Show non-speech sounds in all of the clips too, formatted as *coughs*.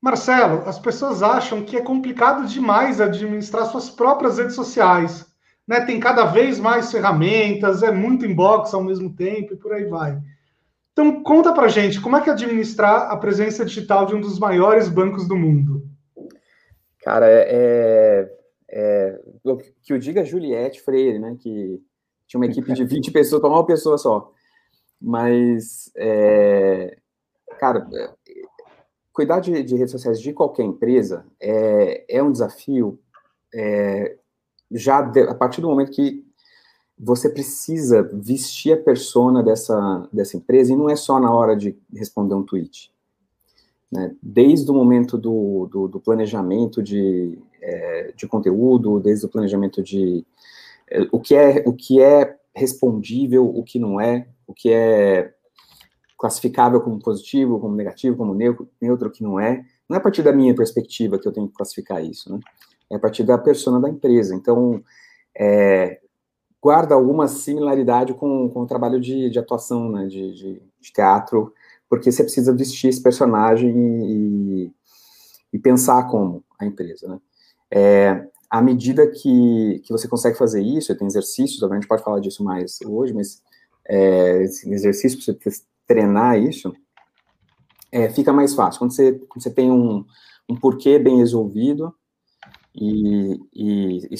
Marcelo, as pessoas acham que é complicado demais administrar suas próprias redes sociais. Né? Tem cada vez mais ferramentas, é muito inbox ao mesmo tempo e por aí vai. Então, conta pra gente, como é que é administrar a presença digital de um dos maiores bancos do mundo? Cara, é, é, o que eu digo é Juliette Freire, né, que tinha uma equipe de 20 pessoas para uma pessoa só. Mas, é, cara, cuidar de, de, redes sociais de qualquer empresa é, é um desafio é, já de, a partir do momento que você precisa vestir a persona dessa, dessa empresa, e não é só na hora de responder um tweet. Né? Desde o momento do, do, do planejamento de, é, de conteúdo, desde o planejamento de é, o, que é, o que é respondível, o que não é, o que é classificável como positivo, como negativo, como neutro, que não é. Não é a partir da minha perspectiva que eu tenho que classificar isso, né? É a partir da persona da empresa. Então, é, guarda alguma similaridade com, com o trabalho de, de atuação, né, de, de, de, teatro, porque você precisa vestir esse personagem e, e pensar como a empresa, né. É, à medida que, que você consegue fazer isso, tem exercícios, a gente pode falar disso mais hoje, mas é, exercício para você treinar isso, é, fica mais fácil. Quando você, quando você tem um, um porquê bem resolvido, e, e, e,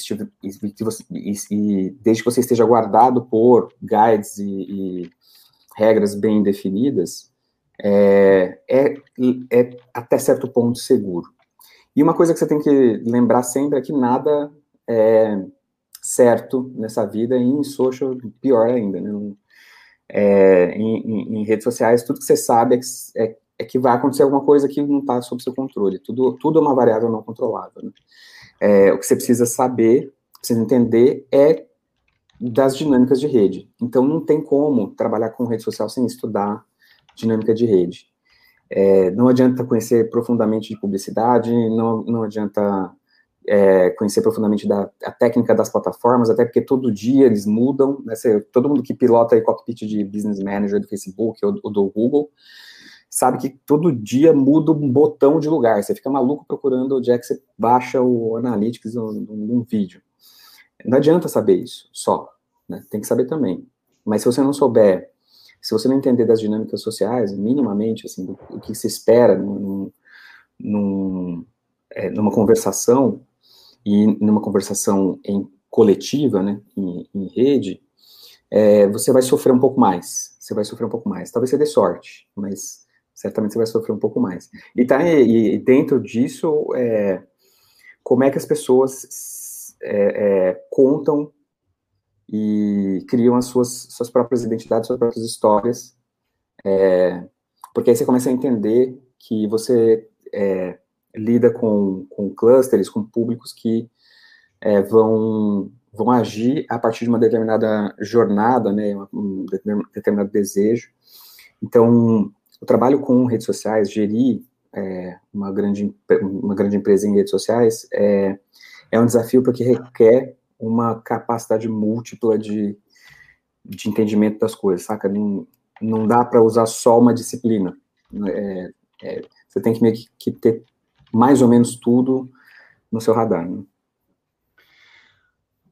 e, e, desde que você esteja guardado por guides e, regras bem definidas, é, é, é, até certo ponto seguro. E uma coisa que você tem que lembrar sempre é que nada é certo nessa vida, e em social, pior ainda, né? É, em, em, redes sociais, tudo que você sabe é que, é, é que vai acontecer alguma coisa que não está sob seu controle. Tudo, tudo é uma variável não controlável. Né? É, o que você precisa saber, precisa entender é das dinâmicas de rede. Então, não tem como trabalhar com rede social sem estudar dinâmica de rede. É, não adianta conhecer profundamente de publicidade, não, não adianta é, conhecer profundamente da, a técnica das plataformas, até porque todo dia eles mudam, né, todo mundo que pilota aí cockpit de Business Manager do Facebook ou, ou do Google, sabe que todo dia muda um botão de lugar. Você fica maluco procurando onde é que você baixa o Analytics num, vídeo. Não adianta saber isso só, né? Tem que saber também. Mas se você não souber, se você não entender das dinâmicas sociais, minimamente, assim, que se espera num, num, é, numa conversação, e numa conversação em coletiva, né, em, em rede, é, você vai sofrer um pouco mais. Você vai sofrer um pouco mais. Talvez você dê sorte, mas certamente você vai sofrer um pouco mais. E, tá, e, e dentro disso, é, como é que as pessoas é, é, contam e criam as suas, suas próprias identidades, suas próprias histórias, é, porque aí você começa a entender que você é, lida com, com clusters, com públicos que é, vão, vão agir a partir de uma determinada jornada, né, um determinado desejo. Então, o trabalho com redes sociais, gerir é, uma, grande, uma grande empresa em redes sociais, é, é um desafio porque requer uma capacidade múltipla de, de entendimento das coisas, saca? Não, não dá para usar só uma disciplina. É, é, você tem que, que, ter mais ou menos tudo no seu radar. Né?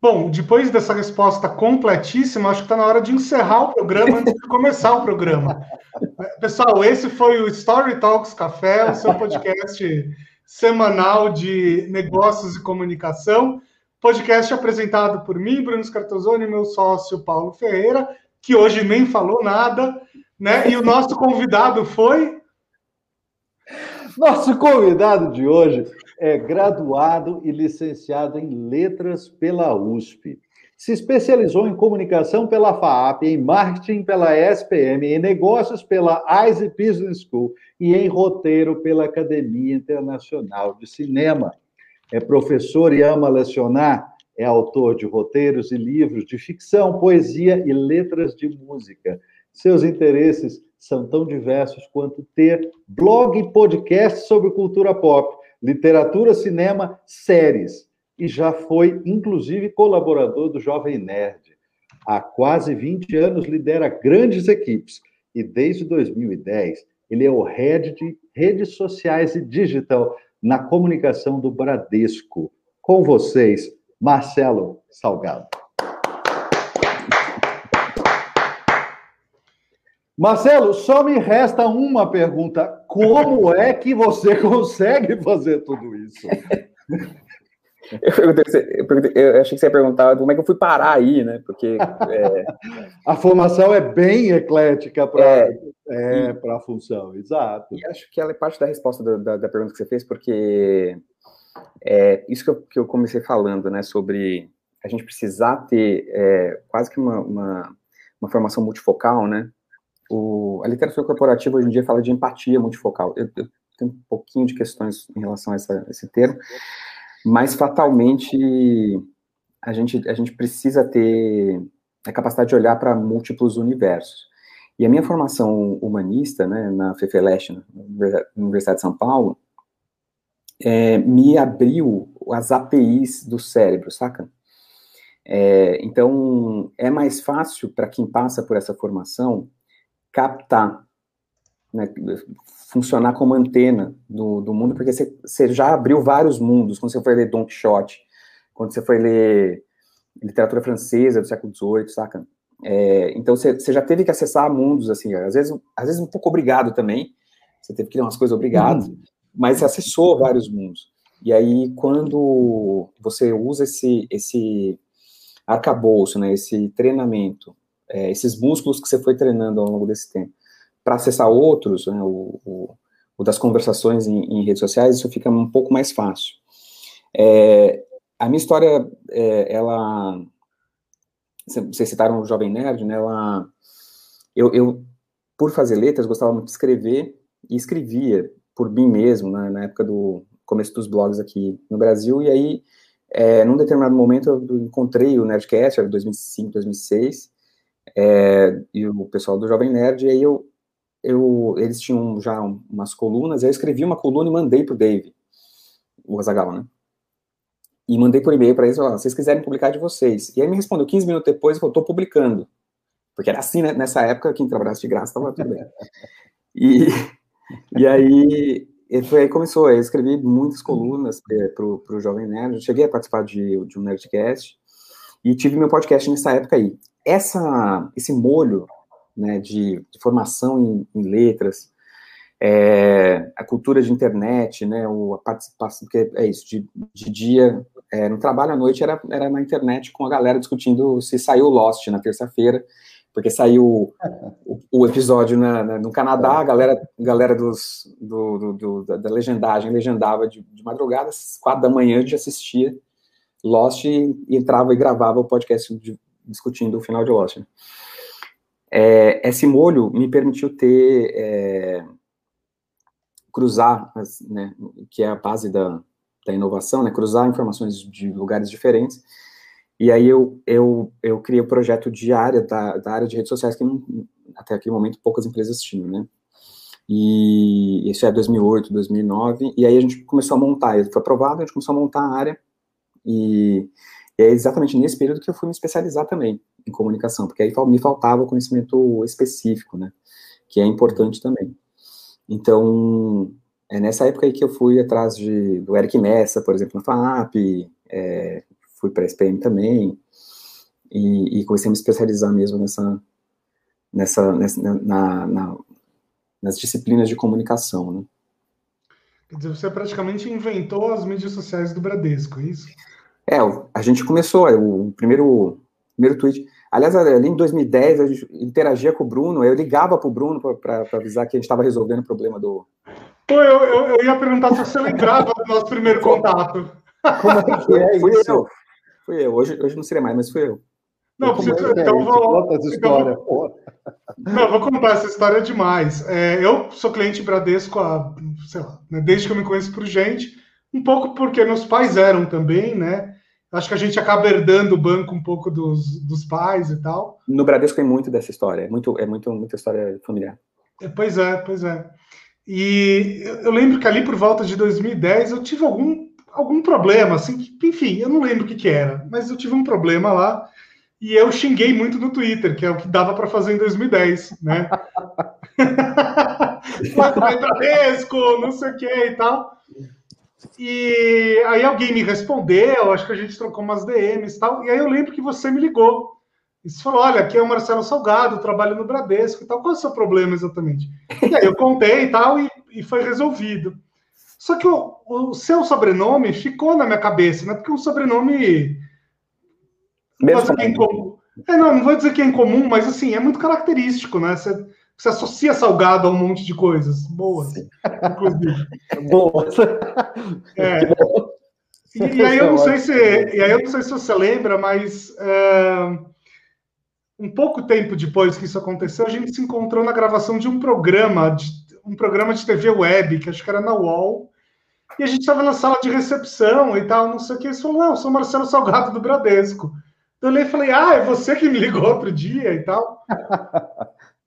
Bom, depois dessa resposta completíssima, acho que está na hora de encerrar o programa antes de começar o programa. *laughs* Pessoal, esse foi o Story Talks Café, o seu podcast semanal de negócios e comunicação. Podcast apresentado por mim, Bruno Scartozoni, meu sócio Paulo Ferreira, que hoje nem falou nada, né? E o nosso convidado foi. Nosso convidado de hoje é graduado e licenciado em Letras pela USP. Se especializou em comunicação pela FAAP, em marketing pela SPM, em negócios pela ISE Business School e em roteiro pela Academia Internacional de Cinema. É professor e ama lecionar. É autor de roteiros e livros de ficção, poesia e letras de música. Seus interesses são tão diversos quanto ter blog e podcast sobre cultura pop literatura, cinema, séries. E já foi, inclusive, colaborador do Jovem Nerd. Há quase 20 anos lidera grandes equipes e, desde 2010, Ele é o head de redes sociais e digital na comunicação do Bradesco. Com vocês, Marcelo Salgado. Marcelo, só me resta uma pergunta. Como é que você *laughs* consegue fazer tudo isso? *laughs* Eu, perguntei, eu, perguntei, eu, achei que você ia perguntar como é que eu fui parar aí, né? Porque. É... *laughs* a formação é bem eclética para é, é, a função, exato. E acho que ela é parte da resposta da, da, da pergunta que você fez, porque é, isso que eu, que eu comecei falando, né? Sobre a gente precisar ter é, quase que uma, uma, uma, formação multifocal, né? O, a literatura corporativa hoje em dia fala de empatia multifocal. Eu, eu tenho um pouquinho de questões em relação a essa, esse termo mas fatalmente a gente, a gente precisa ter a capacidade de olhar para múltiplos universos. E a minha formação humanista, né, na FEFELESH, na Universidade de São Paulo, é, me abriu as APIs do cérebro, saca? É, então, é mais fácil para quem passa por essa formação captar né, funcionar como antena do, do mundo, porque você, você, já abriu vários mundos, quando você foi ler Don Quixote, quando você foi ler literatura francesa do século XVIII, saca? É, então você, você, já teve que acessar mundos, assim, às vezes, às vezes um pouco obrigado também, você teve que ler umas coisas obrigado, uhum. mas você acessou vários mundos. E aí, quando você usa esse, esse arcabouço, né, esse treinamento, é, esses músculos que você foi treinando ao longo desse tempo, para acessar outros, né, o, o, o, das conversações em, em, redes sociais, isso fica um pouco mais fácil. É, a minha história, é, ela, vocês citaram o Jovem Nerd, né, ela, eu, eu, por fazer letras, gostava muito de escrever, e escrevia por mim mesmo, né, na época do começo dos blogs aqui no Brasil, e aí, é, num determinado momento, eu encontrei o Nerdcast, era 2005, 2006, é, e o pessoal do Jovem Nerd, e aí eu eu, eles tinham já umas colunas, eu escrevi uma coluna e mandei para o Dave, o Azagal, né? E mandei por e-mail para eles, ó, se vocês quiserem publicar de vocês. E aí me respondeu 15 minutos depois e falou, estou publicando. Porque era assim, né? nessa época, quem trabalhasse de graça estava tudo bem. E, e aí, foi aí começou, eu escrevi muitas colunas para o Jovem Nerd, eu cheguei a participar de, de um Nerdcast, e tive meu podcast nessa época aí. Essa, esse molho né, de, de formação em, em letras, é, a cultura de internet, né, o, a participação, porque é isso, de, de dia, é, no trabalho à noite era, era na internet com a galera discutindo se saiu Lost na terça-feira, porque saiu o, o episódio na, na, no Canadá, a galera, galera dos, do, do, do, da legendagem legendava de, de madrugada, às quatro da manhã a gente assistia Lost e, entrava e gravava o podcast de, discutindo o final de Lost. Né? É, esse molho me permitiu ter, é, cruzar, né, que é a base da, da inovação, né, cruzar informações de lugares diferentes, e aí eu, eu, eu criei o um projeto de área, da, da área de redes sociais, que não, até aquele momento poucas empresas tinham, né, e isso é 2008, 2009, e aí a gente começou a montar, ele foi aprovado, a gente começou a montar a área, e, e é exatamente nesse período que eu fui me especializar também em comunicação, porque aí me faltava conhecimento específico, né? Que é importante também. Então, é nessa época aí que eu fui atrás de, do Eric Messa, por exemplo, na FAP, é, fui para a SPM também, e, e, comecei a me especializar mesmo nessa, nessa, nessa na, na, nas disciplinas de comunicação, né? Quer dizer, você praticamente inventou as mídias sociais do Bradesco, é isso? É, a gente começou, é, o primeiro, primeiro tweet. Aliás, ali em 2010, a gente interagia com o Bruno, eu ligava para o Bruno para avisar que a gente estava resolvendo o problema do. Pô, eu, eu, eu, ia perguntar se você lembrava do nosso primeiro contato. Como é que é *laughs* fui isso? Eu. Fui eu. Hoje, hoje não seria mais, mas fui eu. Não, você, é então vou. Então, não, vou contar essa história demais. É, eu sou cliente Bradesco há, sei lá, né, desde que eu me conheço por gente, um pouco porque meus pais eram também, né? Acho que a gente acaba herdando o banco um pouco dos, dos pais e tal. No Bradesco tem muito dessa história, é muito, é muito muita história familiar. É, pois é, pois é. E eu lembro que ali por volta de 2010 eu tive algum, algum problema, assim, que, enfim, eu não lembro o que, que era, mas eu tive um problema lá e eu xinguei muito no Twitter, que é o que dava para fazer em 2010, né? *laughs* *laughs* vai Bradesco, não sei o que e tal. E aí alguém me respondeu, acho que a gente trocou umas DMs e tal. E aí eu lembro que você me ligou. E você falou: olha, aqui é o Marcelo Salgado, trabalho no Bradesco e tal. Qual é o seu problema exatamente? E aí eu contei e tal, e, e foi resolvido. Só que o, o, seu sobrenome ficou na minha cabeça, né? Porque um sobrenome. Mesmo é incomum. É, não, não vou dizer que é incomum, mas assim, é muito característico, né? Você, você associa salgado a um monte de coisas boas, inclusive. *laughs* boas. É. E, e, aí eu não sei se, e aí eu não sei se você lembra, mas uh, um pouco tempo depois que isso aconteceu, a gente se encontrou na gravação de um programa de um programa de TV web, que acho que era na UOL, e a gente estava na sala de recepção e tal, não sei o que, e falou, não, eu sou Marcelo Salgado do Bradesco. Eu olhei e falei, ah, é você que me ligou outro dia e tal. *laughs*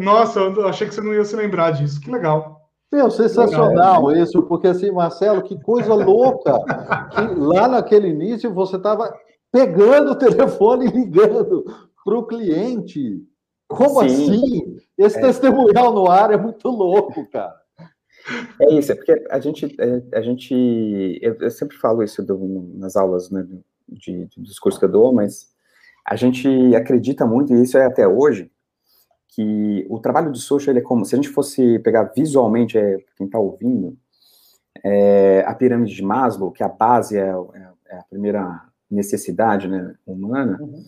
Nossa, eu achei que você não ia se lembrar disso, que legal. Meu, sensacional legal. isso, porque assim, Marcelo, que coisa louca, que lá naquele início você estava pegando o telefone e ligando para o cliente. Como Sim. assim? Esse é. testemunhal no ar é muito louco, cara. É isso, é porque a gente, é, a gente eu, eu sempre falo isso do, nas aulas né, de, de, dos cursos que eu dou, mas a gente acredita muito, e isso é até hoje, que o trabalho de social ele é como, se a gente fosse pegar visualmente, é, quem está ouvindo, é, a pirâmide de Maslow, que a base é, é, é a primeira necessidade né, humana, uhum.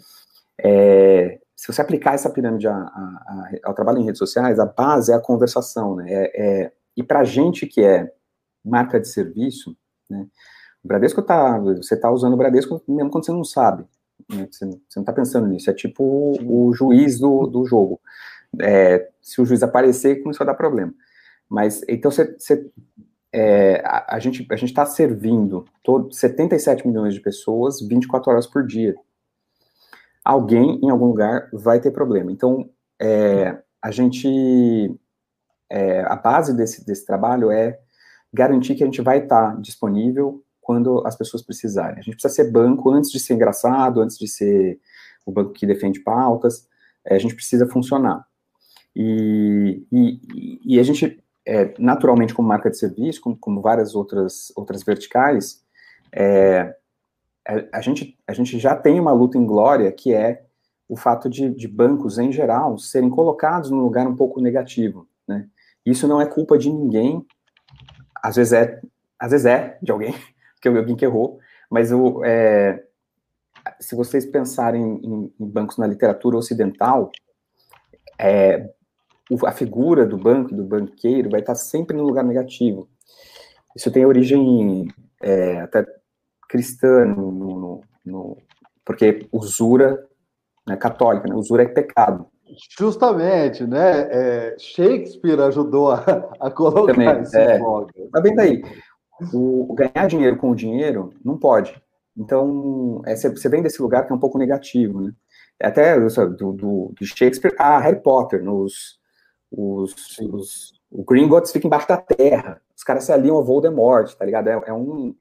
é, se você aplicar essa pirâmide a, a, a, ao trabalho em redes sociais, a base é a conversação, né? É, é, e para gente que é marca de serviço, né? O Bradesco tá, você está usando o Bradesco mesmo quando você não sabe, né? você, não está pensando nisso. É tipo o, o juiz do, do jogo. É, se o juiz aparecer, começou a dar problema. Mas então você, você é, a, a, gente a gente está servindo todo, 77 milhões de pessoas 24 horas por dia alguém em algum lugar vai ter problema. Então, é, a gente, é, a base desse, desse trabalho é garantir que a gente vai estar disponível quando as pessoas precisarem. A gente precisa ser banco antes de ser engraçado, antes de ser o banco que defende pautas, é, a gente precisa funcionar. E, e, e a gente, é, naturalmente, como marca de serviço, como, como várias outras, outras verticais, é, a, a, gente, a gente já tem uma luta em glória, que é o fato de, de bancos, em geral, serem colocados num lugar um pouco negativo, né? Isso não é culpa de ninguém, às vezes é, às vezes é de alguém, que alguém que errou, mas o, é, se vocês pensarem em, em, bancos na literatura ocidental, é, a figura do banco, do banqueiro, vai estar sempre no lugar negativo. Isso tem origem é, até cristã, no, no, no porque usura né, católica, né, usura é pecado. Justamente, né? É, Shakespeare ajudou a, a colocar Também, esse é, Mas bem daí, o, ganhar dinheiro com o dinheiro não pode. Então, é, você vem desse lugar que é um pouco negativo, né? Até do, do, do Shakespeare a Harry Potter, nos, os, os, o Gringotts fica embaixo da terra, os caras se aliam ao Voldemort, tá ligado? É, é um,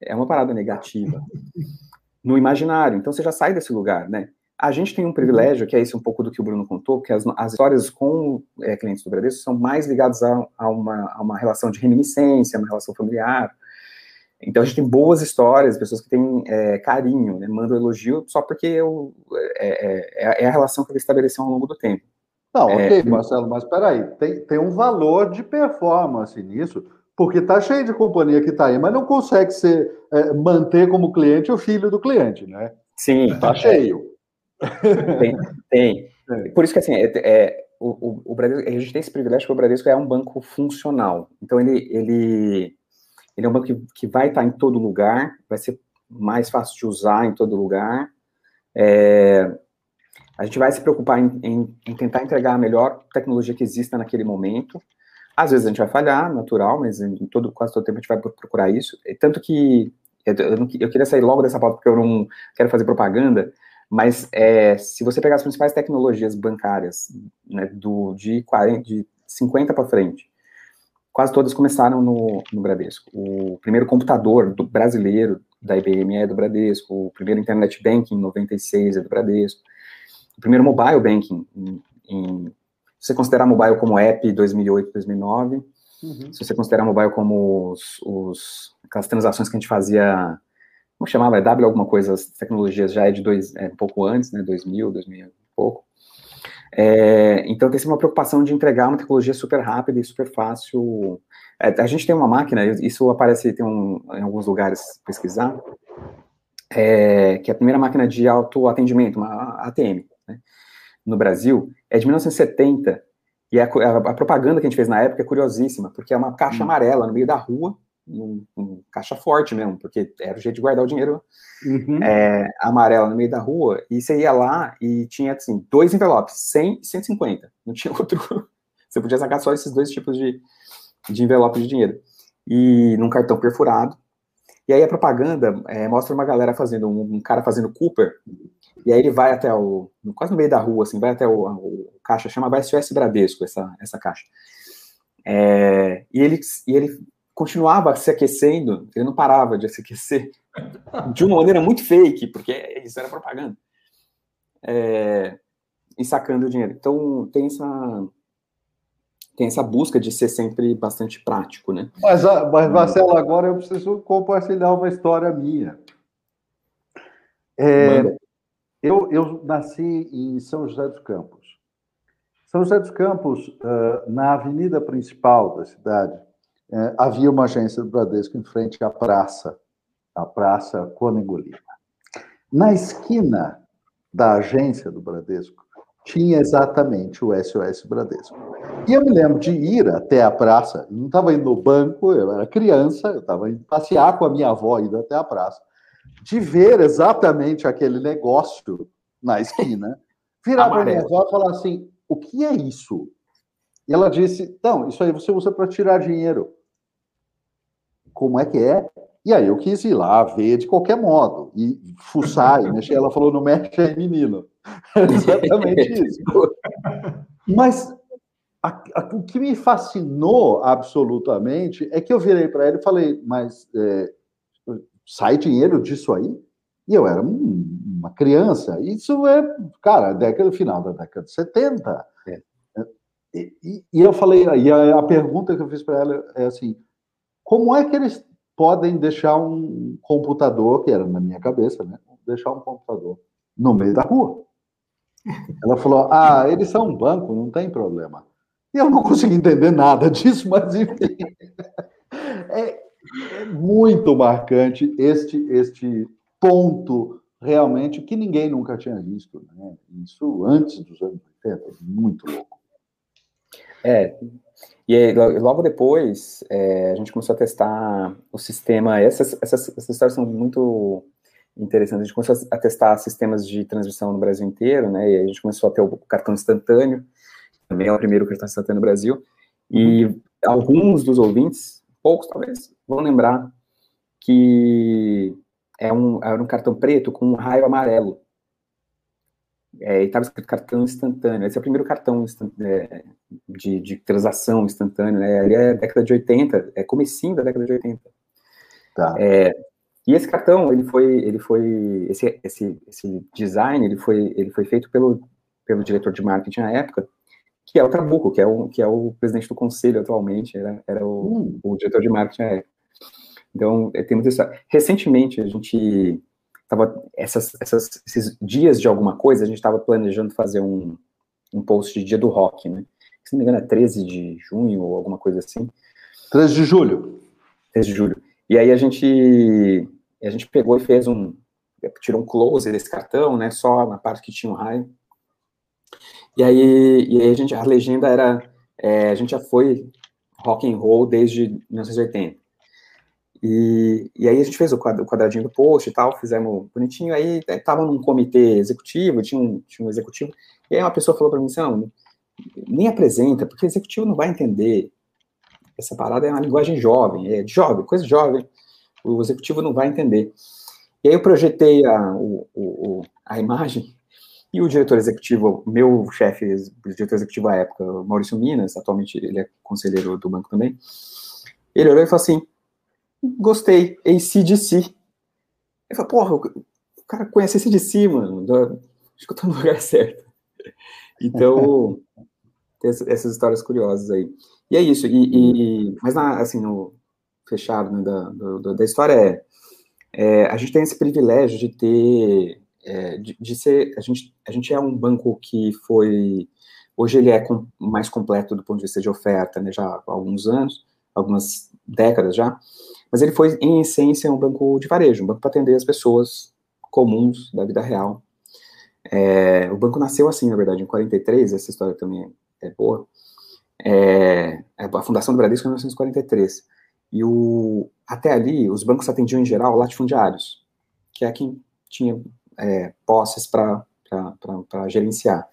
é uma parada negativa *laughs* no imaginário. Então você já sai desse lugar, né? A gente tem um privilégio, que é esse um pouco do que o Bruno contou, que as, as histórias com é, clientes do Bradesco são mais ligadas a, a, uma, a uma relação de reminiscência, uma relação familiar. Então a gente tem boas histórias, pessoas que têm é, carinho, né, mandam elogio só porque eu, é, é, é, a relação que ele estabeleceu ao longo do tempo. Não, ok, Marcelo, mas peraí, tem, tem um valor de performance nisso porque está cheio de companhia que está aí, mas não consegue ser, é, manter como cliente o filho do cliente, né? Sim. Está cheio. Tem, tem. *laughs* É. Por isso que assim, é, é o, o, o Bradesco, a gente tem esse privilégio que o Bradesco é um banco funcional. Então ele, ele, ele é um banco que, que vai estar em todo lugar, vai ser mais fácil de usar em todo lugar. É, a gente vai se preocupar em, em, em tentar entregar a melhor tecnologia que exista naquele momento. Às vezes a gente vai falhar, natural, mas em todo, quase todo tempo a gente vai procurar isso. Tanto que eu, não, eu queria sair logo dessa pauta porque eu não quero fazer propaganda, mas é, se você pegar as principais tecnologias bancárias né, do, de, 40, de 50 para frente, quase todas começaram no, no Bradesco. O primeiro computador do brasileiro da IBM é do Bradesco, o primeiro internet banking em 96 é do Bradesco, o primeiro mobile banking em, em Se você considerar mobile como app 2008, 2009, uhum. se você considerar mobile como os, os, aquelas transações que a gente fazia, como chamava, é W alguma coisa, as tecnologias já é de dois, é, um pouco antes, né, 2000, 2000 e pouco. É, então tem sempre uma preocupação de entregar uma tecnologia super rápida e super fácil. É, a gente tem uma máquina, isso aparece tem um, em alguns lugares pesquisar, é, que é a primeira máquina de autoatendimento, uma ATM, né, no Brasil, é de 1970, e a, a, a, propaganda que a gente fez na época é curiosíssima, porque é uma caixa hum. amarela no meio da rua, um, um, caixa forte mesmo, porque era o jeito de guardar o dinheiro uhum. é, amarela no meio da rua, e você ia lá e tinha, assim, dois envelopes, 100 e 150, não tinha *laughs* outro, você podia sacar só esses dois tipos de, de envelope de dinheiro, e num cartão perfurado, e aí a propaganda é, mostra uma galera fazendo, um, um, cara fazendo Cooper, e aí ele vai até o, quase no meio da rua, assim, vai até o, o caixa, chama SOS Bradesco, essa, essa caixa. É, e, ele, e ele continuava se aquecendo, ele não parava de se aquecer, de uma maneira muito fake, porque isso era propaganda, é, e sacando o dinheiro. Então, tem essa, tem essa busca de ser sempre bastante prático, né? Mas, mas Marcelo, agora eu preciso compartilhar uma história minha. É, eu, eu nasci em São José dos Campos. São José dos Campos, uh, na avenida principal da cidade, uh, havia uma agência do Bradesco em frente à praça, a Praça Cônego Lima. Na esquina da agência do Bradesco, tinha exatamente o SOS Bradesco. E eu me lembro de ir até a praça, não estava indo no banco, eu era criança, eu estava indo passear com a minha avó indo até a praça, de ver exatamente aquele negócio na esquina, virar para minha avó e falar assim: o que é isso? E ela disse: não, isso aí você usa para tirar dinheiro. Como é que é? E aí eu quis ir lá ver de qualquer modo, e fuçar, e mexer. Ela falou: não mexe aí, menino. *laughs* exatamente isso. Mas a, a, o que me fascinou absolutamente é que eu virei para ela e falei, mas é, sai dinheiro disso aí? E eu era um, uma criança. Isso é, cara, década final da década de 70. E, e, eu falei, e a, a pergunta que eu fiz para ela é assim: como é que eles podem deixar um computador, que era na minha cabeça, né? Deixar um computador no meio da rua? Ela falou: Ah, eles são um banco, não tem problema. E eu não consegui entender nada disso, mas enfim. É, é muito marcante este, este ponto realmente que ninguém nunca tinha visto. Né? Isso antes dos anos 80, muito louco. É, e aí, logo depois, é, a gente começou a testar o sistema. Essas, essas, essas histórias são muito interessante. A gente começou a testar sistemas de transmissão no Brasil inteiro, né? E a gente começou a ter o cartão instantâneo, também é o primeiro cartão instantâneo no Brasil. E uhum. alguns dos ouvintes, poucos talvez, vão lembrar que é um, era um cartão preto com um raio amarelo. É, e estava escrito cartão instantâneo. Esse é o primeiro cartão é, de, de, transação instantâneo, né? Ele é década de 80, é comecinho da década de 80. Tá. É, e esse cartão, ele foi, ele foi, esse, esse, esse design, ele foi, ele foi feito pelo, pelo diretor de marketing na época, que é o Trabuco, que é o, que é o presidente do conselho atualmente, era, era o, hum. o diretor de marketing na época. Então, é, tem isso. Recentemente, a gente estava, essas, essas, esses dias de alguma coisa, a gente estava planejando fazer um, um post de dia do rock, né? Se não me engano, é 13 de junho ou alguma coisa assim. 13 de julho. 13 de julho. E aí a gente a gente pegou e fez um, tirou um close desse cartão, né, só na parte que tinha um raio. E aí, e aí a, gente, a legenda era, é, a gente já foi rock and roll desde 1980. E, e aí a gente fez o, quadradinho do post e tal, fizemos bonitinho, aí estava num comitê executivo, tinha um, tinha um executivo, e aí uma pessoa falou para mim assim, não, nem apresenta, porque o executivo não vai entender, essa parada é uma linguagem jovem, é jovem, coisa jovem, o executivo não vai entender. E aí eu projetei a, o, o, a imagem e o diretor executivo, meu chefe, diretor executivo à época, Maurício Minas, atualmente ele é conselheiro do banco também, ele olhou e falou assim, gostei, ACDC. Eu falei, porra, o cara conhece ACDC, mano, acho que eu tô no *laughs* lugar certo. Então, *laughs* essas histórias curiosas aí. E é isso. E, e mas na, assim, no fechado né, da, do, da história é, é, a gente tem esse privilégio de ter, é, de, de, ser, a gente, a gente é um banco que foi, hoje ele é com, mais completo do ponto de vista de oferta, né, já há alguns anos, algumas décadas já, mas ele foi, em essência, um banco de varejo, um banco para atender as pessoas comuns da vida real. É, o banco nasceu assim, na verdade, em 43, essa história também é boa. É, a fundação do Bradesco em 1943. E o, até ali, os bancos atendiam, em geral, latifundiários, que é quem tinha é, posses para gerenciar.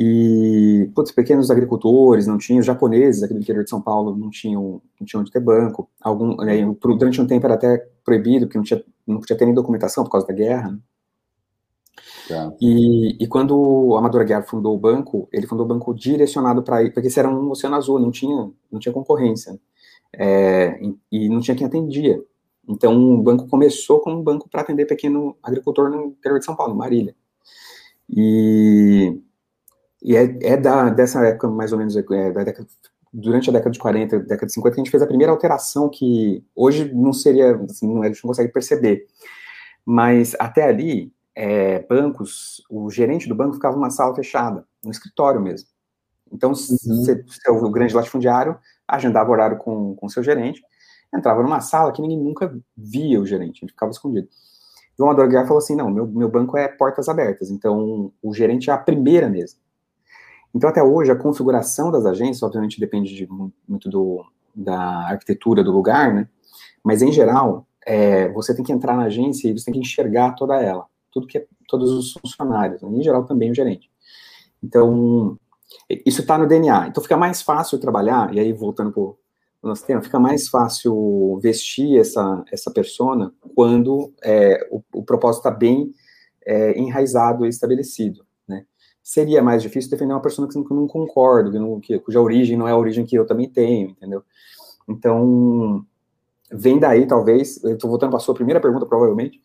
E, putz, pequenos agricultores não tinham, japoneses aqui do interior de São Paulo não tinham, não tinham onde ter banco. Algum, né, durante um tempo era até proibido, porque não, tinha, não podia ter nem documentação por causa da guerra. Né? Tá. E, e, quando o Amador Aguiar fundou o banco, ele fundou o banco direcionado para ir, porque esse era um oceano azul, não tinha, não tinha concorrência. É, e, e não tinha quem atendia. Então, o banco começou como um banco para atender pequeno agricultor no interior de São Paulo, Marília. E, e é, é da, dessa época, mais ou menos, é, da década, durante a década de 40, década de 50, que a gente fez a primeira alteração que hoje não seria, assim, a gente não consegue perceber. Mas até ali, é, bancos, o gerente do banco ficava numa sala fechada, no escritório mesmo. Então, uhum. se o grande latifundiário agendava horário com o seu gerente, entrava numa sala que ninguém nunca via o gerente, ele ficava escondido. E o Amador Guiar falou assim, não, meu, meu banco é portas abertas, então o gerente é a primeira mesa. Então, até hoje, a configuração das agências, obviamente, depende de, muito do, da arquitetura do lugar, né? Mas, em geral, é, você tem que entrar na agência e você tem que enxergar toda ela tudo que é, todos os funcionários, né? em geral também o gerente. Então, isso está no DNA. Então fica mais fácil trabalhar, e aí voltando para o nosso tema, fica mais fácil vestir essa, essa persona quando é, o, o, propósito está bem é, enraizado e estabelecido. Seria mais difícil defender uma pessoa que eu não concordo, que não, que, cuja origem não é a origem que eu também tenho, entendeu? Então, vem daí, talvez, estou voltando para a sua primeira pergunta, provavelmente,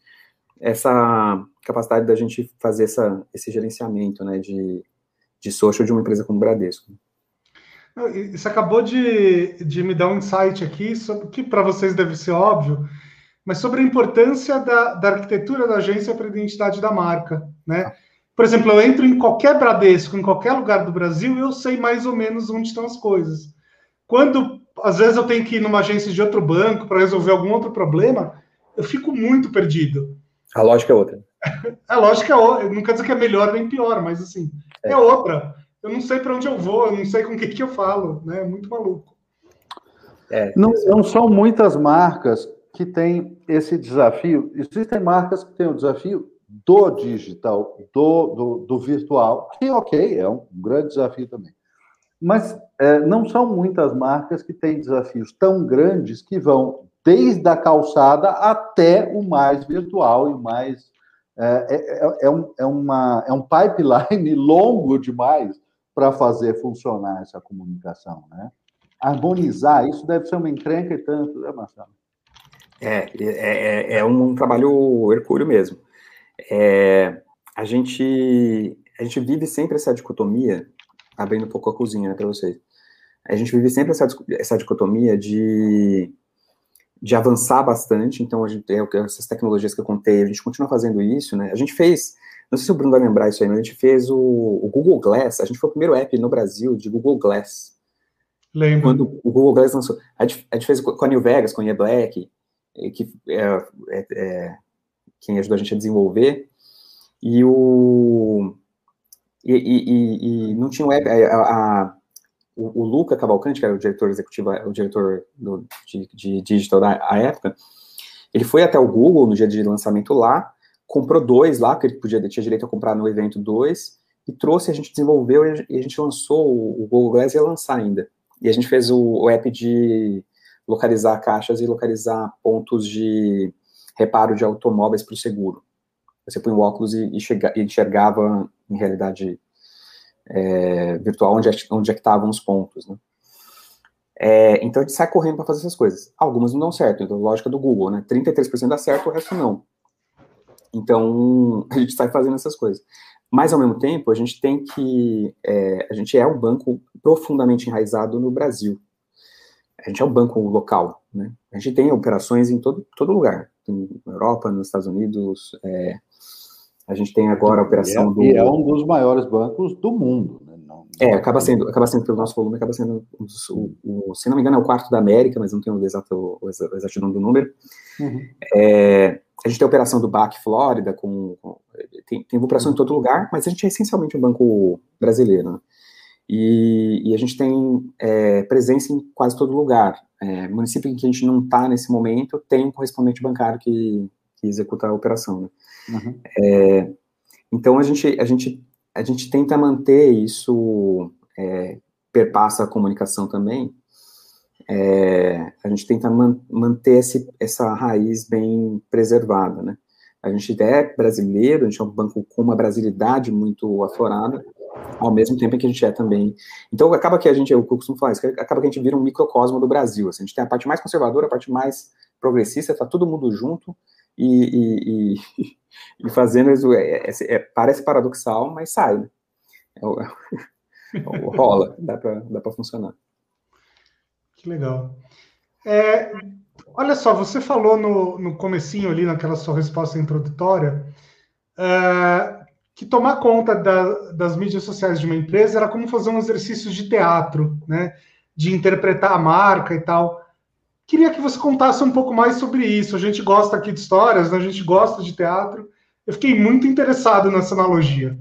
essa capacidade da gente fazer essa, esse gerenciamento né, de, de social de uma empresa como o Bradesco. Isso acabou de, de me dar um insight aqui, sobre que para vocês deve ser óbvio, mas sobre a importância da, da arquitetura da agência para a identidade da marca. Né? Por exemplo, eu entro em qualquer Bradesco, em qualquer lugar do Brasil, e eu sei mais ou menos onde estão as coisas. Quando, às vezes, eu tenho que ir numa agência de outro banco para resolver algum outro problema, eu fico muito perdido. A lógica é outra. *laughs* A lógica é outra. Não quer dizer que é melhor nem pior, mas assim, é, é outra. Eu não sei para onde eu vou, eu não sei com o que, que eu falo, né? É muito maluco. É, não, não são muitas marcas que têm esse desafio. Existem marcas que têm o desafio do digital, do, do, do virtual, que, ok, é um grande desafio também. Mas é, não são muitas marcas que têm desafios tão grandes que vão desde a calçada até o mais virtual e mais. É, é, é, é, um, é, uma, é um pipeline *laughs* longo demais para fazer funcionar essa comunicação. Né? Harmonizar, isso deve ser uma encrenca e tanto, né, Marcelo? É, é, é, é um trabalho hercúleo mesmo. É, a, gente, a gente vive sempre essa dicotomia, abrindo um pouco a cozinha né, para vocês. A gente vive sempre essa, essa dicotomia de de avançar bastante, então a gente tem essas tecnologias que eu contei, a gente continua fazendo isso, né? A gente fez, não sei se o Bruno vai lembrar isso aí, mas a gente fez o, o Google Glass, a gente foi o primeiro app no Brasil de Google Glass. Lembro. Quando o Google Glass lançou, a gente, a gente fez com a New Vegas, com a E Black, que é, é, é, quem ajudou a gente a desenvolver, e o e, e, e não tinha um app, a, a o, o Luca Cavalcante, que era o diretor executivo, o diretor do, de, de digital da época, ele foi até o Google no dia de lançamento lá, comprou dois lá, porque ele podia, tinha direito a comprar no evento dois, e trouxe, a gente desenvolveu e a gente lançou, o, Google Glass ia lançar ainda. E a gente fez o, o app de localizar caixas e localizar pontos de reparo de automóveis para o seguro. Você põe o óculos e, e, enxergava em realidade é, virtual onde, é, onde é que estavam os pontos, né? É, então a gente sai correndo para fazer essas coisas. Algumas não dão certo, então lógica do Google, né? 33% dá certo, o resto não. Então *laughs* a gente sai fazendo essas coisas. Mas, ao mesmo tempo, a gente tem que. É, a gente é um banco profundamente enraizado no Brasil. A gente é um banco local, né? A gente tem operações em todo, todo lugar. Na Europa, nos Estados Unidos. É, a gente tem agora a operação e é, do. E é um dos maiores bancos do mundo, né? Não, é, acaba sendo, acaba sendo pelo nosso volume, acaba sendo, o, o, se não me engano, é o quarto da América, mas não tenho o exato, o exatidão do número. Uhum. É, a gente tem a operação do BAC Flórida, com, com tem, tem operação em todo lugar, mas a gente é essencialmente um banco brasileiro. E, e, a gente tem é, presença em quase todo lugar. É, município em que a gente não está nesse momento tem um correspondente bancário que, que executa a operação. Né? Uhum. É, então a gente, a, gente, a gente tenta manter isso, é, perpassa a comunicação também, é, a gente tenta man, manter esse, essa raiz bem preservada, né? A gente é brasileiro, a gente é um banco com uma brasilidade muito aflorada, ao mesmo tempo que a gente é também. Então, acaba que a gente, o que eu acaba que a gente vira um microcosmo do Brasil. Assim, a gente tem a parte mais conservadora, a parte mais progressista, tá todo mundo junto e, e, e, *laughs* e fazendo isso. É, é, é, parece paradoxal, mas sai, né? É, *laughs* rola, dá para dá funcionar. Que legal. É, olha só, você falou no, no comecinho ali, naquela sua resposta introdutória, é, que tomar conta da, das mídias sociais de uma empresa era como fazer um exercício de teatro, né? De interpretar a marca e tal. Queria que você contasse um pouco mais sobre isso. A gente gosta aqui de histórias, né? a gente gosta de teatro. Eu fiquei muito interessado nessa analogia.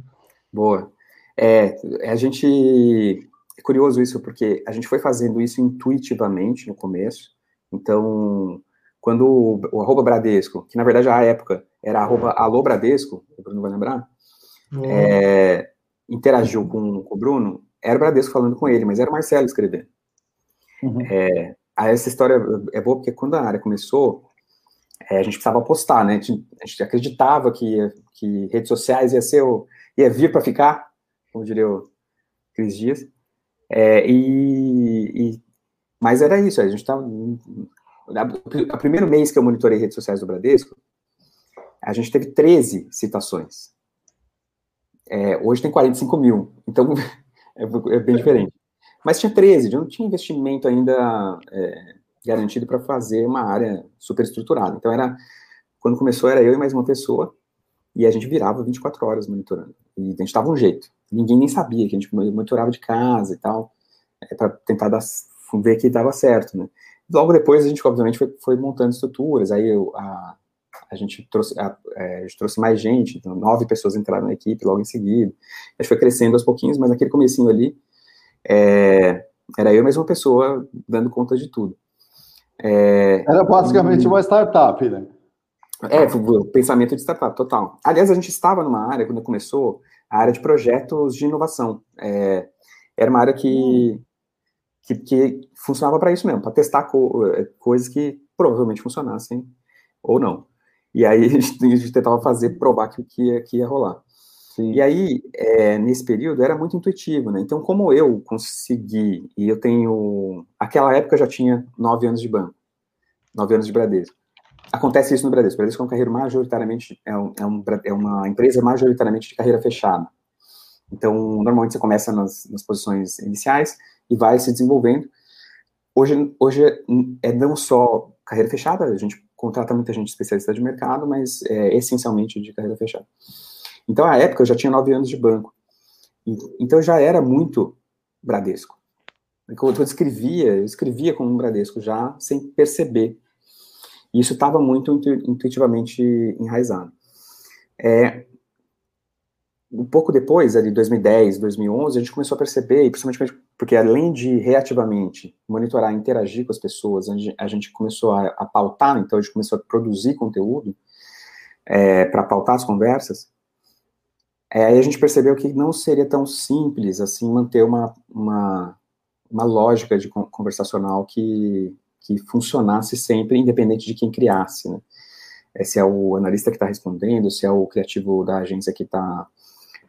Boa. É, a gente é curioso isso, porque a gente foi fazendo isso intuitivamente no começo. Então, quando o, o Bradesco, que na verdade à época era arroba alô Bradesco, o Bruno vai lembrar, é, interagiu com, com, o Bruno, era o Bradesco falando com ele, mas era o Marcelo escrevendo. Uhum. É, essa história é boa porque quando a área começou, é, a gente precisava postar, né? A gente, a gente acreditava que, que redes sociais ia ser o, ia vir para ficar, como diria o Cris Dias. É, e, e, mas era isso, a gente estava. O primeiro mês que eu monitorei redes sociais do Bradesco, a gente teve 13 citações. É, hoje tem 45 mil, então *laughs* é, é, bem diferente. Mas tinha 13, não tinha investimento ainda é, garantido para fazer uma área super estruturada. Então era. Quando começou, era eu e mais uma pessoa, e a gente virava 24 horas monitorando. E a gente dava um jeito. Ninguém nem sabia que a gente monitorava de casa e tal, é, para tentar dar, ver que dava certo, né? Logo depois a gente, obviamente, foi, foi montando estruturas, aí eu, a, a gente trouxe, a, é, a, gente trouxe mais gente, então nove pessoas entraram na equipe logo em seguida, a gente foi crescendo aos pouquinhos, mas naquele comecinho ali, é, era eu mais uma pessoa dando conta de tudo. É, era basicamente e, uma startup, né? É, o pensamento de startup, total. Aliás, a gente estava numa área, quando começou, a área de projetos de inovação. É, era uma área que, que, que funcionava para isso mesmo, para testar co é, coisas que provavelmente funcionassem ou não. E aí a gente, a gente tentava fazer, provar que, que, ia, que ia rolar. Sim. E aí, é, nesse período, era muito intuitivo, né? Então, como eu consegui, e eu tenho. Aquela época eu já tinha nove anos de banco, nove anos de Bradesco. Acontece isso no Bradesco. O Bradesco é um carreiro majoritariamente, é, um, é, um, é, uma empresa majoritariamente de carreira fechada. Então, normalmente você começa nas, nas posições iniciais e vai se desenvolvendo. Hoje, hoje é não só carreira fechada, a gente contrata muita gente especialista de mercado, mas é essencialmente de carreira fechada. Então, à época, eu já tinha nove anos de banco. Então, já era muito Bradesco. Quando eu escrevia, eu escrevia como um Bradesco já, sem perceber e isso estava muito intuitivamente enraizado. É, um pouco depois, ali 2010, 2011, a gente começou a perceber, e principalmente porque além de reativamente monitorar, interagir com as pessoas, a gente, começou a, a, pautar, então a gente começou a produzir conteúdo é, para pautar as conversas, é, aí a gente percebeu que não seria tão simples assim manter uma, uma, uma lógica de conversacional que, que funcionasse sempre, independente de quem criasse, né? É, se é o analista que está respondendo, se é o criativo da agência que está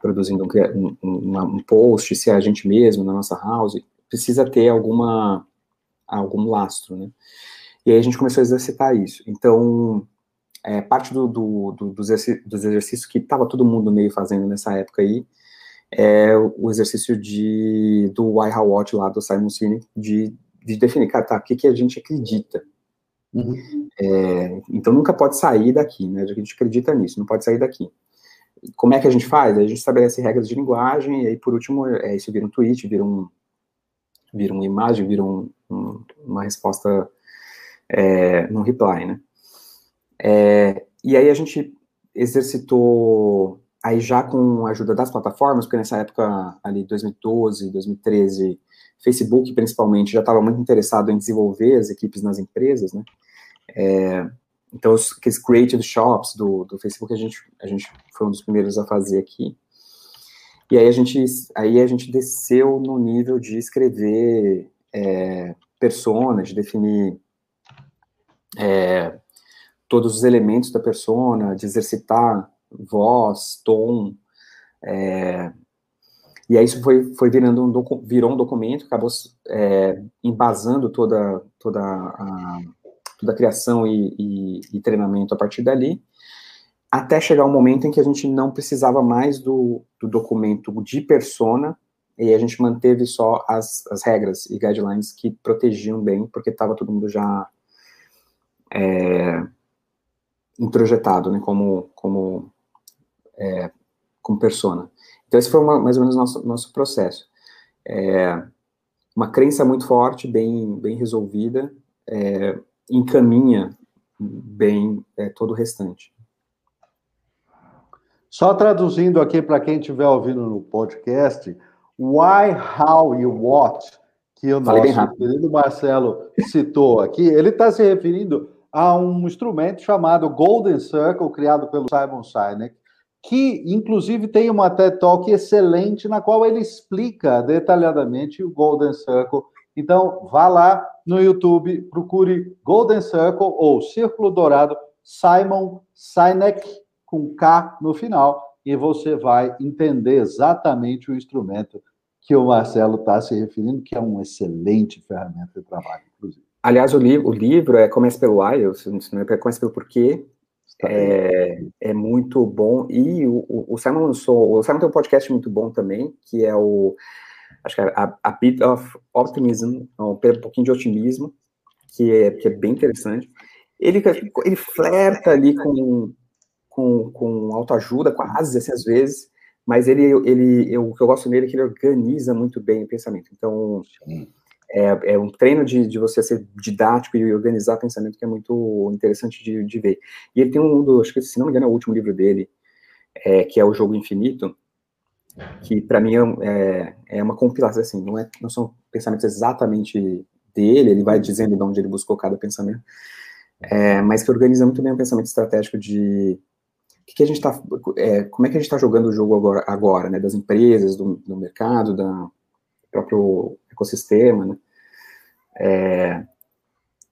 produzindo um, um, um, post, se é a gente mesmo na nossa house, precisa ter alguma algum lastro, né? E aí a gente começou a exercitar isso. Então, é, parte do, do, do, dos, exercícios que estava todo mundo meio fazendo nessa época aí, é o exercício de, do Why How What lá do Simon Sinek, de, de definir, cara, tá, o que, que a gente acredita. Uhum. É, então nunca pode sair daqui, né? A gente acredita nisso, não pode sair daqui. Como é que a gente faz? A gente estabelece regras de linguagem, e aí, por último, é, isso vira um tweet, vira, um, vira uma imagem, vira um, um, uma resposta é, num reply, né? É, e aí a gente exercitou, aí já com a ajuda das plataformas, porque nessa época, ali 2012, 2013, Facebook principalmente já estava muito interessado em desenvolver as equipes nas empresas, né? É, então, os, aqueles creative shops do, do Facebook a gente, a gente foi um dos primeiros a fazer aqui. E aí a gente, aí a gente desceu no nível de escrever é, personas, de definir é, todos os elementos da persona, de exercitar voz, tom, é, e aí isso foi, foi virando um virou um documento, acabou é, embasando toda, toda, a, toda a criação e, e, e, treinamento a partir dali, até chegar um momento em que a gente não precisava mais do, do documento de persona, e a gente manteve só as, as regras e guidelines que protegiam bem, porque estava todo mundo já é, introjetado, né, como, como, é, como persona. Então, esse foi uma, mais ou menos o nosso, nosso processo. É, uma crença muito forte, bem, bem resolvida, é, encaminha bem é, todo o restante. Só traduzindo aqui para quem estiver ouvindo no podcast, why, how e what, que o nosso querido Marcelo citou aqui, ele está se referindo a um instrumento chamado Golden Circle, criado pelo Simon Sinek, que inclusive tem uma TED Talk excelente na qual ele explica detalhadamente o Golden Circle. Então, vá lá no YouTube, procure Golden Circle ou Círculo Dourado Simon Sinek com K no final e você vai entender exatamente o instrumento que o Marcelo está se referindo, que é uma excelente ferramenta de trabalho, inclusive. Aliás, o, li o livro é Começa pelo Why, não é Começa pelo Porquê, é, é, muito bom. E o, o, Simon lançou. O Simon tem um podcast muito bom também, que é o. Acho que é a, a Bit of Optimism, um pouquinho de otimismo, que é, que é bem interessante. Ele, ele flerta ali com, com, com autoajuda, quase, assim, às vezes, mas ele, ele, eu, o que eu gosto nele é que ele organiza muito bem o pensamento. Então, é, é um treino de, de você ser didático e organizar pensamento que é muito interessante de, de ver. E ele tem um do, acho que se não me engano é o último livro dele, é, que é o Jogo Infinito, que para mim é, é, uma compilação, assim, não, é, não são pensamentos exatamente dele, ele vai dizendo de onde ele buscou cada pensamento, é, mas que organiza muito bem o pensamento estratégico de que, que a gente está, é, como é que a gente está jogando o jogo agora, agora né, das empresas, do, do mercado, da próprio ecossistema, né? É,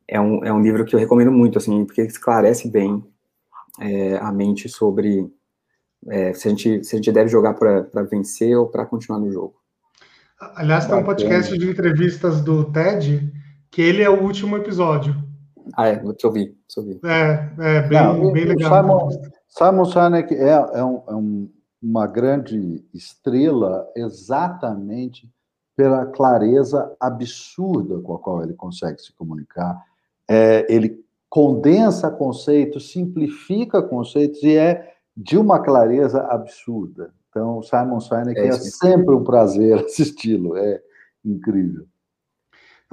é, um, é um livro que eu recomendo muito, assim, porque esclarece bem é, a mente sobre é, se, a gente, se a gente deve jogar para vencer ou para continuar no jogo. Aliás, tem um podcast de entrevistas do TED que ele é o último episódio. Ah, é, vou te ouvir, te ouvir. É, é bem, Não, bem legal. Simon, Simon Sinek é, é, um, é um, uma grande estrela exatamente pela clareza absurda com a qual ele consegue se comunicar. É, ele condensa conceitos, simplifica conceitos e é de uma clareza absurda. Então, Simon Sinek é, é sempre um prazer *laughs* assisti-lo, é incrível.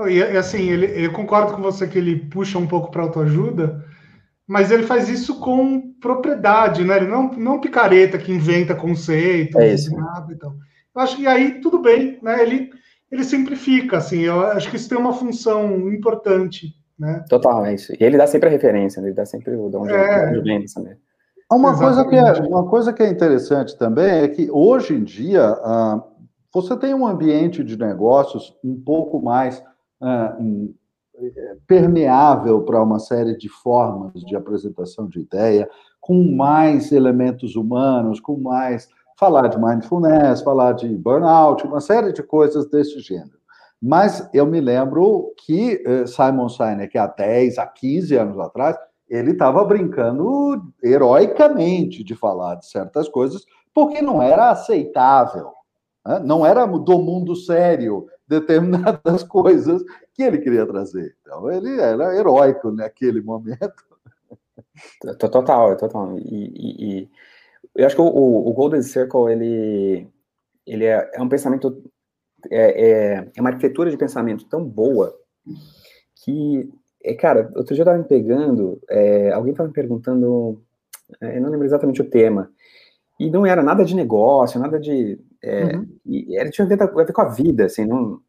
E assim, ele, eu concordo com você que ele puxa um pouco para autoajuda, mas ele faz isso com propriedade, né? Ele não, não picareta que inventa conceitos, é isso. nada e tal. Eu acho que aí tudo bem, né? Ele, ele simplifica, assim, eu acho que isso tem uma função importante, né? Total, é isso. E ele dá sempre a referência, ele dá sempre o de onde, é. onde vem também. Uma coisa, que é, uma coisa que é interessante também é que hoje em dia uh, você tem um ambiente de negócios um pouco mais uh, um, permeável para uma série de formas de apresentação de ideia, com mais elementos humanos, com mais falar de mindfulness, falar de burnout, uma série de coisas desse gênero. Mas eu me lembro que eh, Simon Sinek, há 10, há 15 anos atrás, ele estava brincando heroicamente de falar de certas coisas, porque não era aceitável, né? não era do mundo sério determinadas *laughs* coisas que ele queria trazer. Então, ele era heróico naquele momento. Total, total. E, e, e eu acho que o, o, Golden Circle, ele, ele é, é um pensamento, é, é, é, uma arquitetura de pensamento tão boa que, é, cara, outro dia eu estava me pegando, é, alguém estava me perguntando, é, eu não lembro exatamente o tema, e não era nada de negócio, nada de. É, uhum. e era, tinha a ver, a ver, com a vida, assim. Não,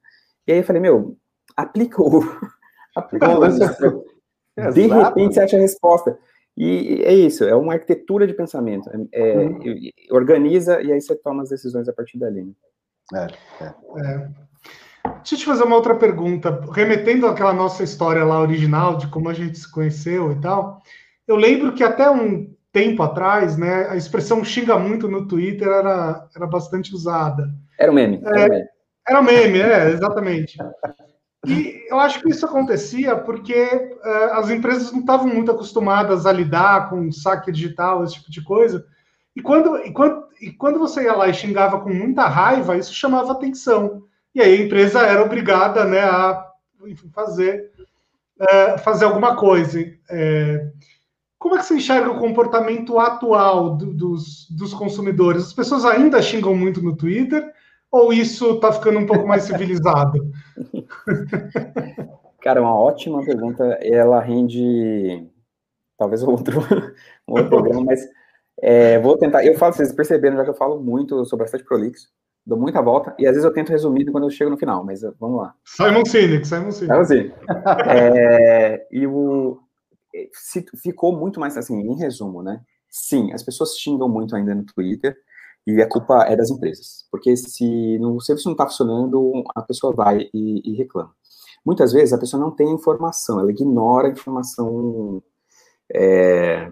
e aí eu falei, meu, aplica o. *laughs* aplica o. de repente você acha a resposta. E é isso, é uma arquitetura de pensamento. É, uhum. Organiza e aí você toma as decisões a partir dali. Né? É, é. É. Deixa eu te fazer uma outra pergunta. Remetendo àquela nossa história lá original, de como a gente se conheceu e tal, eu lembro que até um tempo atrás, né, a expressão xinga muito no Twitter era, era bastante usada. Era um meme. Era, é, meme. era um meme, é, exatamente. E eu acho que isso acontecia porque uh, as empresas não estavam muito acostumadas a lidar com saque digital, esse tipo de coisa. E quando, e, quando, e quando você ia lá e xingava com muita raiva, isso chamava atenção. E aí a empresa era obrigada né, a enfim, fazer, uh, fazer alguma coisa. É, como é que você enxerga o comportamento atual do, dos, dos consumidores? As pessoas ainda xingam muito no Twitter ou isso está ficando um pouco mais civilizado? *laughs* Cara, uma ótima pergunta. Ela rende talvez outro, outro programa, mas é, vou tentar. Eu falo, vocês perceberam já que eu falo muito, sou bastante prolixo, dou muita volta, e às vezes eu tento resumir quando eu chego no final, mas vamos lá. Simon Sinek, Simon Sinek. Simon Sinek. *laughs* É, e o, ficou muito mais assim, em resumo, né? Sim, as pessoas xingam muito ainda no Twitter, e a culpa é das empresas, porque se o serviço não está funcionando, a pessoa vai e, e, reclama. Muitas vezes a pessoa não tem informação, ela ignora a informação é, é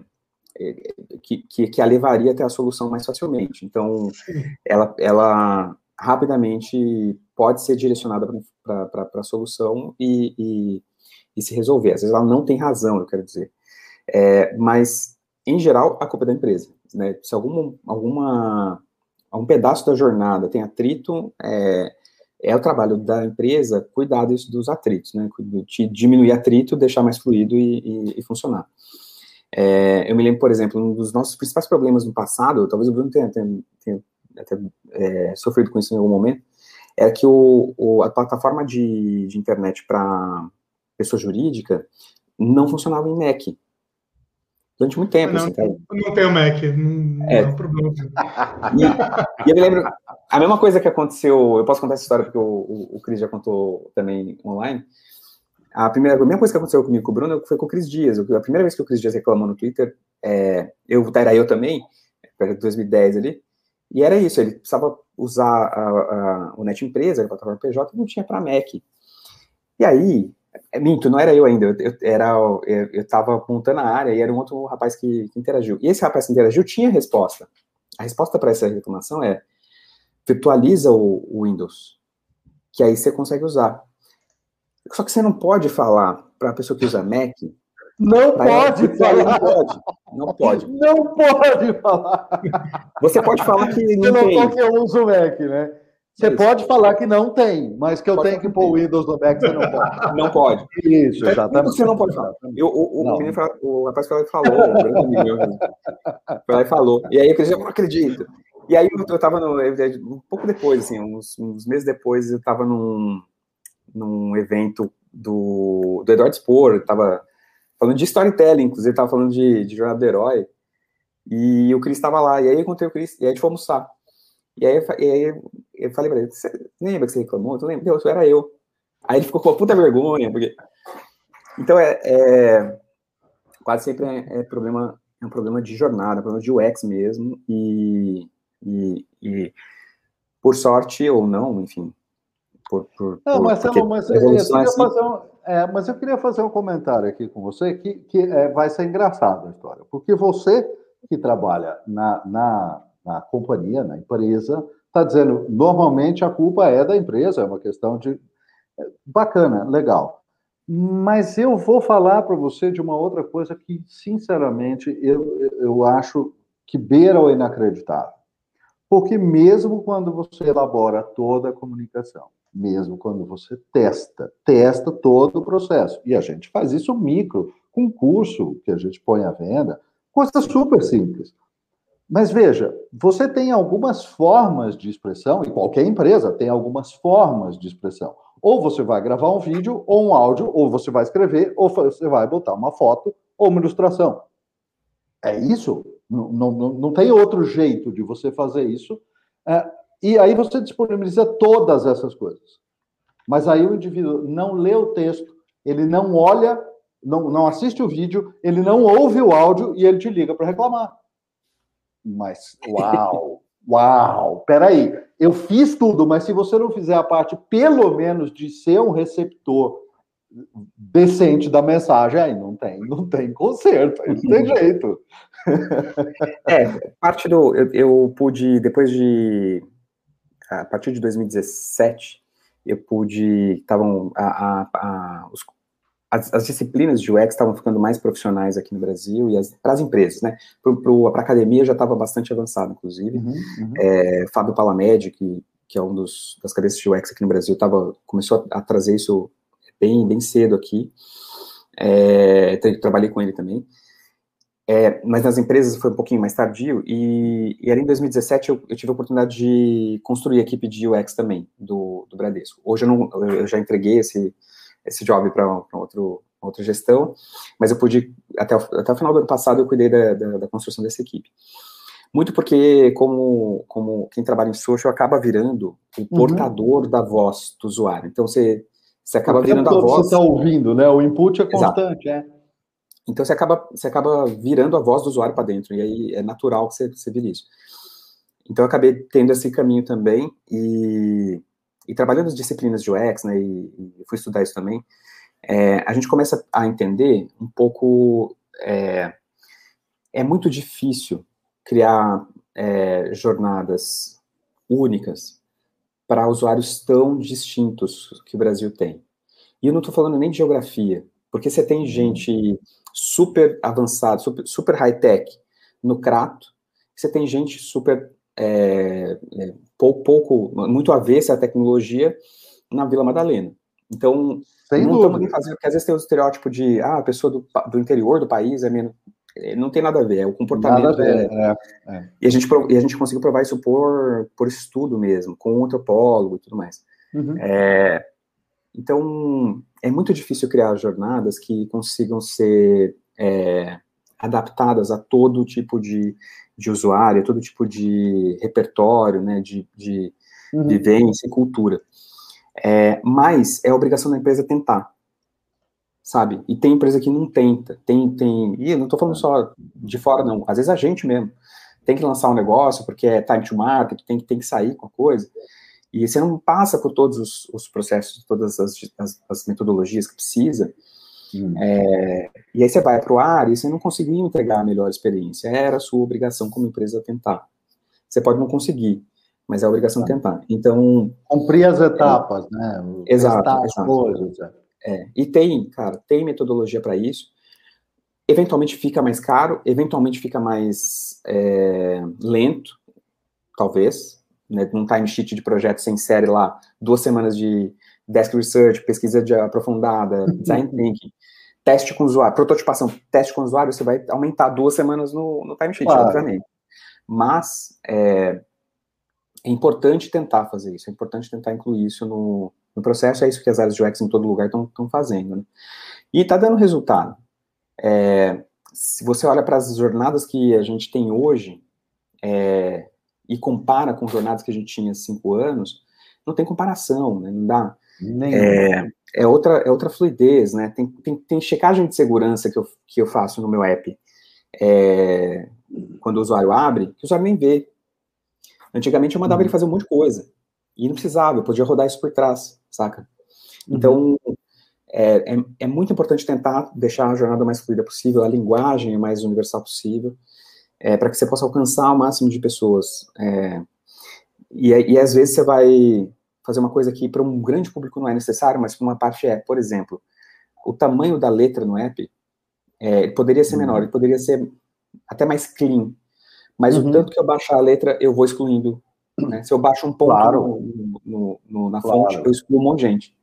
que, que, que, a levaria até a solução mais facilmente. Então, ela, ela rapidamente pode ser direcionada para a solução e, e, e, se resolver. Às vezes ela não tem razão, eu quero dizer. É, mas, em geral, a culpa é da empresa. Né? Se alguma, alguma um pedaço da jornada tem atrito, é, é o trabalho da empresa cuidar dos, dos atritos, né? De diminuir atrito, deixar mais fluido e, e funcionar. É, eu me lembro, por exemplo, um dos nossos principais problemas no passado, talvez o Bruno tenha, tenha, tenha até é, sofrido com isso em algum momento, é que o, o a plataforma de, de internet para pessoa jurídica não funcionava em Mac durante muito tempo. Não, assim, não tenho Mac, não, é. não é um problema. E, e, eu me lembro, a mesma coisa que aconteceu, eu posso contar essa história porque o, o, o Cris já contou também online. A primeira a mesma coisa que aconteceu comigo com o Bruno foi com o Cris Dias. A primeira vez que o Cris Dias reclamou no Twitter, é, eu, era eu também, era 2010 ali, e era isso, ele precisava usar a, a, o Net Empresa, a plataforma PJ, não tinha para Mac. E aí, é, minto, não era eu ainda, eu, eu era, eu, eu tava apontando a área e era um outro rapaz que, que interagiu. E esse rapaz que interagiu tinha resposta. A resposta para essa reclamação é virtualiza o, o, Windows, que aí você consegue usar. Só que você não pode falar para a pessoa que usa Mac. Não pode falar. Não pode. Não *laughs* pode. Não pode falar. Você pode falar que não, não tem. que eu uso o Mac, né? Você Isso. pode falar que não tem, mas que eu pode tenho que pôr o Windows no Mac, você não pode. *laughs* Não pode. Isso, exatamente. Você não pode falar. Eu, o, o, menino, o rapaz falou, foi lá e falou. E aí eu disse, eu não acredito. E aí eu, eu tava no, um pouco depois, assim, uns, uns meses depois, eu tava num, num evento do, do Eduardo Spor, eu tava falando de storytelling, inclusive, tava falando de, de Jornada do Herói, e o Cris estava lá, e aí eu encontrei o Cris, e aí a gente foi almoçar. E aí, e aí eu falei pra ele, você lembra que você reclamou? Tu lembra? Deus, era eu. Aí ele ficou com uma puta vergonha, porque... Então, é, é quase sempre é, é, problema, é um problema de jornada, problema de UX mesmo, e, e, e por sorte ou não, enfim, por, por, não, mas, não, mas, eu, eu assim... um, é, mas, eu queria fazer um comentário aqui com você que, que é, vai ser engraçado a história, porque você que trabalha na, na, na companhia, na empresa, está dizendo, normalmente a culpa é da empresa, é uma questão de. É, bacana, legal. Mas eu vou falar para você de uma outra coisa que, sinceramente, eu, eu acho que beira o inacreditável. Porque mesmo quando você elabora toda a comunicação, mesmo quando você testa, testa todo o processo, e a gente faz isso micro, com curso que a gente põe à venda, coisa super simples. Mas veja, você tem algumas formas de expressão, e qualquer empresa tem algumas formas de expressão. Ou você vai gravar um vídeo, ou um áudio, ou você vai escrever, ou você vai botar uma foto ou uma ilustração. É isso. Não, não, não tem outro jeito de você fazer isso. É, e aí você disponibiliza todas essas coisas. Mas aí o indivíduo não lê o texto, ele não olha, não, não assiste o vídeo, ele não ouve o áudio e ele te liga para reclamar. Mas, uau! *laughs* Uau, peraí, eu fiz tudo, mas se você não fizer a parte, pelo menos, de ser um receptor decente da mensagem, aí não tem, não tem conserto, aí não tem *laughs* jeito. É, parte do. Eu, eu, pude, depois de. A partir de 2017, eu pude. Estavam. A, a, a, os as, as, disciplinas de UX estavam ficando mais profissionais aqui no Brasil e para as empresas, né? Para a academia já estava bastante avançado, inclusive. Uhum, uhum. É, Fábio Palamed, que, que é um dos das cabeças de UX aqui no Brasil, tava, começou a, a trazer isso bem, bem cedo aqui. É, trabalhei com ele também. É, mas nas empresas foi um pouquinho mais tardio, e, e ali em 2017 eu, eu, tive a oportunidade de construir a equipe de UX também, do, do Bradesco. Hoje eu, não, eu já entreguei esse, esse job para outro outra gestão, mas eu pude, até o, até o final do ano passado, eu cuidei da, da, da construção dessa equipe. Muito porque, como, como quem trabalha em social, acaba virando o uhum. portador da voz do usuário. Então, você, você acaba virando a voz... Você está ouvindo, né? O input é constante, Exato. é. Então, você acaba, você acaba virando a voz do usuário para dentro, e aí é natural que você, você vire isso. Então, eu acabei tendo esse caminho também, e e trabalhando as disciplinas de UX, né, e, e fui estudar isso também, é, a gente começa a entender um pouco, é, é muito difícil criar é, jornadas únicas para usuários tão distintos que o Brasil tem. E eu não estou falando nem de geografia, porque você tem gente super avançada, super, super high-tech no Crato, você tem gente super é, é, pouco, pouco, muito avessa à tecnologia na Vila Madalena. Então, Sem não estamos fazendo, porque às vezes tem o estereótipo de, ah, a pessoa do, do interior do país é menos. É, não tem nada a ver, é o comportamento. Ver, é, é, E, a gente, e a gente conseguiu provar isso por, por estudo mesmo, com um antropólogo e tudo mais. Uhum. É, então, é muito difícil criar jornadas que consigam ser é, adaptadas a todo tipo de, de usuário, todo tipo de repertório, né, de, de uhum. vivência e cultura. É, mas é obrigação da empresa tentar, sabe? E tem empresa que não tenta, tem, tem, e eu não estou falando só de fora, não, às vezes a gente mesmo tem que lançar um negócio porque é time to market, tem, tem que sair com a coisa, e você não passa por todos os, os processos, todas as, as, as metodologias que precisa, Hum. É, e aí você vai para o ar e você não conseguiu entregar a melhor experiência. Era a sua obrigação como empresa tentar. Você pode não conseguir, mas é a obrigação tá. tentar. Então. Cumprir as etapas, é, né? Exato. exato. Coisas, é. E tem, cara, tem metodologia para isso. Eventualmente fica mais caro, eventualmente fica mais é, lento, talvez. Né, num time sheet de projeto sem série lá, duas semanas de desk research, pesquisa de aprofundada, design thinking, teste com usuário, prototipação, teste com usuário, você vai aumentar duas semanas no, no timesheet, claro. obviamente. Mas é, é, importante tentar fazer isso, é importante tentar incluir isso no, no processo, é isso que as áreas de UX em todo lugar estão fazendo. Né? E está dando resultado. É, se você olha para as jornadas que a gente tem hoje é, e compara com jornadas que a gente tinha há cinco anos, não tem comparação, né? não dá. É, é, outra, é outra fluidez, né? Tem, tem, tem checagem de segurança que eu, que eu faço no meu app. É, quando o usuário abre, que o usuário nem vê. Antigamente eu mandava uhum. ele fazer um monte de coisa. E não precisava, eu podia rodar isso por trás, saca? Uhum. Então, é, é, é, muito importante tentar deixar a jornada mais fluida possível, a linguagem mais universal possível, é, para que você possa alcançar o máximo de pessoas. É, e, e às vezes você vai fazer uma coisa que para um grande público não é necessário, mas para uma parte é. Por exemplo, o tamanho da letra no app é, poderia ser menor, ele poderia ser até mais clean. Mas uhum. o tanto que eu baixar a letra, eu vou excluindo. Né? Se eu baixo um ponto claro. no, no, no, na claro. fonte, eu excluo um monte de gente.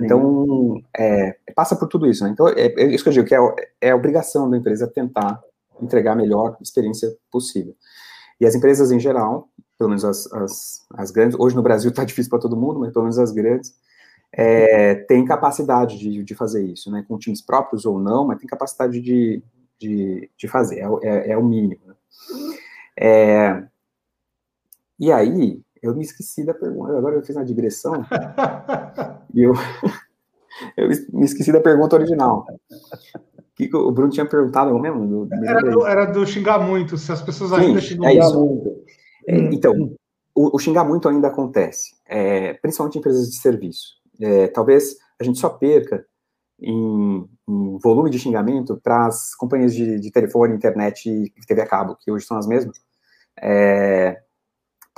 Então, é, passa por tudo isso. Né? Então, é, é, isso que eu digo, que é, é a obrigação da empresa tentar entregar a melhor experiência possível. E as empresas em geral, pelo menos as, as, as grandes, hoje no Brasil está *laughs* difícil para todo mundo, mas pelo menos as grandes, é, têm capacidade de, de fazer isso, né? com times próprios ou não, mas tem capacidade de, de, de fazer, é, é, é o mínimo. Né? É, e aí, eu me esqueci da pergunta, agora eu fiz uma digressão, *laughs* e eu, *laughs* eu me esqueci da pergunta original. Que o Bruno tinha perguntado mesmo? Do, era, do, era, do, xingar muito, se as pessoas ainda Sim, xingam é isso. muito. É, então, o, o, xingar muito ainda acontece, é, principalmente em empresas de serviço. É, talvez a gente só perca em, em volume de xingamento para as companhias de, de, telefone, internet e TV a cabo, que hoje são as mesmas, é,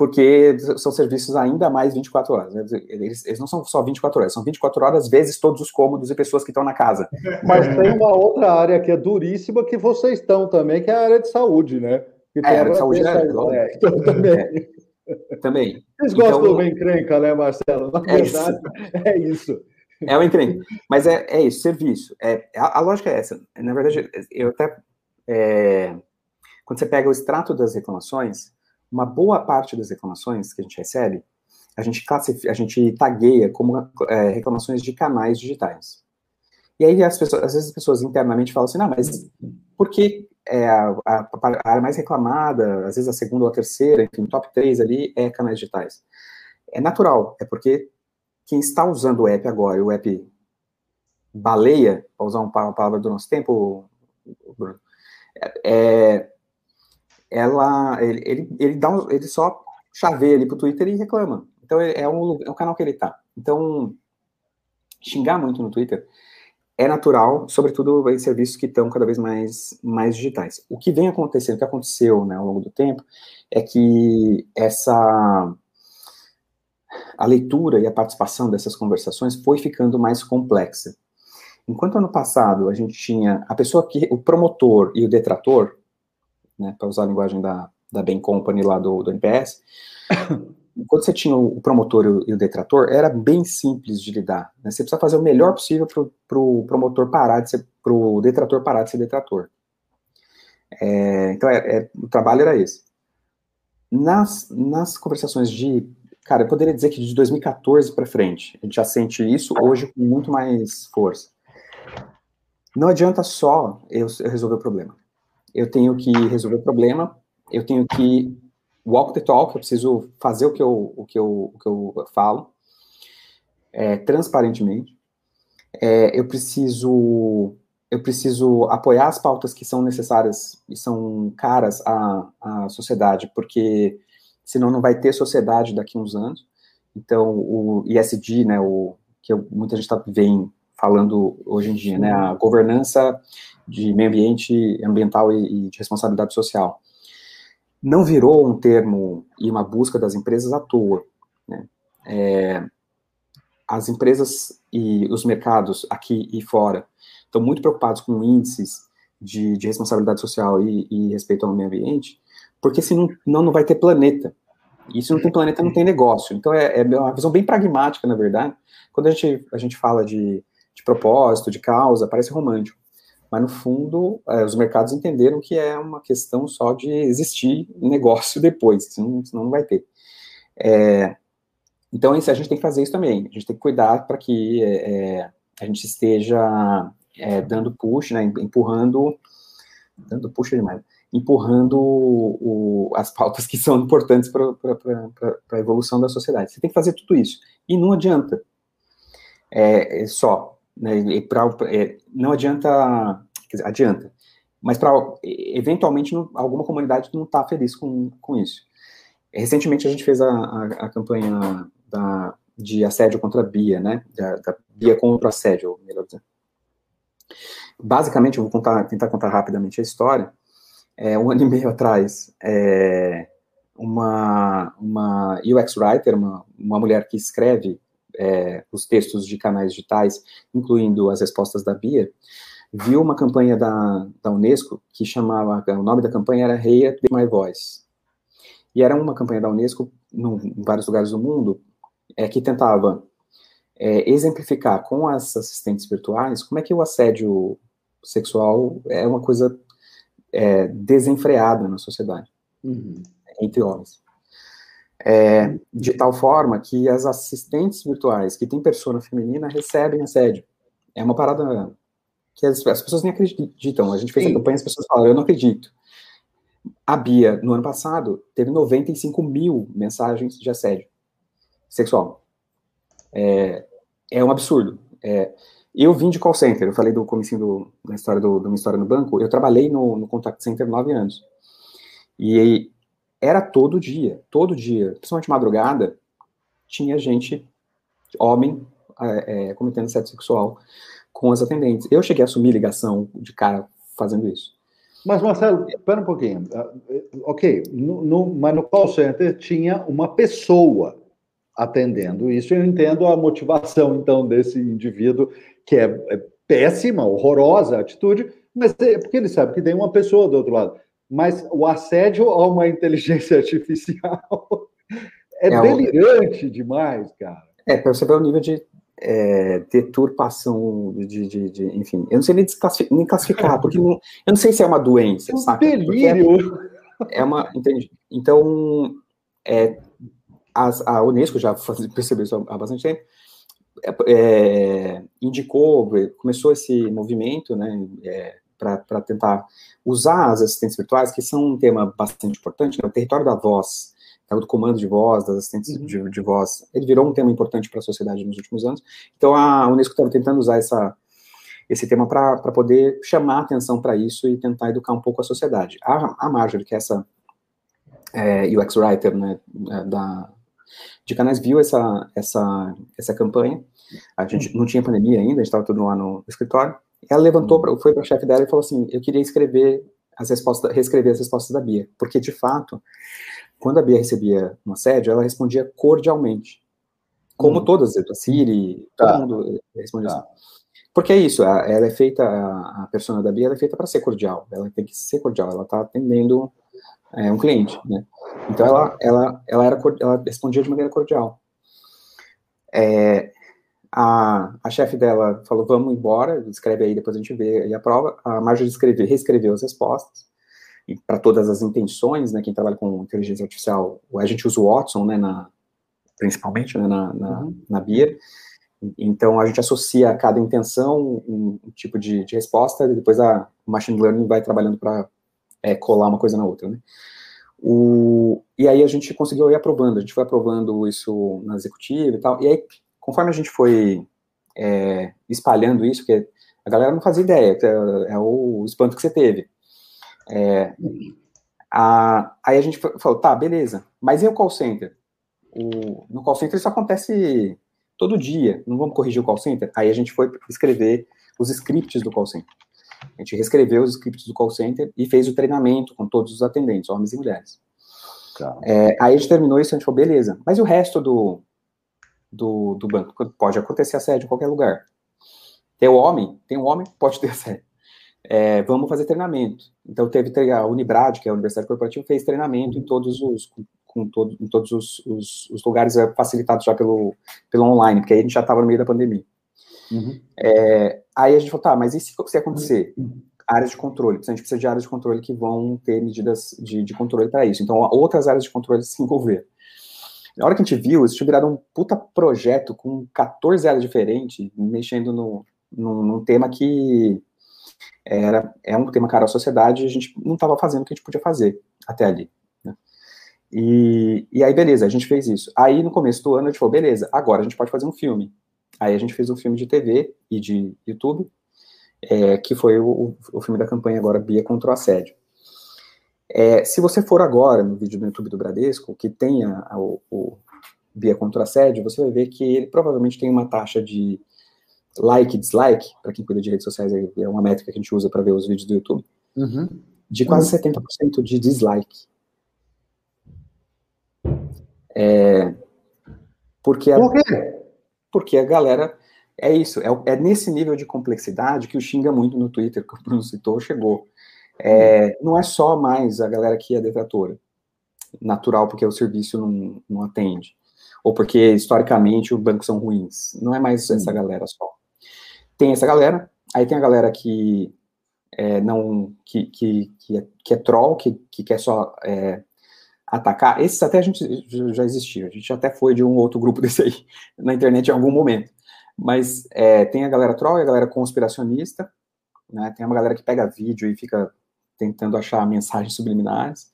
porque são serviços ainda mais 24 horas. Né? Eles, eles, não são só 24 horas, são 24 horas vezes todos os cômodos e pessoas que estão na casa. *laughs* Mas tem uma outra área que é duríssima que vocês estão também, que é a área de saúde, né? Que é, a área de saúde, é, é, então, também. *laughs* É, também. Vocês gostam então, do encrenca, né, Marcelo? Na é verdade, isso. é isso. É o encrenca. Mas é, é isso, serviço. É, a, a lógica é essa. Na verdade, eu até... É, quando você pega o extrato das reclamações, uma boa parte das reclamações que a gente recebe, a gente classifica, a gente tagueia como é, reclamações de canais digitais. E aí as pessoas, às vezes as pessoas internamente falam assim, não, mas por que é a, a, a, área mais reclamada, às vezes a segunda ou a terceira, enfim, top 3 ali é canais digitais. É natural, é porque quem está usando o app agora, o app baleia, para usar uma palavra do nosso tempo, Bruno, é, ela, ele, ele, ele, dá um, ele só chaveia ali pro Twitter e reclama. Então é, um, é um canal que ele tá. Então, xingar muito no Twitter é natural, sobretudo em serviços que estão cada vez mais, mais digitais. O que vem acontecendo, o que aconteceu né, ao longo do tempo, é que essa a leitura e a participação dessas conversações foi ficando mais complexa. Enquanto ano passado a gente tinha a pessoa que, o promotor e o detrator, né, para usar a linguagem da, da Bain Company lá do, do NPS, *coughs* quando você tinha o promotor e o detrator, era bem simples de lidar. Né? Você precisa fazer o melhor possível para o promotor parar de ser, para o detrator parar de ser detrator. É, então, é, é, o trabalho era esse. Nas, nas conversações de, cara, eu poderia dizer que de 2014 para frente, a gente já sente isso hoje com muito mais força. Não adianta só eu, eu resolver o problema eu tenho que resolver o problema, eu tenho que walk the talk, eu preciso fazer o que eu, o que eu, o que eu falo, é, transparentemente. É, eu preciso eu preciso apoiar as pautas que são necessárias e são caras à, à sociedade, porque senão não vai ter sociedade daqui a uns anos. Então, o ISD, né, o que muita gente está vem falando hoje em dia, né, a governança de meio ambiente, ambiental e, e de responsabilidade social. Não virou um termo e uma busca das empresas à toa. Né? É, as empresas e os mercados aqui e fora estão muito preocupados com índices de, de responsabilidade social e, e, respeito ao meio ambiente, porque senão não, não vai ter planeta. E se não tem planeta, não tem negócio. Então é, é uma visão bem pragmática, na verdade. Quando a gente, a gente fala de, de propósito, de causa, parece romântico mas no fundo é, os mercados entenderam que é uma questão só de existir negócio *laughs* depois, senão, senão não vai ter. É, então isso, a gente tem que fazer isso também, a gente tem que cuidar para que é, é, a gente esteja é, dando push, né, empurrando, dando push demais, empurrando o, as pautas que são importantes para a evolução da sociedade. Você tem que fazer tudo isso, e não adianta é, só né, e pra, é, não adianta, dizer, adianta, mas para eventualmente não, alguma comunidade não está feliz com, com isso. Recentemente a gente fez a, a, a campanha da, de assédio contra a Bia, né? Da, da Bia contra o assédio, melhor. Basicamente, eu vou contar, tentar contar rapidamente a história. É, um ano e meio atrás, é, uma, uma UX writer, uma, uma mulher que escreve é, os textos de canais digitais, incluindo as respostas da Bia, viu uma campanha da, da Unesco que chamava, o nome da campanha era Hear My Voice. E era uma campanha da Unesco em vários lugares do mundo é, que tentava é, exemplificar com as assistentes virtuais como é que o assédio sexual é uma coisa é, desenfreada na sociedade, uhum. entre homens. É, de tal forma que as assistentes virtuais que têm persona feminina recebem assédio. É uma parada que as, as pessoas nem acreditam. A gente fez Sim. a campanha e as pessoas falam, eu não acredito. A Bia, no ano passado, teve 95 mil mensagens de assédio sexual. É, é um absurdo. É, eu vim de call center, eu falei do comecinho do, da história do, de uma história no banco, eu trabalhei no, no contact center nove anos. E era todo dia, todo dia, principalmente madrugada, tinha gente, homem, é, é, cometendo sexo sexual com as atendentes. Eu cheguei a assumir ligação de cara fazendo isso. Mas, Marcelo, espera um pouquinho. Ah, ok, no, no, mas no call center tinha uma pessoa atendendo isso. Eu entendo a motivação, então, desse indivíduo, que é, é péssima, horrorosa atitude, mas é porque ele sabe que tem uma pessoa do outro lado. Mas o assédio a uma inteligência *laughs* artificial é, é delirante demais, cara. É, para você ver o nível de é, deturpação de, de, de, enfim, eu não sei nem, nem classificar, porque não, eu não sei se é uma doença, um saca? Delírio. É, é, uma, entende? Então, é, a, a Unesco já percebeu isso há bastante tempo, é, é, indicou, começou esse movimento, né, é, para tentar usar as assistentes virtuais, que são um tema bastante importante, né, o território da voz, né, do comando de voz, das assistentes uhum. de, de, voz, ele virou um tema importante para a sociedade nos últimos anos. Então a Unesco estava tentando usar essa, esse tema para poder chamar atenção para isso e tentar educar um pouco a sociedade. A, a Marjorie, que é essa é, UX Writer né, é, da, de canais, viu essa, essa, essa campanha. A gente não tinha pandemia ainda, a gente estava tudo lá no escritório. Ela levantou, uhum. foi para o chefe dela e falou assim: Eu queria escrever as respostas, reescrever as respostas da Bia, porque de fato, quando a Bia recebia um assédio, ela respondia cordialmente, como uhum. todas, a Siri, tá. todo mundo respondia tá. assim. Porque é isso, ela é feita, a persona da Bia é feita para ser cordial, ela tem que ser cordial, ela está atendendo é, um cliente, né? Então ela, ela, ela, era, ela respondia de maneira cordial. É, a, a chefe dela falou, vamos embora, escreve aí, depois a gente vê aí a prova. A Marjorie escreveu, reescreveu as respostas, para todas as intenções, né, quem trabalha com inteligência artificial, a gente usa o Watson, né, na, principalmente, né, na, na, uhum. na BIA, então a gente associa a cada intenção um, um tipo de, de, resposta, e depois a, machine learning vai trabalhando para é, colar uma coisa na outra, né. O, e aí a gente conseguiu ir aprovando, a gente foi aprovando isso na executiva e tal, e aí conforme a gente foi é, espalhando isso, que a galera não fazia ideia, é, é o espanto que você teve. É, a, aí a gente falou, tá, beleza, mas e o call center? O, no call center isso acontece todo dia, não vamos corrigir o call center? Aí a gente foi escrever os scripts do call center. A gente reescreveu os scripts do call center e fez o treinamento com todos os atendentes, homens e mulheres. Tá. É, aí a gente terminou isso e a gente falou, beleza, mas e o resto do, do, do banco. Pode acontecer assédio em qualquer lugar. Tem o homem, tem um homem, pode ter *laughs* assédio. É, vamos fazer treinamento. Então teve a Unibrad, que é a Universidade Corporativa, fez treinamento em todos os com, com todo, em todos os, os, os, lugares é, facilitados já pelo, pelo online, porque aí a gente já estava no meio da pandemia. Uhum. É, aí a gente falou, tá, mas e se, se acontecer? Uhum. Áreas de controle, a gente precisa de áreas de controle que vão ter medidas de, de controle para isso. Então, outras áreas de controle se envolver. Na hora que a gente viu, isso tinha virado um puta projeto com 14 áreas diferentes, mexendo no, no, num tema que era, é um tema caro à sociedade e a gente não estava fazendo o que a gente podia fazer até ali. Né? E, e aí, beleza, a gente fez isso. Aí, no começo do ano, a gente falou, beleza, agora a gente pode fazer um filme. Aí a gente fez um filme de TV e de YouTube, é, que foi o, o filme da campanha agora, Bia contra o Assédio. É, se você for agora no vídeo do YouTube do Bradesco, que tenha o, o Bia contra assédio, você vai ver que ele provavelmente tem uma taxa de like e dislike, para quem cuida de redes sociais, é uma métrica que a gente usa para ver os vídeos do YouTube, uhum. de quase uhum. 70% de dislike. É, porque Por quê? porque a galera é isso, é, é, nesse nível de complexidade que o xinga muito no Twitter, *laughs* que o Bruno citou, chegou. É, não é só mais a galera que é detratora, natural, porque o serviço não, não atende, ou porque historicamente os bancos são ruins. Não é mais Sim. essa galera só. Tem essa galera, aí tem a galera que é, não que, que, que, é, que é troll, que, que quer só é, atacar. Esses até a gente já existia, a gente até foi de um outro grupo *laughs* desse aí na internet em algum momento. Mas é, tem a galera troll e a galera conspiracionista, né? Tem uma galera que pega vídeo e fica tentando achar mensagens subliminares.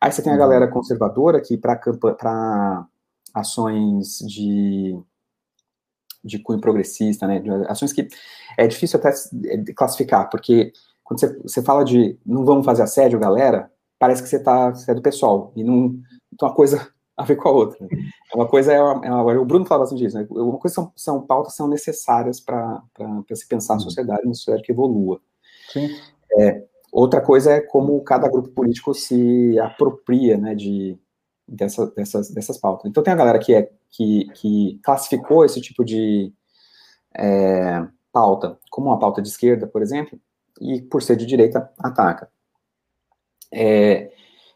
Aí você tem a uhum. galera conservadora que para ações de de cunho progressista, né? Ações que é difícil até classificar, porque quando você, você fala de não vamos fazer assédio, galera, parece que você tá você é do pessoal e não então uma coisa *laughs* a ver com a outra. Né? É uma coisa é, uma, é uma, o Bruno fala bastante disso, né? Uma coisa são, são pautas são necessárias para se pensar a uhum. sociedade, uma sociedade que evolua. Sim. É, outra coisa é como cada grupo político se apropria, né, de dessa, dessas dessas pautas. Então tem a galera que é que, que classificou esse tipo de é, pauta como uma pauta de esquerda, por exemplo, e por ser de direita ataca. É,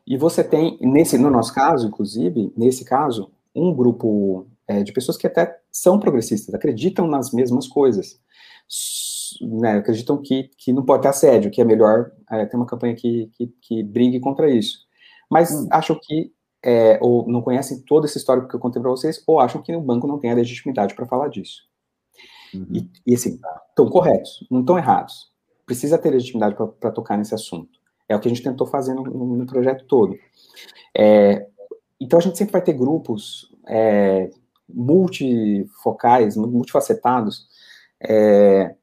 e você tem, nesse, no nosso caso, inclusive, nesse caso, um grupo é, de pessoas que até são progressistas, acreditam nas mesmas coisas, né, acreditam que, que não pode ter assédio, que é melhor é, ter uma campanha que, que, que brigue contra isso. Mas hum. acham que, é, ou não conhecem todo esse histórico que eu contei para vocês, ou acham que o banco não tem a legitimidade para falar disso. Uhum. E, e, assim, estão corretos, não estão errados. Precisa ter legitimidade para tocar nesse assunto. É o que a gente tentou fazer no, no projeto todo. É, então, a gente sempre vai ter grupos é, multifocais, multifacetados, é,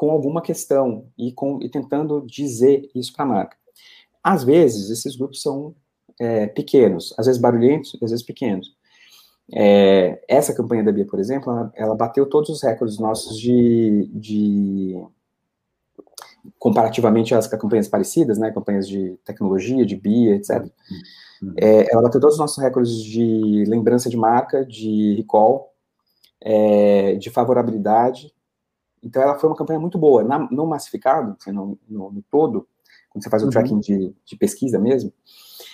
com alguma questão e, com, e tentando dizer isso para a marca. Às vezes, esses grupos são é, pequenos, às vezes barulhentos, às vezes pequenos. É, essa campanha da Bia, por exemplo, ela, ela, bateu todos os recordes nossos de, de comparativamente às campanhas parecidas, né, campanhas de tecnologia, de BIA, etc. Uhum. É, ela bateu todos os nossos recordes de lembrança de marca, de recall, é, de favorabilidade. Então, ela foi uma campanha muito boa. Na, no massificado, no, no, no, todo, quando você faz o uhum. tracking de, de, pesquisa mesmo,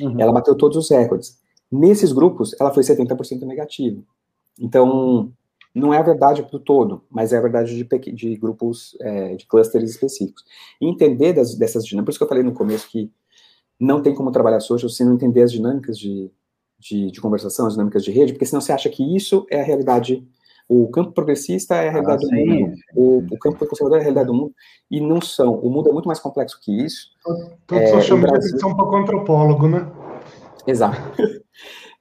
uhum. ela bateu todos os recordes. Nesses grupos, ela foi 70% negativa. Então, não é a verdade para o todo, mas é a verdade de, de grupos, é, de clusters específicos. E entender das, dessas dinâmicas, por isso que eu falei no começo que não tem como trabalhar social se não entender as dinâmicas de, de, de, conversação, as dinâmicas de rede, porque senão você acha que isso é a realidade, o campo progressista é a realidade ah, do mundo, o, o, campo conservador é a realidade do mundo, e não são. O mundo é muito mais complexo que isso. Todos é, chamam de atenção um pouco antropólogo, né? Exato.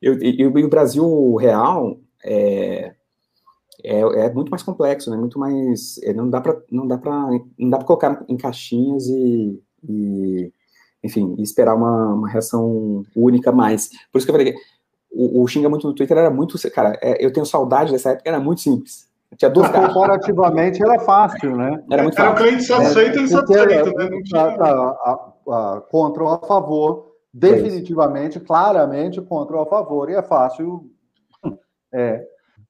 E o Brasil real, é, é, é muito mais complexo, né? Muito mais, é, não dá para não dá para não dá para colocar em caixinhas e, e enfim, e esperar uma, uma, reação única mais. Por isso que eu falei que o, o xinga muito no Twitter era muito, cara, é, eu tenho saudade dessa época, era muito simples. Tinha duas caixas. Comparativamente era fácil, né? Era muito fácil. Era o cliente satisfeito e insatisfeito, né? Não tinha... Tá, a, a, a, contra ou a favor, definitivamente, claramente contra ou a favor, e é fácil é,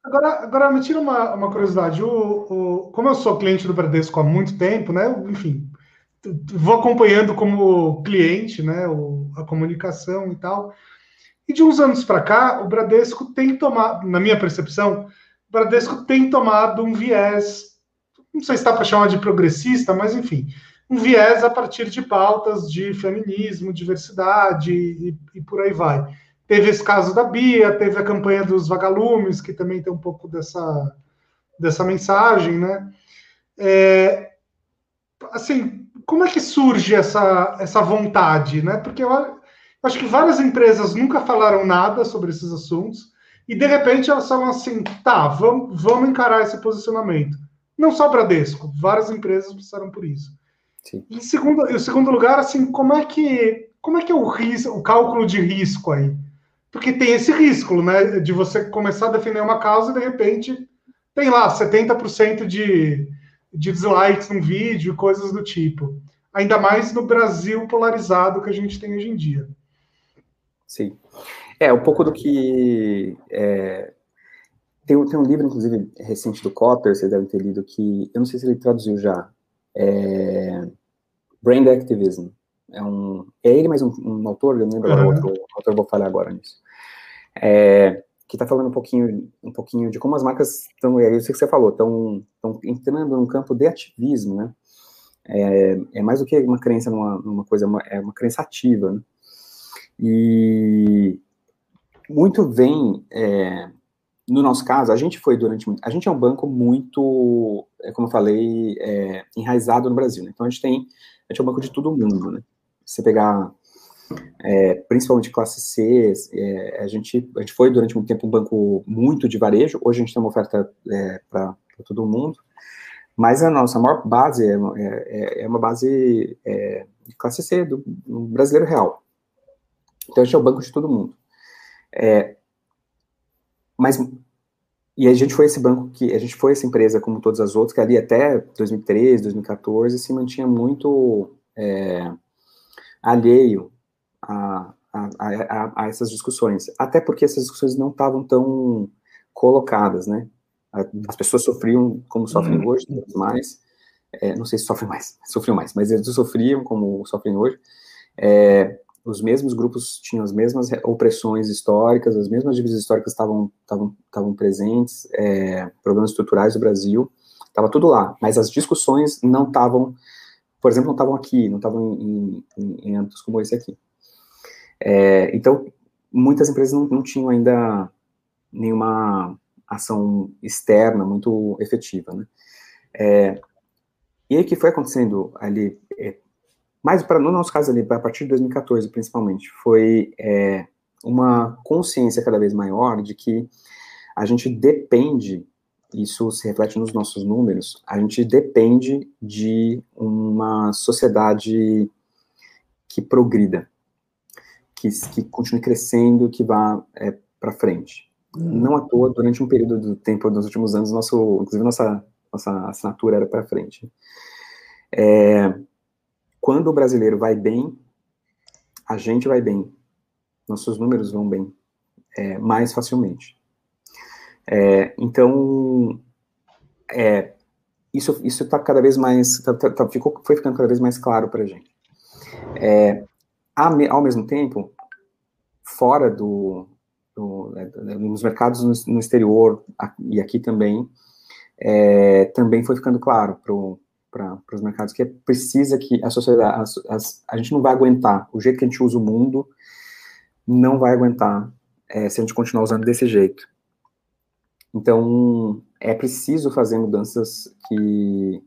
Agora, agora me tira uma, uma curiosidade. O, o, como eu sou cliente do Bradesco há muito tempo, né? Enfim, vou acompanhando como cliente, né? O, a comunicação e tal. E de uns anos para cá, o Bradesco tem tomado, na minha percepção, o Bradesco tem tomado um viés, não sei se está para chamar de progressista, mas enfim, um viés a partir de pautas de feminismo, diversidade e, e por aí vai. Teve esse caso da Bia, teve a campanha dos vagalumes, que também tem um pouco dessa, dessa mensagem, né? É, assim, como é que surge essa, essa vontade, né? Porque eu, acho que várias empresas nunca falaram nada sobre esses assuntos, e de repente elas falam assim, tá, vamos, vamos encarar esse posicionamento. Não só Bradesco, várias empresas passaram por isso. Sim. Em segundo, em segundo lugar, assim, como é que como é que é o risco, o cálculo de risco aí? porque tem esse risco, né, de você começar a defender uma causa e de repente tem lá 70% de, de dislikes no vídeo, coisas do tipo. Ainda mais no Brasil polarizado que a gente tem hoje em dia. Sim. É, um pouco do que. É, tem, tem um livro, inclusive, recente do Copper, vocês devem ter lido, que eu não sei se ele traduziu já. É, Brand Activism. É, um, é ele, mas um, um autor, eu não lembro uhum. outro autor, vou falar agora nisso. É, que está falando um pouquinho, um pouquinho de como as marcas estão, é isso que você falou, estão entrando num campo de ativismo, né? É, é, mais do que uma crença numa, numa coisa, uma, é uma crença ativa, né? E muito vem, é, no nosso caso, a gente foi durante, a gente é um banco muito, é, como eu falei, é, enraizado no Brasil, né? Então a gente tem, a gente é um banco de todo mundo, né? Você pegar é, principalmente classe C, é, a, gente, a gente foi durante muito tempo um banco muito de varejo, hoje a gente tem uma oferta é, para todo mundo, mas a nossa maior base é, uma base de classe C, do, do, brasileiro real. Então a gente é o banco de todo mundo. É, mas e a gente foi esse banco que a gente foi essa empresa como todas as outras que ali até 2013, 2014 se mantinha muito é, alheio a, a, a, a, essas discussões, até porque essas discussões não estavam tão colocadas, né? As pessoas sofriam como sofrem uhum. hoje, mais, é, não sei se sofrem mais, *laughs* sofriam mais, mas eles sofriam como sofrem hoje. É, os mesmos grupos tinham as mesmas opressões históricas, as mesmas dívidas históricas estavam presentes, é, problemas estruturais do Brasil, estava tudo lá, mas as discussões não estavam, por exemplo, não estavam aqui, não estavam em, em, em âmbitos como esse aqui. É, então, muitas empresas não, não tinham ainda nenhuma ação externa muito efetiva, né? É, e aí que foi acontecendo ali, é, mais para no nosso caso ali, a partir de 2014 principalmente, foi é, uma consciência cada vez maior de que a gente depende, isso se reflete nos nossos números, a gente depende de uma sociedade que progrida, que, que continue crescendo, que vá é, para frente. Hum. Não à toa, durante um período do tempo, nos últimos anos, nosso, inclusive nossa, nossa assinatura era para frente. É, quando o brasileiro vai bem, a gente vai bem, nossos números vão bem, é, mais facilmente. É, então, é, isso isso está cada vez mais, tá, tá, tá, ficou, foi ficando cada vez mais claro para a gente. É, ao mesmo tempo, fora do, do né, nos mercados no, no, exterior e aqui também, é, também foi ficando claro para os mercados que é precisa que a sociedade, a, gente não vai aguentar, o jeito que a gente usa o mundo não vai aguentar é, se a gente continuar usando desse jeito. Então, é preciso fazer mudanças que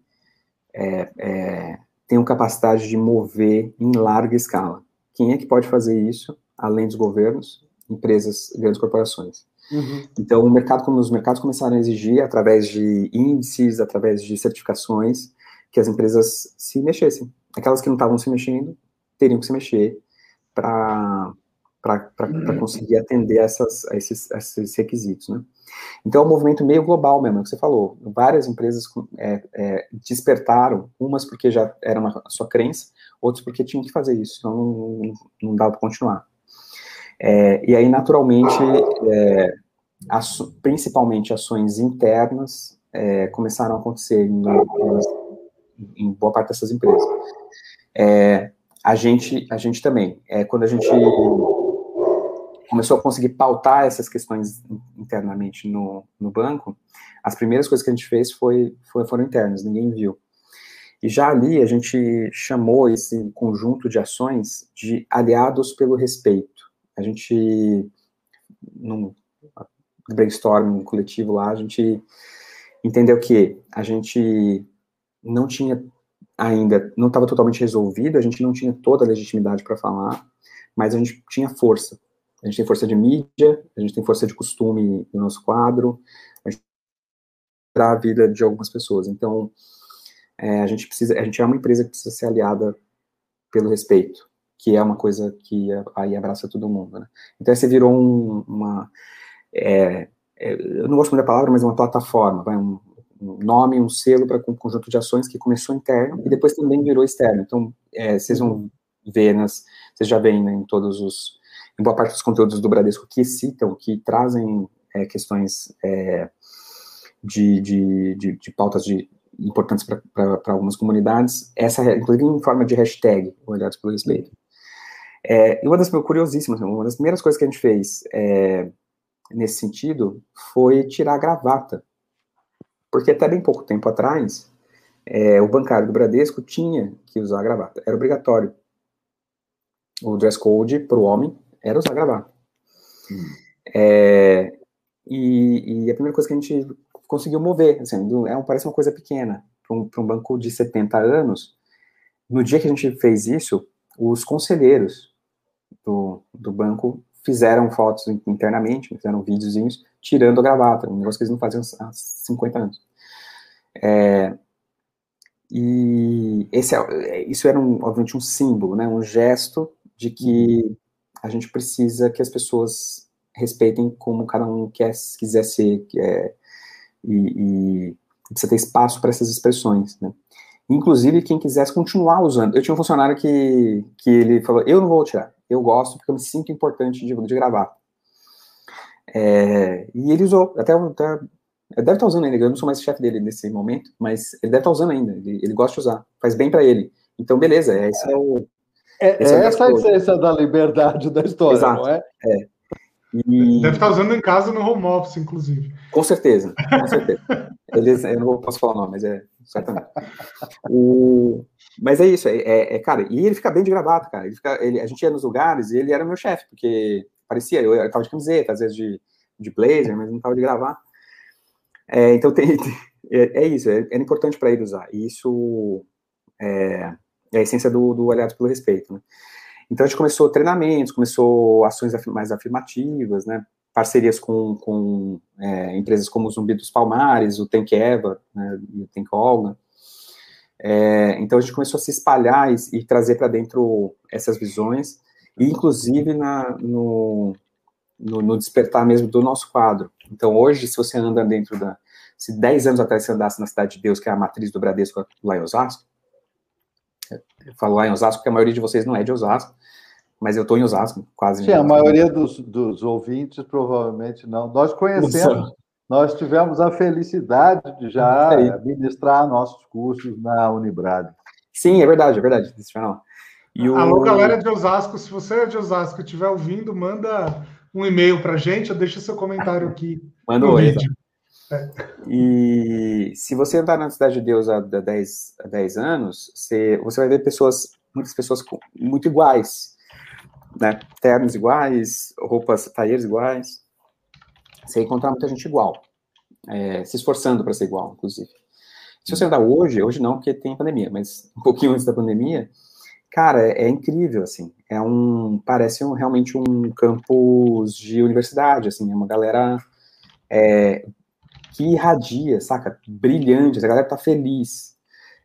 é, é, tenham capacidade de mover em larga escala. Quem é que pode fazer isso, além dos governos, empresas, grandes corporações? Uhum. Então, o mercado, como os mercados começaram a exigir, através de índices, através de certificações, que as empresas se mexessem. Aquelas que não estavam se mexendo, teriam que se mexer para uhum. conseguir atender essas, a esses, a esses requisitos, né? Então, é um movimento meio global mesmo, é o que você falou. Várias empresas é, é, despertaram, umas porque já era uma sua crença, outros porque tinham que fazer isso, senão não, não dava para continuar. É, e aí, naturalmente, é, principalmente ações internas é, começaram a acontecer em, boa parte dessas empresas. É, a gente, a gente também, é, quando a gente começou a conseguir pautar essas questões internamente no, no banco, as primeiras coisas que a gente fez foi, foi, foram internas, ninguém viu. E já ali a gente chamou esse conjunto de ações de aliados pelo respeito. A gente, num brainstorming coletivo lá, a gente entendeu que a gente não tinha ainda, não estava totalmente resolvido, a gente não tinha toda a legitimidade para falar, mas a gente tinha força. A gente tem força de mídia, a gente tem força de costume no nosso quadro, a gente a vida de algumas pessoas. Então, é, a gente precisa, a gente é uma empresa que precisa ser aliada pelo respeito, que é uma coisa que aí abraça todo mundo, né? Então, você virou um, uma, é, é, eu não gosto muito da palavra, mas uma plataforma, vai, um, nome, um selo para um conjunto de ações que começou interno e depois também virou externo. Então, é, vocês vão ver, nas, vocês já veem né, em todos os, em boa parte dos conteúdos do Bradesco que citam, que trazem é, questões é, de, de, de, de, pautas de, importantes para algumas comunidades, essa, inclusive em forma de hashtag, Olhados pelo Respeito. É, e uma das curiosíssimas, uma das primeiras coisas que a gente fez é, nesse sentido foi tirar a gravata. Porque até bem pouco tempo atrás, é, o bancário do Bradesco tinha que usar gravata, era obrigatório. O dress code para o homem era usar gravata. É, e, e, a primeira coisa que a gente conseguiu mover, assim, é um, parece uma coisa pequena, para um, um banco de 70 anos, no dia que a gente fez isso, os conselheiros do, do banco fizeram fotos internamente, fizeram videozinhos tirando a gravata, um negócio que eles não faziam há 50 anos. É, e esse, é, isso era, um, obviamente, um símbolo, né, um gesto de que a gente precisa que as pessoas respeitem como cada um quer, quiser ser, é, e, e precisa ter espaço para essas expressões, né. Inclusive, quem quisesse continuar usando. Eu tinha um funcionário que, que ele falou, eu não vou tirar, eu gosto porque eu me sinto importante de, de gravar. É, e ele usou, até, até deve estar usando ainda, eu não sou mais chefe dele nesse momento, mas ele deve estar usando ainda, ele, ele gosta de usar, faz bem para ele. Então, beleza, esse é o. É, esse é, é essa a essência da liberdade da história, Exato, não é? É. E... Deve estar usando em casa no home office, inclusive. Com certeza, com certeza. Eles, eu não posso falar o nome, mas é certamente. O, mas é isso, é, é, é, cara, e ele fica bem de gravata, cara. Ele fica, ele, a gente ia nos lugares e ele era meu chefe, porque parecia, eu, eu tava de camiseta, às vezes de, de blazer, mas não tava de gravata. É, então tem, é, é, isso, é, é importante para ele usar. E isso é, é, a essência do, do Aliados pelo Respeito, né? Então a gente começou treinamentos, começou ações mais afirmativas, né? Parcerias com, com é, empresas como o Zumbi dos Palmares, o Tank Eva né, e o Tank Olga. É, então a gente começou a se espalhar e, e trazer para dentro essas visões, inclusive na, no, no, no, despertar mesmo do nosso quadro. Então hoje, se você anda dentro da. Se 10 anos atrás você andasse na Cidade de Deus, que é a matriz do Bradesco lá em Osasco, eu falo lá em Osasco porque a maioria de vocês não é de Osasco, mas eu estou em Osasco, quase. Sim, a maioria dos, dos ouvintes provavelmente não. Nós conhecemos, nós tivemos a felicidade de já é ministrar nossos cursos na Unibrad. Sim, é verdade, é verdade. E o... Alô, galera de Osasco, se você é de Osasco e estiver ouvindo, manda um e-mail para a gente, ou deixa seu comentário aqui. Manda um vídeo. É. E se você andar na Cidade de Deus há 10, há 10 anos, você, você vai ver pessoas, muitas pessoas muito iguais, né? Ternos iguais, roupas, taieres iguais. Você encontrar muita gente igual, é, se esforçando para ser igual, inclusive. Se você andar hoje, hoje não, porque tem pandemia, mas um pouquinho antes da pandemia, cara, é, incrível, assim. É um, parece um, realmente um campus de universidade, assim, é uma galera é, que irradia, saca? Brilhante, a galera tá feliz.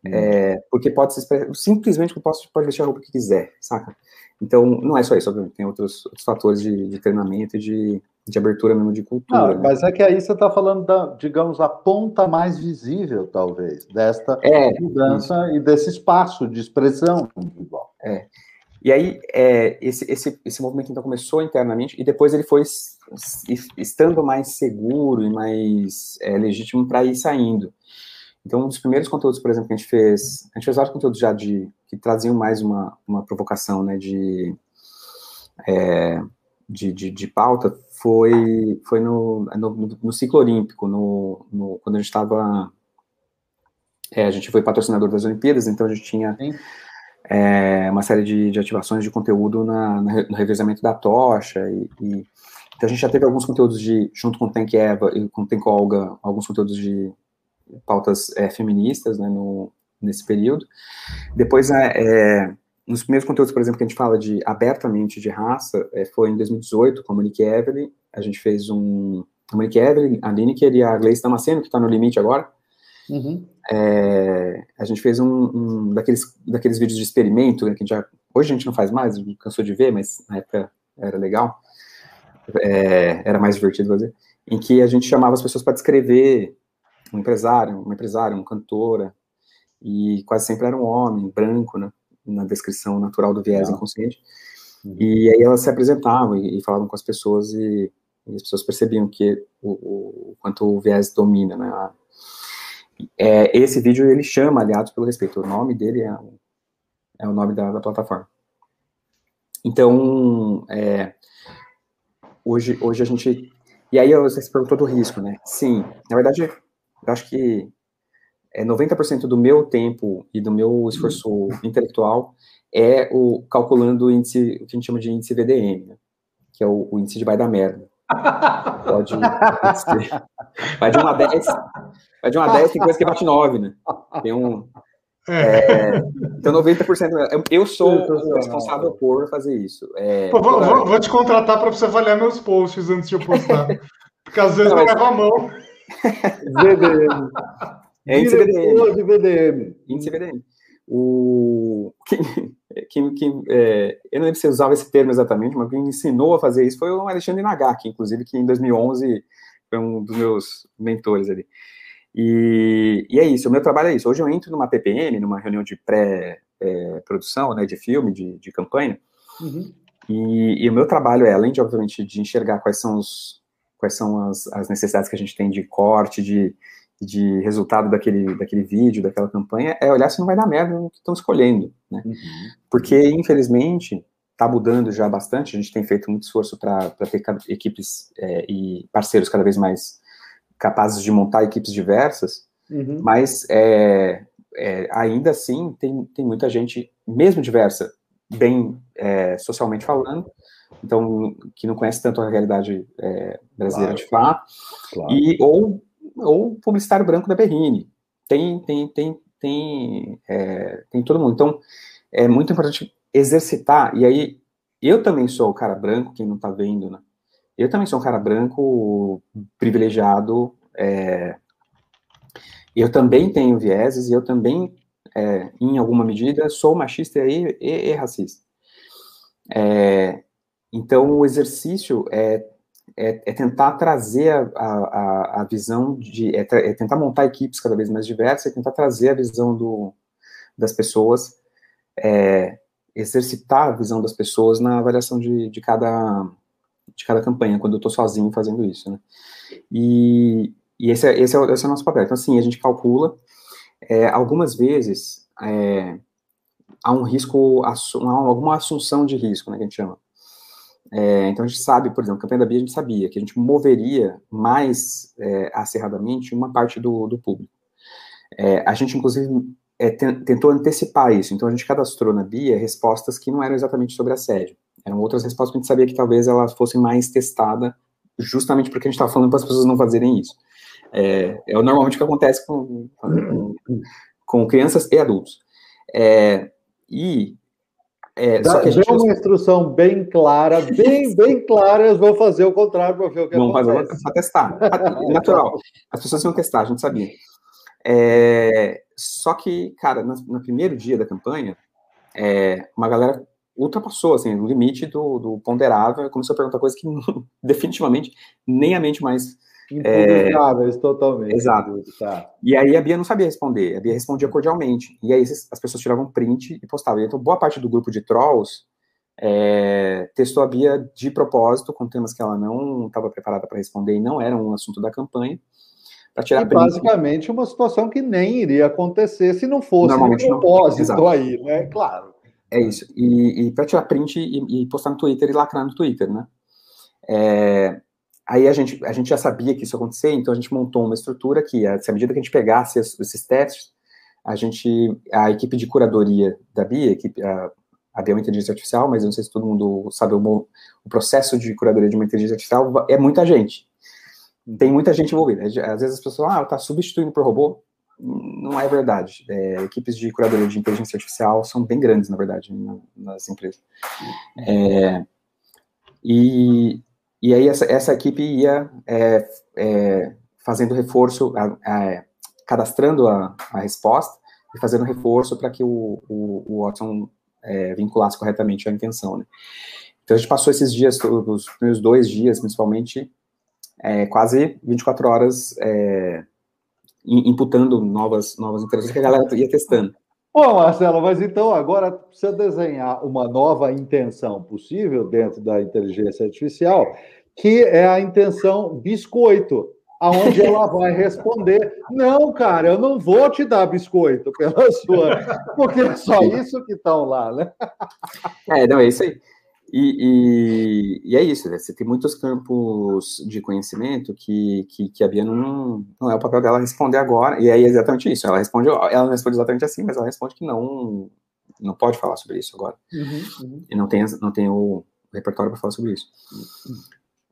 Hum. É, porque pode ser simplesmente pode, pode vestir a roupa que quiser, saca? Então, não é só isso, obviamente, tem outros, outros fatores de, de treinamento e de, de abertura mesmo de cultura. Não, né? Mas é que aí você está falando da, digamos, a ponta mais visível, talvez, desta é, mudança isso. e desse espaço de expressão individual. É. E aí, é, esse, esse, esse movimento então começou internamente e depois ele foi estando mais seguro e mais é, legítimo para ir saindo. Então, um dos primeiros conteúdos, por exemplo, que a gente fez, a gente fez vários conteúdos já de que traziam mais uma, uma provocação, né, de, é, de, de, de, pauta, foi, foi no, no, no ciclo olímpico, no, no, quando a gente estava, é, a gente foi patrocinador das Olimpíadas, então a gente tinha é, uma série de, de, ativações de conteúdo na, na, no revezamento da tocha, e, e, então a gente já teve alguns conteúdos de, junto com o Tank Eva e com o Tank Olga, alguns conteúdos de pautas é, feministas, né, no, nesse período. Depois, é, é, nos primeiros conteúdos, por exemplo, que a gente fala de abertamente de raça, é, foi em 2018, com a Monique Evelyn, a gente fez um... A Monique Evelyn, a Lineker e a Gleice Damasceno, que está no limite agora, Uhum. É, a gente fez um, um, daqueles, daqueles vídeos de experimento, né, que já, hoje a gente não faz mais, cansou de ver, mas na época era legal, é, era mais divertido fazer, em que a gente chamava as pessoas para descrever um empresário, uma empresária, uma cantora, e quase sempre era um homem, branco, né, na descrição natural do viés inconsciente. Uhum. E aí elas se apresentavam e, e, falavam com as pessoas e, E as pessoas percebiam que o, o quanto o viés domina, né? É, esse vídeo ele chama Aliados pelo Respeito. O nome dele é, é o nome da, da plataforma. Então, é, hoje, hoje a gente. E aí você se perguntou do risco, né? Sim, na verdade, eu acho que é 90% do meu tempo e do meu esforço intelectual é o calculando o índice, o que a gente chama de índice VDM, né? que é o, o índice de vai da merda. Pode, vai de 1 a 10, vai de 1 a 10, tem coisa que bate 9, né? Tem um, é, então, 90% eu sou o responsável por fazer isso. É, Pô, vou, vou, vou, te contratar para você avaliar meus posts antes de eu postar. *laughs* Porque às vezes não, eu levo a mão. VDM. *laughs* É índice VDM. de VDM. Índice VDM. O, quem, quem, quem é, eu não lembro se usava esse termo exatamente, mas quem me ensinou a fazer isso foi o Alexandre Nagaki, inclusive, que em 2011 foi um dos meus mentores ali. E, e, é isso, o meu trabalho é isso. Hoje eu entro numa PPM, numa reunião de pré-produção, né, de filme, de, de campanha, uhum. e, e, o meu trabalho é, além de, obviamente, de enxergar quais são, os, quais são as, as necessidades que a gente tem de corte, de, de resultado daquele, daquele vídeo, daquela campanha, é olhar se não vai dar merda no que estão escolhendo, né? Uhum. Porque, infelizmente, está mudando já bastante, a gente tem feito muito esforço para ter equipes é, e parceiros cada vez mais capazes de montar equipes diversas, uhum. mas é, é, ainda assim tem, tem muita gente, mesmo diversa, bem é, socialmente falando, então que não conhece tanto a realidade é, brasileira claro. de fato, claro. e ou ou publicitário branco da Berrine, tem tem tem tem é, tem todo mundo, então é muito importante exercitar e aí eu também sou o cara branco, quem não está vendo, né? Eu também sou um cara branco privilegiado. É, eu também tenho vieses e eu também, é, em alguma medida, sou machista e, e, e racista. É, então, o exercício é, é, é tentar trazer a, a, a visão de. É, é, tentar montar equipes cada vez mais diversas e tentar trazer a visão do, das pessoas, é, exercitar a visão das pessoas na avaliação de, de cada de cada campanha, quando eu estou sozinho fazendo isso, né? E, e esse, é, esse, é, esse é o nosso papel. Então, assim, a gente calcula, é, algumas vezes, é, há um risco, alguma assunção de risco, né, que a gente chama. É, então, a gente sabe, por exemplo, a campanha da Bia, a gente sabia que a gente moveria mais é, acerradamente uma parte do, do público. É, a gente, inclusive, tentou antecipar isso. Então, a gente cadastrou na Bia respostas que não eram exatamente sobre assédio. Eram outras respostas que a gente sabia que talvez elas fossem mais testadas, justamente porque a gente estava falando para as pessoas não fazerem isso. É, é normalmente o que acontece com, com, com crianças e adultos. É, e é, Dá, gente... uma instrução bem clara, bem, *laughs* bem clara, eles vão fazer o contrário para ver o que vão acontece. Fazer para testar. Natural. As pessoas vão testar, a gente sabia. É, só que, cara, no, no, primeiro dia da campanha, é, uma galera ultrapassou assim, o limite do, do ponderável, começou a perguntar coisas que *laughs* definitivamente nem a mente mais. É, totalmente. Exato. Tá. E aí a Bia não sabia responder, a Bia respondia cordialmente. E aí as pessoas tiravam print e postavam. Então, boa parte do grupo de trolls é, testou a Bia de propósito, com temas que ela não estava preparada para responder e não eram um assunto da campanha. Para tirar e print. basicamente uma situação que nem iria acontecer se não fosse um propósito não. aí, né? Claro. É isso. E, e para tirar print e, e, postar no Twitter e lacrar no Twitter, né? É, aí a gente, a gente já sabia que isso ia acontecer, então a gente montou uma estrutura que, à medida que a gente pegasse esses testes, a gente, a equipe de curadoria da BIA, a, equipe, a, a BIA é uma inteligência artificial, mas eu não sei se todo mundo sabe o, o processo de curadoria de uma inteligência artificial, é muita gente. Tem muita gente envolvida. Às vezes as pessoas, ah, tá substituindo por robô não é verdade. É, equipes de curadoria de inteligência artificial são bem grandes, na verdade, nas empresas. É, e, e aí essa, essa equipe ia é, é fazendo reforço, a, a, cadastrando a, a, resposta e fazendo reforço para que o, o, o Watson é, vinculasse corretamente a intenção. Né? Então a gente passou esses dias, os primeiros dois dias, principalmente, é, quase 24 horas imputando novas, novas interações que a galera ia testando. Bom, Marcelo, mas então agora precisa desenhar uma nova intenção possível dentro da inteligência artificial. que é a intenção biscoito, aonde ela vai responder: não, cara, eu não vou te dar biscoito pela sua, porque é só isso que estão lá, né? É, não, é isso aí. E, e, e, é isso, né? você tem muitos campos de conhecimento que, que, que a Bia não, não é o papel dela responder agora, e aí é exatamente isso, ela responde, ela não responde exatamente assim, mas ela responde que não, não pode falar sobre isso agora, uhum, uhum. e não tem, não tem o repertório para falar sobre isso.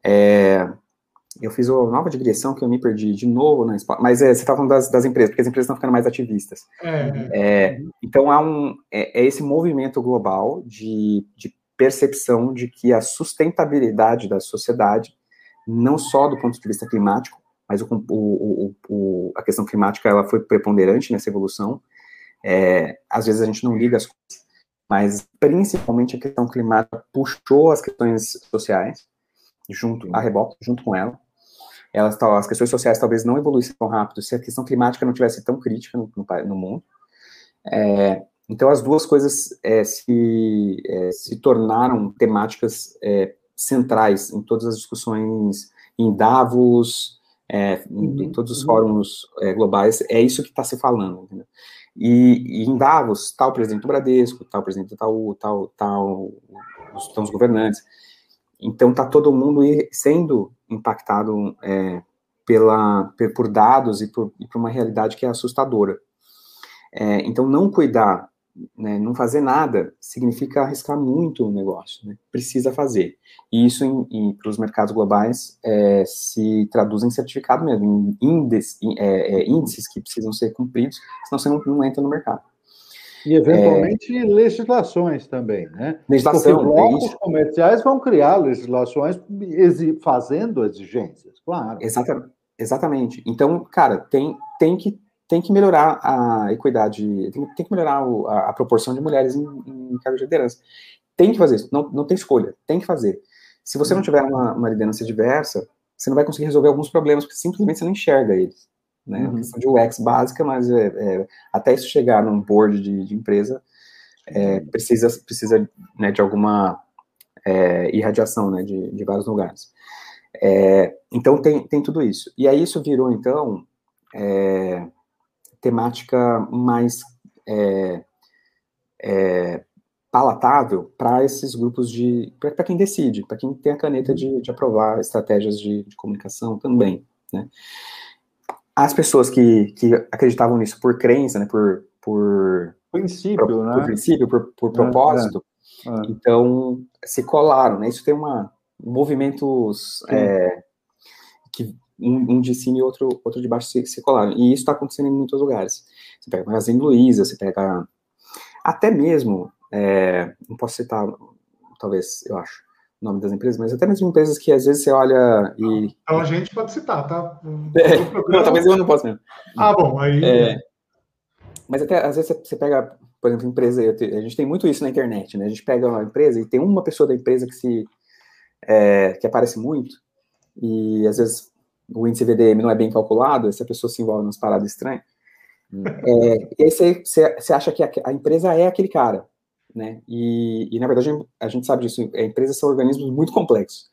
É, eu fiz uma nova digressão que eu me perdi de novo, na, mas é, você estava falando das, das, empresas, porque as empresas estão ficando mais ativistas. É. é então, há um, é, é, esse movimento global de, de percepção de que a sustentabilidade da sociedade, não só do ponto de vista climático, mas o, o, o, a questão climática ela foi preponderante nessa evolução. É, às vezes a gente não liga as coisas, mas principalmente a questão climática puxou as questões sociais junto a reboque, junto com ela. Elas, as questões sociais talvez não evoluíssem tão rápido se a questão climática não tivesse tão crítica no, no, no mundo. É, então, as duas coisas é, se, é, se tornaram temáticas é, centrais em todas as discussões em Davos, é, em, em, uhum, todos os uhum. fóruns é, globais, é isso que está se falando. E, e, em Davos, tal presidente do Bradesco, tal presidente do Itaú, tal, tal, estão os governantes. Então, está todo mundo sendo impactado é, pela, por dados e por, e por, uma realidade que é assustadora. É, então, não cuidar né, não fazer nada significa arriscar muito o negócio, né? precisa fazer. E isso, para os mercados globais, é, se traduz em certificado mesmo, em índices, é, é, índices que precisam ser cumpridos, senão você não, não entra no mercado. E, eventualmente, é, legislações também, né? Legislação, Porque blocos comerciais vão criar legislações fazendo exigências, claro. Exatamente. Exatamente. Então, cara, tem, tem que tem que melhorar a equidade, tem, tem que melhorar o, a, a, proporção de mulheres em, em cargos de liderança. Tem que fazer isso, não, não tem escolha, tem que fazer. Se você não tiver uma, uma liderança diversa, você não vai conseguir resolver alguns problemas, porque simplesmente você não enxerga eles. Né? Uhum. Uma questão de UX básica, mas é, é, até isso chegar num board de, de empresa, é, precisa, precisa né, de alguma é, irradiação né, de, de vários lugares. É, então tem, tem tudo isso. E aí isso virou, então, é, temática mais é, é, palatável para esses grupos de. para quem decide, para quem tem a caneta de, de aprovar estratégias de, de, comunicação também. Né? As pessoas que, que acreditavam nisso por crença, né, por, por princípio, por, né? por princípio, por, por é, propósito, é, é. então se colaram, né? Isso tem uma movimentos é, que um, um de cima e outro, outro de baixo se, se colaram. E isso está acontecendo em muitos lugares. Você pega Magazine Luiza, você pega até mesmo, é, não posso citar, talvez, eu acho, o nome das empresas, mas até mesmo empresas que às vezes você olha e. Então a gente pode citar, tá? *laughs* É, não, talvez eu não possa mesmo. Ah, bom, aí. É, mas até às vezes você pega, por exemplo, empresa, a gente tem muito isso na internet, né? A gente pega uma empresa e tem uma pessoa da empresa que se. É, que aparece muito, e às vezes o índice VDM não é bem calculado, essa pessoa se envolve nas paradas estranhas. Hum. É, e aí você, você acha que a, a, empresa é aquele cara, né? E, e, na verdade a gente sabe disso. A empresas são organismos muito complexos.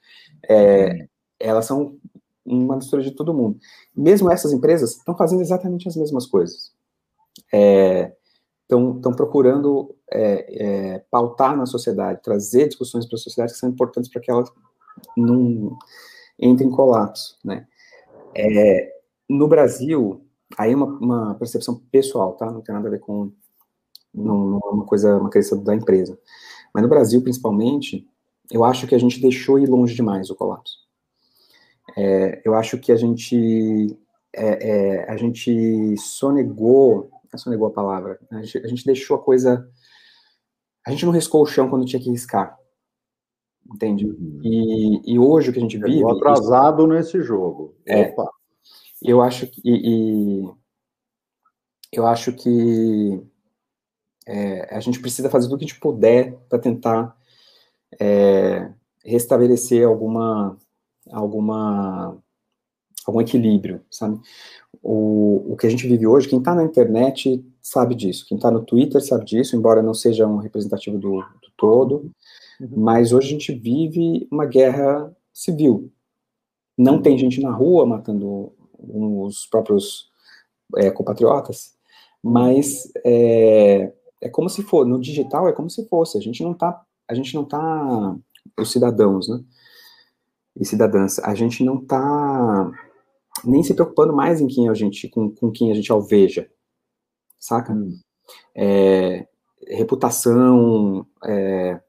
É, uhum. elas são uma mistura de todo mundo. Mesmo essas empresas estão fazendo exatamente as mesmas coisas. Estão é, procurando é, é, pautar na sociedade, trazer discussões para a sociedade que são importantes para que elas não entrem em colapso, né? É, no Brasil, aí é uma, uma, percepção pessoal, tá? Não tem nada a ver com não, é uma coisa, uma crença da empresa. Mas no Brasil, principalmente, eu acho que a gente deixou ir longe demais o colapso. É, eu acho que a gente é, é, a gente sonegou, é sonegou a palavra, a gente, a gente deixou a coisa, a gente não riscou o chão quando tinha que riscar entende? Uhum. E, e hoje o que a gente vive... atrasado isso, nesse jogo. É, Opa. eu acho que... E, eu acho que é, a gente precisa fazer tudo o que a gente puder para tentar é, restabelecer alguma, alguma, algum equilíbrio, sabe? O, o que a gente vive hoje, quem está na internet sabe disso, quem está no Twitter sabe disso, embora não seja um representativo do, do todo, Uhum. Mas hoje a gente vive uma guerra civil, Não tem gente na rua matando os próprios é, compatriotas, mas é, é como se for, no digital é como se fosse, a gente não tá, a gente não tá, os cidadãos, né, e cidadãs, a gente não tá nem se preocupando mais em quem a gente, com, com quem a gente alveja, saca? Hum. É, reputação, é,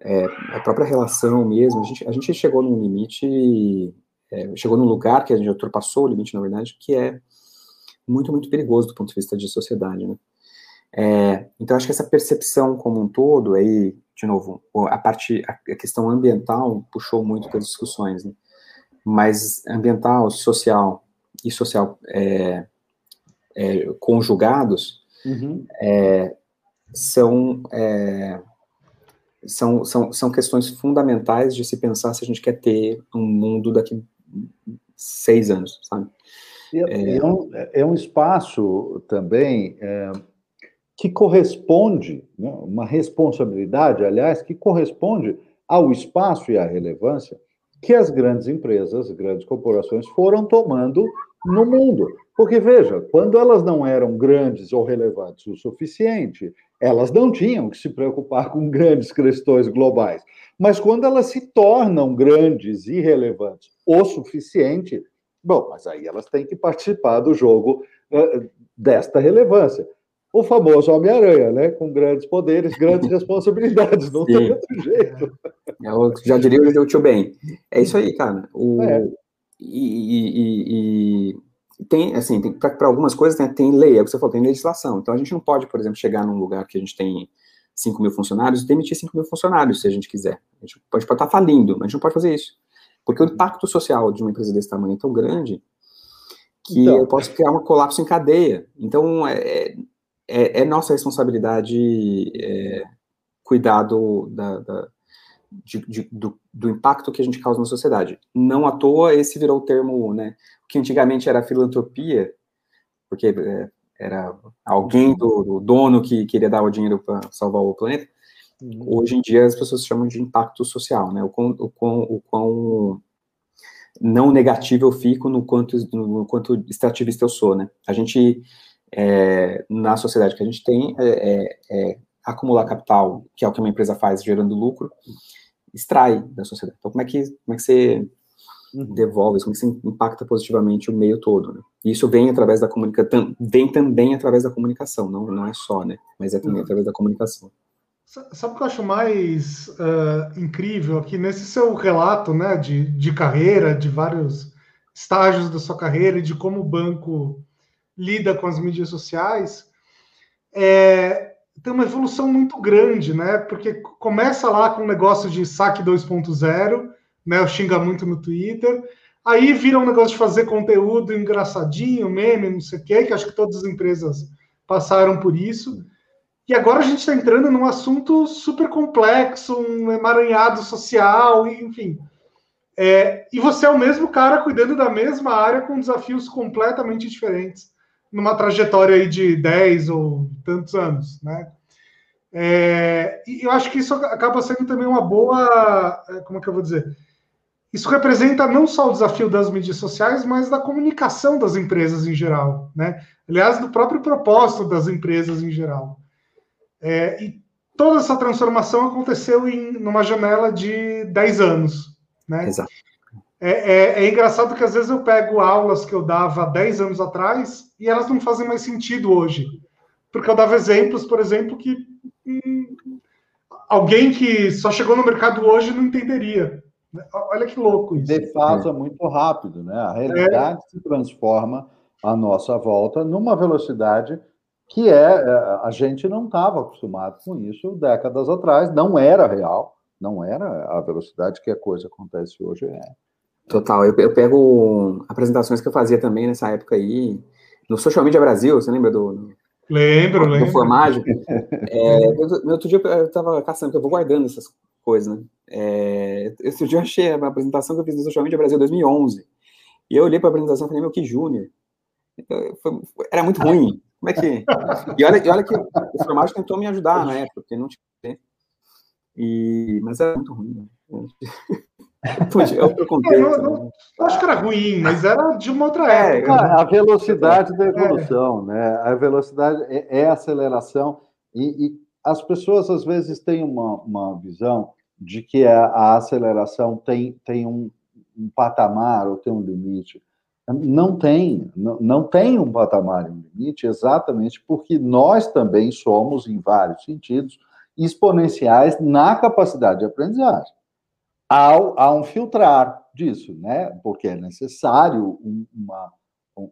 é, a própria relação mesmo, a gente, a gente chegou num limite, é, chegou num lugar que a gente ultrapassou o limite, na verdade, que é muito, muito perigoso do ponto de vista de sociedade, né? É, então, acho que essa percepção como um todo, aí, de novo, a parte, a questão ambiental puxou muito das discussões, né? mas ambiental, social e social é, é, conjugados uhum. É, são, é, são, são, são questões fundamentais de se pensar se a gente quer ter um mundo daqui seis anos, sabe? É, é, um, é um espaço também é, que corresponde, né, uma responsabilidade, aliás, que corresponde ao espaço e à relevância que as grandes empresas, grandes corporações foram tomando no mundo. Porque, veja, quando elas não eram grandes ou relevantes o suficiente, elas não tinham que se preocupar com grandes questões globais. Mas quando elas se tornam grandes e relevantes o suficiente, bom, mas aí elas têm que participar do jogo uh, desta relevância o famoso Homem-Aranha, né? Com grandes poderes, grandes *laughs* responsabilidades. Não Sim. tem outro jeito. Eu já diria o tio bem. É isso aí, cara. O, é. e, e, e, tem, assim, para algumas coisas tem, tem lei, é o que você falou, tem legislação. Então a gente não pode, por exemplo, chegar num lugar que a gente tem 5 mil funcionários e demitir 5 mil funcionários, se a gente quiser. A gente pode, pode estar falindo, mas a gente não pode fazer isso. Porque o impacto social de uma empresa desse tamanho é tão grande que então. eu posso criar um colapso em cadeia. Então, é, é, é nossa responsabilidade é, cuidar do, da, da de, de, do, do, impacto que a gente causa na sociedade. Não à toa esse virou o termo, né, que antigamente era filantropia, porque é, era alguém do, do, dono que queria dar o dinheiro para salvar o planeta. Uhum. Hoje em dia as pessoas chamam de impacto social, né, o quão, o quão, o quão não negativo eu fico no quanto, no quanto extrativista eu sou, né. A gente é, na sociedade que a gente tem é, é, é, acumular capital, que é o que uma empresa faz gerando lucro, extrai da sociedade. Então, como é que, como é que você uhum. devolve isso, como é que você impacta positivamente o meio todo, né? E isso vem através da comunicação, vem também através da comunicação, não, não é só, né? Mas é também uhum. através da comunicação. Sabe o que eu acho mais uh, incrível aqui nesse seu relato, né, de, de carreira, de vários estágios da sua carreira e de como o banco lida com as mídias sociais, é, tem uma evolução muito grande, né? Porque começa lá com um negócio de saque 2.0, né? Xinga muito no Twitter. Aí vira um negócio de fazer conteúdo engraçadinho, meme, não sei o quê, que acho que todas as empresas passaram por isso. E agora a gente está entrando num assunto super complexo, um emaranhado social, enfim. É, e você é o mesmo cara cuidando da mesma área com desafios completamente diferentes numa trajetória aí de 10 ou tantos anos, né? É, e eu acho que isso acaba sendo também uma boa, é, como é que eu vou dizer? Isso representa não só o desafio das mídias sociais, mas da comunicação das empresas em geral, né? Aliás, do próprio propósito das empresas em geral. É, e toda essa transformação aconteceu em numa janela de 10 anos, né? Exato. É, é, é, engraçado que às vezes eu pego aulas que eu dava 10 anos atrás e elas não fazem mais sentido hoje. Porque eu dava exemplos, por exemplo, que hum, alguém que só chegou no mercado hoje não entenderia. Olha que louco isso. Defasa é. muito rápido, né? A realidade é. se transforma à nossa volta numa velocidade que é, é a gente não estava acostumado com isso décadas atrás, não era real, não era a velocidade que a coisa acontece hoje é. Total. Eu, eu, pego apresentações que eu fazia também nessa época aí, no Social Media Brasil, você lembra do. Lembro, lembro. Do Formagem. *laughs* É, no outro dia eu estava caçando, porque eu vou guardando essas coisas, né? É, esse dia eu achei a apresentação que eu fiz no Social Media Brasil 2011. E eu olhei para a apresentação e falei, meu, que Júnior. Era muito ruim. Como é que. *laughs* E olha, e olha que o Formagem tentou me ajudar na época, porque não tinha. E, mas era muito ruim. Né? É outro contexto. É, não, não, né? acho que era ruim, mas era de uma outra é, época. Né? A velocidade da evolução, né? A velocidade é, é aceleração e, e, as pessoas às vezes têm uma, uma visão de que a, a aceleração tem, tem um, um patamar ou tem um limite. Não tem, não, não tem um patamar e um limite, exatamente porque nós também somos, em vários sentidos, exponenciais na capacidade de aprendizagem. Há, há um filtrar disso, né? Porque é necessário um, uma,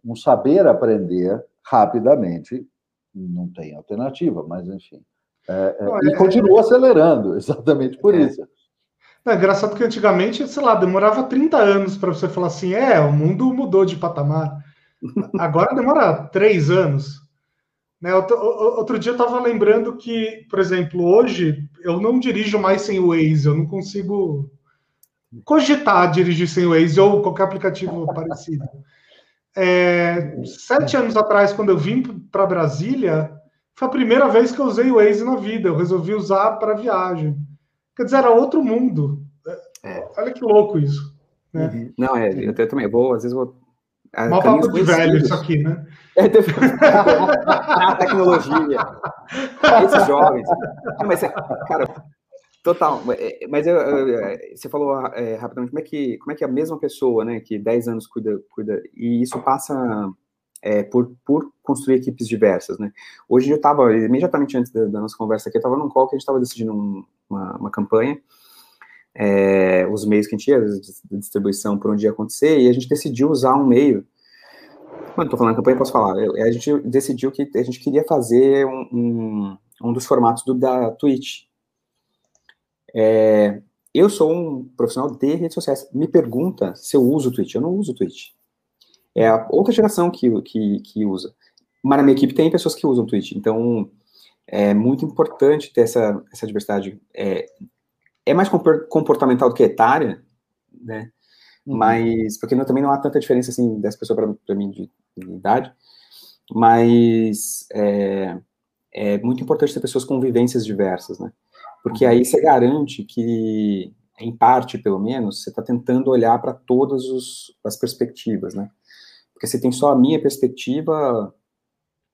um saber aprender rapidamente, não tem alternativa, mas enfim. É, é, e é, continua acelerando, *laughs* exatamente por é. isso. É engraçado que antigamente, sei lá, demorava 30 anos para você falar assim: é, o mundo mudou de patamar. Agora demora três anos. Né? Outro, outro dia eu estava lembrando que, por exemplo, hoje eu não dirijo mais sem o Waze, eu não consigo cogitar dirigir sem o Waze ou qualquer aplicativo parecido. É, sete anos atrás, quando eu vim para Brasília, foi a primeira vez que eu usei o Waze na vida. Eu resolvi usar para viagem. Quer dizer, era outro mundo. É. Olha que louco isso. Né? Uhum. Não, é, eu também vou, às vezes vou. Mal papo de velho isso aqui, né? É, *laughs* a tecnologia. Esses jovens. Não, mas, cara, total. É, mas eu, eu, você falou é, rapidamente como é, que, como é que a mesma pessoa, né, que 10 anos cuida, cuida e isso passa é, por, por construir equipes diversas, né? Hoje eu estava, imediatamente antes da, da, nossa conversa aqui, eu estava num call que a gente estava decidindo um, uma, uma, campanha, é, os meios que a gente ia, de distribuição por onde ia acontecer, e a gente decidiu usar um meio. Quando estou falando campanha, posso falar. A gente decidiu que a gente queria fazer um, um, um dos formatos do, da Twitch. É, eu sou um profissional de redes sociais. Me pergunta se eu uso o Twitch. Eu não uso o Twitch. É a outra geração que, que, que usa. Mas na minha equipe tem pessoas que usam Twitch. Então, é muito importante ter essa, essa diversidade. É, é mais comportamental do que etária, né? Uhum. Mas, porque não, também não há tanta diferença, assim, dessa pessoa para mim de, de, idade. Mas é, é muito importante ter pessoas com vivências diversas, né? Porque aí você garante que, em parte, pelo menos, você está tentando olhar para todas os, as perspectivas, né? Porque se tem só a minha perspectiva,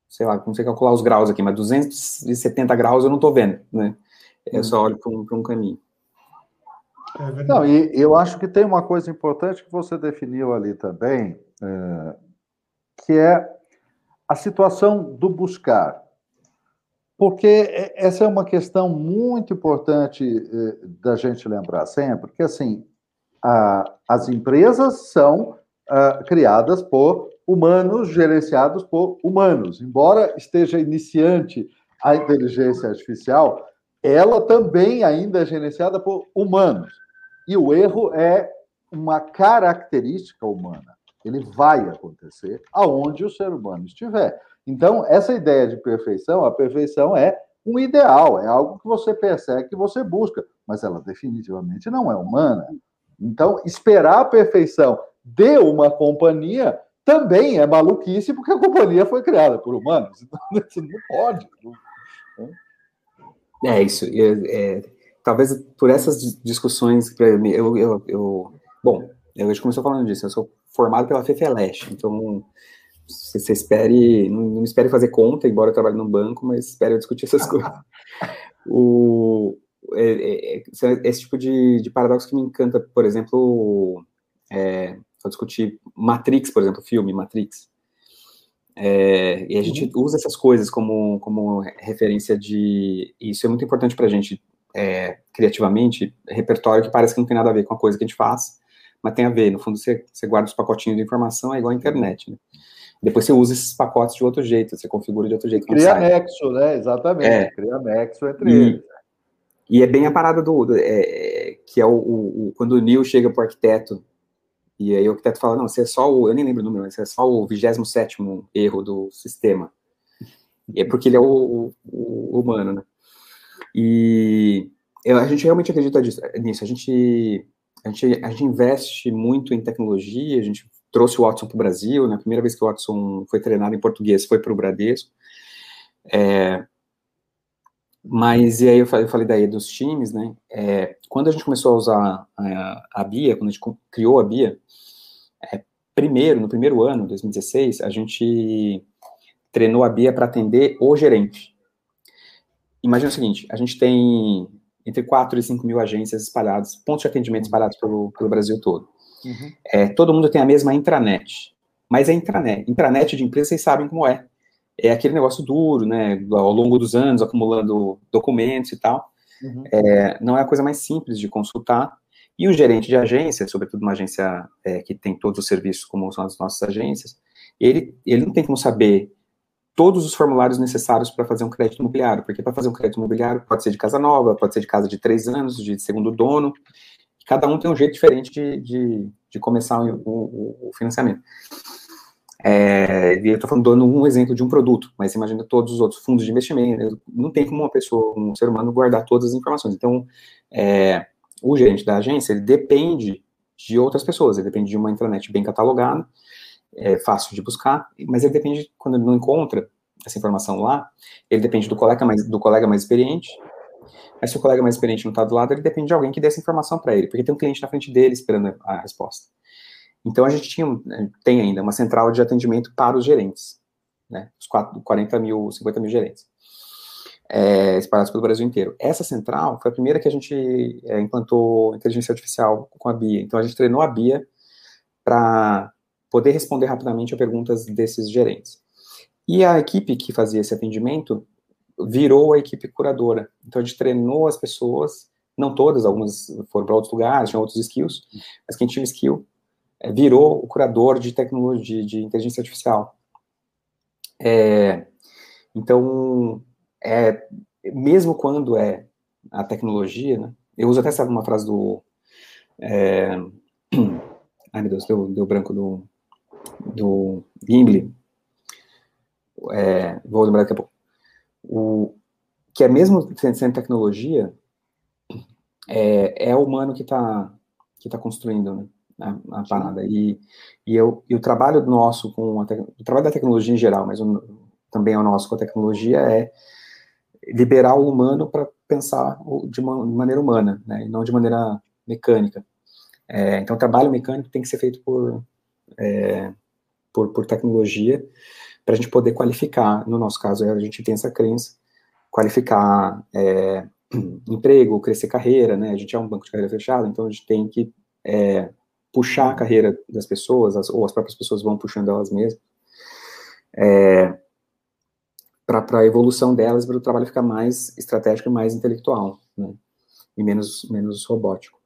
sei lá, não sei calcular os graus aqui, mas 270 graus eu não estou vendo, né? Eu só olho para um, um caminho. É não, e eu acho que tem uma coisa importante que você definiu ali também, é, que é a situação do buscar. Porque essa é uma questão muito importante é, da gente lembrar sempre, que assim, a, as empresas são uh, criadas por humanos, gerenciados por humanos. Embora esteja iniciante a inteligência artificial, ela também ainda é gerenciada por humanos. E o erro é uma característica humana. Ele vai acontecer aonde o ser humano estiver. Então, essa ideia de perfeição, a perfeição é um ideal, é algo que você persegue, que você busca, mas ela definitivamente não é humana. Então, esperar a perfeição de uma companhia também é maluquice, porque a companhia foi criada por humanos. Então, *laughs* não pode. Né? É isso. É, é, talvez por essas discussões, eu, eu, eu, bom, eu já começou falando disso. Eu sou formado pela FEFELESH, então você, você espere, não, não, espere fazer conta, embora eu trabalhe num banco, mas espere eu discutir essas *laughs* coisas. O, é, é, é, esse tipo de, de paradoxo que me encanta, por exemplo, é, para discutir Matrix, por exemplo, filme Matrix. É, e a gente uhum. usa essas coisas como, como referência de. Isso é muito importante para a gente, é, criativamente, repertório que parece que não tem nada a ver com a coisa que a gente faz, mas tem a ver. No fundo, você, você guarda os pacotinhos de informação, é igual a internet. Né? Depois você usa esses pacotes de outro jeito, você configura de outro jeito. Cria nexo, né? Exatamente. É. Cria nexo entre e, eles. E é bem a parada do. do é, que é o, o, quando o Neil chega para o arquiteto e aí o arquiteto fala, não, você é só o, eu nem lembro o número, mas é só o 27 erro do sistema. E é porque ele é o, o, o humano, né? E eu, a gente realmente acredita nisso. A gente, a, gente, a gente investe muito em tecnologia, a gente trouxe o Watson para o Brasil, na né? primeira vez que o Watson foi treinado em português foi para o Bradesco. É, Mas, e aí eu falei, eu falei daí dos times, né? É, quando a gente começou a usar a, a BIA, quando a gente criou a BIA, é, primeiro, no primeiro ano, 2016, a gente treinou a BIA para atender o gerente. Imagina o seguinte, a gente tem entre 4 e 5 mil agências espalhadas, pontos de atendimento espalhados pelo, pelo Brasil todo. Uhum. É, todo mundo tem a mesma intranet, mas é intranet. Intranet de empresa, vocês sabem como é é aquele negócio duro, né, ao longo dos anos, acumulando documentos e tal. Uhum. É, não é a coisa mais simples de consultar. E o gerente de agência, sobretudo uma agência é, que tem todos os serviços, como são as nossas agências, ele, ele não tem como saber todos os formulários necessários para fazer um crédito imobiliário, porque para fazer um crédito imobiliário pode ser de casa nova, pode ser de casa de três anos, de segundo dono, cada um tem um jeito diferente de, de, de começar o, o, o financiamento. É, e eu estou dando um exemplo de um produto, mas imagina todos os outros fundos de investimento. Não tem como uma pessoa, um ser humano, guardar todas as informações. Então, é, o gerente da agência ele depende de outras pessoas. Ele depende de uma intranet bem catalogada, é fácil de buscar, mas ele depende quando ele não encontra essa informação lá, ele depende do colega mais do colega mais experiente. Se o colega mais experiente não está do lado, ele depende de alguém que dê essa informação para ele, porque tem um cliente na frente dele esperando a resposta. Então, a gente tinha, eh, tem ainda uma central de atendimento para os gerentes, né, os 40 mil, 50 mil gerentes, é, espalhados pelo Brasil inteiro. Essa central foi a primeira que a gente é, implantou inteligência artificial com a BIA. Então, a gente treinou a BIA para poder responder rapidamente a perguntas desses gerentes. E a equipe que fazia esse atendimento virou a equipe curadora. Então, a gente treinou as pessoas, não todas, algumas foram para outros lugares, tinham outros skills, mas quem tinha skill é, virou o curador de tecnologia, de inteligência artificial. É, então, é, mesmo quando é a tecnologia, né, eu uso até sabe, uma frase do. É, *clears throat* ai meu Deus, deu, deu branco do, do Gimli. É, vou lembrar daqui a pouco. O, que é mesmo sendo tecnologia, é, é o humano que está que tá construindo, né? a parada. E, e, eu, e o trabalho nosso com a te, o trabalho da tecnologia em geral, mas o, também é o nosso com a tecnologia é liberar o humano para pensar de, uma, de maneira humana, né, e não de maneira mecânica. É, então, o trabalho mecânico tem que ser feito por, é, por, por tecnologia para a gente poder qualificar. No nosso caso, a gente tem essa crença, qualificar é, *clears throat* emprego, crescer carreira, né? A gente é um banco de carreira fechado, então a gente tem que é, puxar a carreira das pessoas, as, ou as próprias pessoas vão puxando elas mesmas, é, para a evolução delas, para o trabalho ficar mais estratégico e mais intelectual, né, e menos, menos robótico.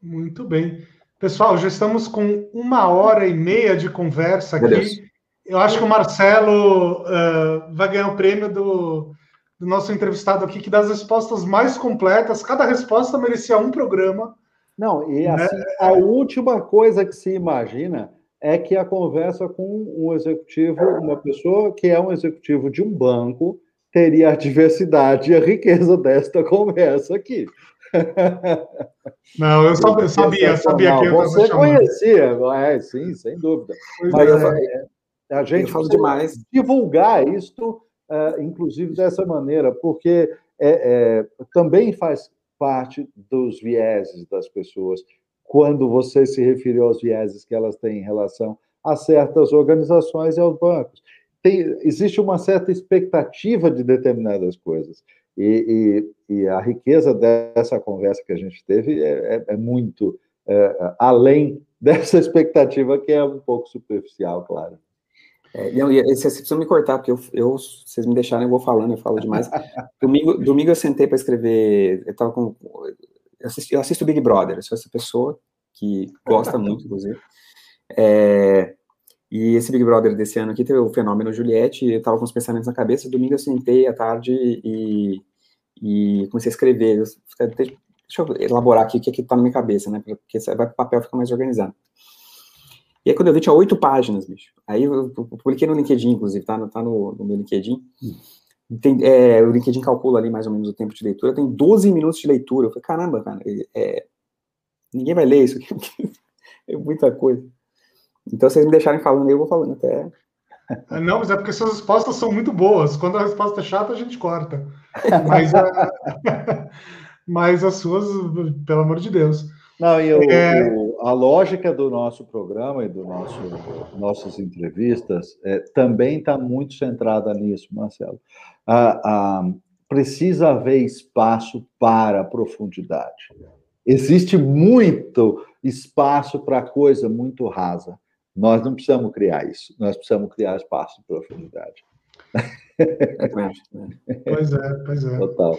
Muito bem. Pessoal, já estamos com uma hora e meia de conversa aqui. Eu acho que o Marcelo uh, vai ganhar o prêmio do, do nosso entrevistado aqui, que dá as respostas mais completas. Cada resposta merecia um programa. Não, e né? assim, a última coisa que se imagina é que a conversa com um executivo, uma pessoa que é um executivo de um banco, teria a diversidade e a riqueza desta *laughs* conversa aqui. Não, eu sabia, sabia, sabia que eu Você conhecia, é, sim, sem dúvida. Mas é, é, a gente fala demais divulgar isto, uh, inclusive dessa maneira, porque é, é, também faz parte dos vieses das pessoas quando você se referiu aos vieses que elas têm em relação a certas organizações e aos bancos. Tem, existe uma certa expectativa de determinadas coisas. E, e, e, a riqueza dessa conversa que a gente teve é, é, é muito é, além *laughs* dessa expectativa, que é um pouco superficial, claro. É, não, vocês precisam me cortar, porque eu, eu, vocês me deixarem, eu vou falando, eu falo demais. *laughs* domingo, domingo eu sentei para escrever, eu tava com. Eu assisto, eu assisto Big Brother, eu sou essa pessoa que gosta muito, inclusive. É, e esse Big Brother desse ano aqui teve o fenômeno Juliette, eu tava com os pensamentos na cabeça, domingo eu sentei à tarde e, e comecei a escrever. deixa eu elaborar aqui o que, é que tá na minha cabeça, né? Porque vai o papel ficar mais organizado. E aí, quando eu vi, tinha oito páginas, bicho. Aí eu, publiquei no LinkedIn, inclusive, tá, no, tá no, no meu LinkedIn. Tem, é, o LinkedIn calcula ali mais ou menos o tempo de leitura. Tem 12 minutos de leitura. Eu falei, caramba, cara, é, ninguém vai ler isso aqui. *laughs* é muita coisa. Então, vocês me deixarem falando aí, eu vou falando até. Não, mas é porque suas respostas são muito boas. Quando a resposta é chata, a gente corta. Mas, a... *laughs* mas as suas, pelo amor de Deus. Não, e o, é... o, a lógica do nosso programa e do nosso nossas entrevistas é, também está muito centrada nisso, Marcelo. precisa haver espaço para a profundidade. Existe muito espaço para coisa muito rasa. Nós não precisamos criar isso, nós precisamos criar espaço de profundidade. Pois é, pois é. Total.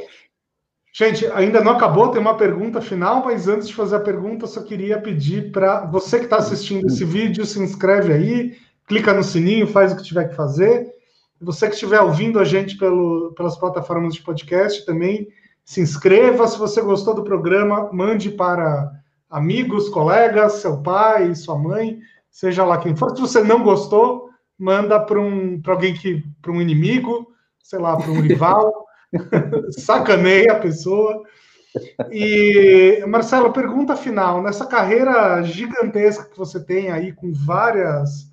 Gente, ainda não acabou, tem uma pergunta final, mas antes de fazer a pergunta, só queria pedir para você que está assistindo esse vídeo, se inscreve aí, clica no sininho, faz o que tiver que fazer. Você que estiver ouvindo a gente pelo, pelas plataformas de podcast também, se inscreva. Se você gostou do programa, mande para amigos, colegas, seu pai, sua mãe, seja lá quem for. Se você não gostou, manda para um, alguém que, para um inimigo, sei lá, para um rival, *laughs* sacaneia a pessoa. E, Marcelo, pergunta final. Nessa carreira gigantesca que você tem aí, com várias,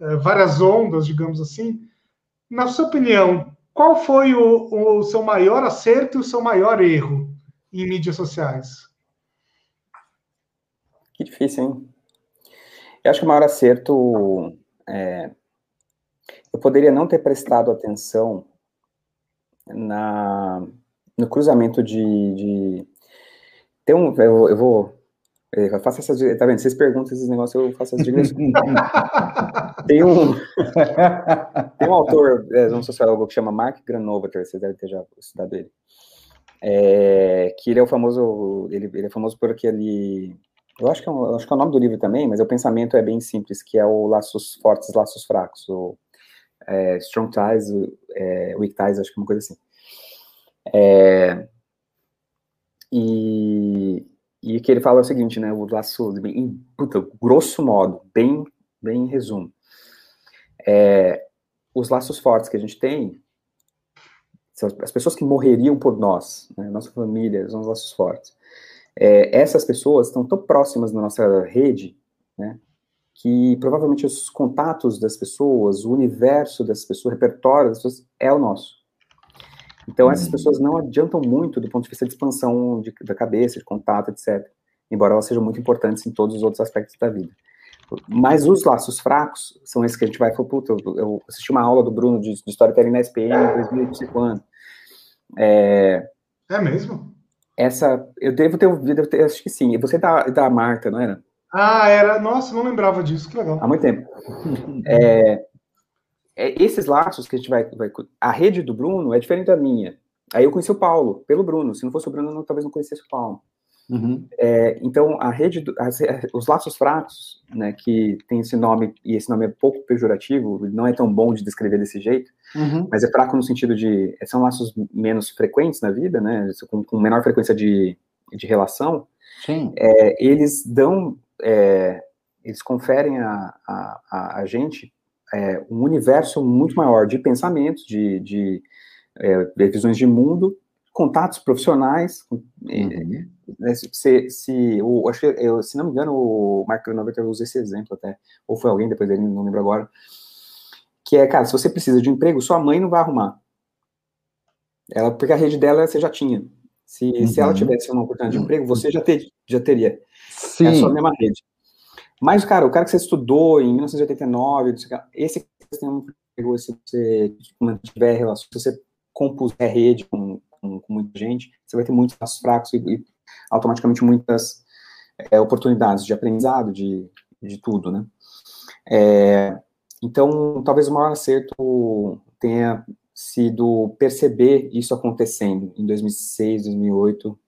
eh, várias ondas, digamos assim, na sua opinião, qual foi o, o seu maior acerto e o seu maior erro em mídias sociais? Que difícil, hein? Eu acho que o maior acerto é, eu poderia não ter prestado atenção na, no cruzamento de, de tem um, eu, eu vou eu faço essas, tá vendo? Vocês perguntam esses negócios, eu faço as digressões. *laughs* tem um tem um autor, é, um sociólogo que chama Mark Granovetter, vocês devem ter já estudado ele. É, que ele é o famoso, ele, ele é famoso por aquele, eu acho que, é um, acho que é o nome do livro também, mas o pensamento é bem simples, que é o laços fortes, laços fracos, o é, Strong Ties, é, Weak Ties, acho que é uma coisa assim. É, e, e que ele fala o seguinte, né, o laço, bem, puta, grosso modo, bem, bem em resumo, é, os laços fortes que a gente tem, são as pessoas que morreriam por nós, né, nossa família, são os laços fortes. É, essas pessoas estão tão próximas na nossa rede, né, que provavelmente os contatos das pessoas, o universo das pessoas, o repertório das pessoas é o nosso. Então, essas uhum. pessoas não adiantam muito do ponto de vista de expansão de, da cabeça, de contato, etc. Embora elas sejam muito importantes em todos os outros aspectos da vida. Mas os laços fracos são esses que a gente vai falar, puta, eu, eu assisti uma aula do Bruno de, de Storytelling na SPM em 2005 É, é mesmo? Essa, eu devo ter ouvido, acho que sim. Você é da, da Marta, não era? Ah, era. Nossa, não lembrava disso, que legal. Há muito tempo. *laughs* É, é, esses laços que a gente vai, vai, A rede do Bruno é diferente da minha. Aí eu conheci o Paulo, pelo Bruno. Se não fosse o Bruno, eu talvez não conhecesse o Paulo. Uhum. É, então, a rede, do, as, os laços fracos, né, que tem esse nome, e esse nome é pouco pejorativo, não é tão bom de descrever desse jeito, uhum. mas é fraco no sentido de, são laços menos frequentes na vida, né, com, com menor frequência de, de relação, é, eles dão é, eles conferem a, a, a gente é, um universo muito maior de pensamentos, de, de, é, de visões de mundo, contatos profissionais. Uhum. Né, se, se, o, acho eu, se não me engano, o Mark Granovetter usa esse exemplo até, ou foi alguém depois dele, não lembro agora, que é, cara, se você precisa de um emprego, sua mãe não vai arrumar. Ela, porque a rede dela você já tinha. Se, uhum. se ela uhum. tivesse uma oportunidade de emprego, você já, ter, já teria. Sim. É a sua mesma rede. Mas, cara, o cara que você estudou em 1989, esse que você tem um emprego, se você mantiver relação, se você compuser rede com, com, com, muita gente, você vai ter muitos passos fracos e, e automaticamente muitas é, oportunidades de aprendizado, de, de tudo, né? É, então, talvez o maior acerto tenha sido perceber isso acontecendo em 2006, 2008,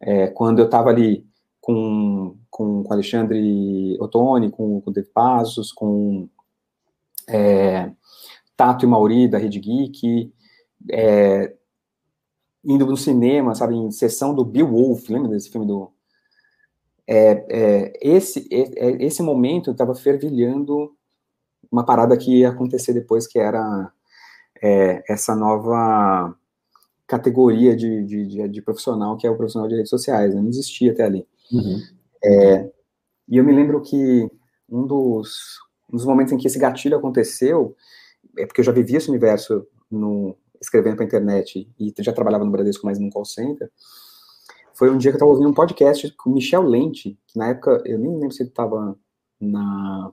é, quando eu estava ali com, com, com Alexandre Ottoni, com, com Dave Passos, com é, Tato e Mauri da Rede Geek, é, indo no cinema, sabe, em sessão do Bill Wolf, lembra desse filme do... É, é, esse, é, é, esse momento estava fervilhando uma parada que ia acontecer depois, que era é, essa nova categoria de, de, de, de, profissional, que é o profissional de redes sociais, né? não existia até ali. Uhum. É, e eu me lembro que um dos, nos momentos em que esse gatilho aconteceu, é porque eu já vivia esse universo no, escrevendo para a internet e já trabalhava no Bradesco, mas num call center, foi um dia que eu estava ouvindo um podcast com o Michel Lente, que na época, eu nem lembro se ele estava na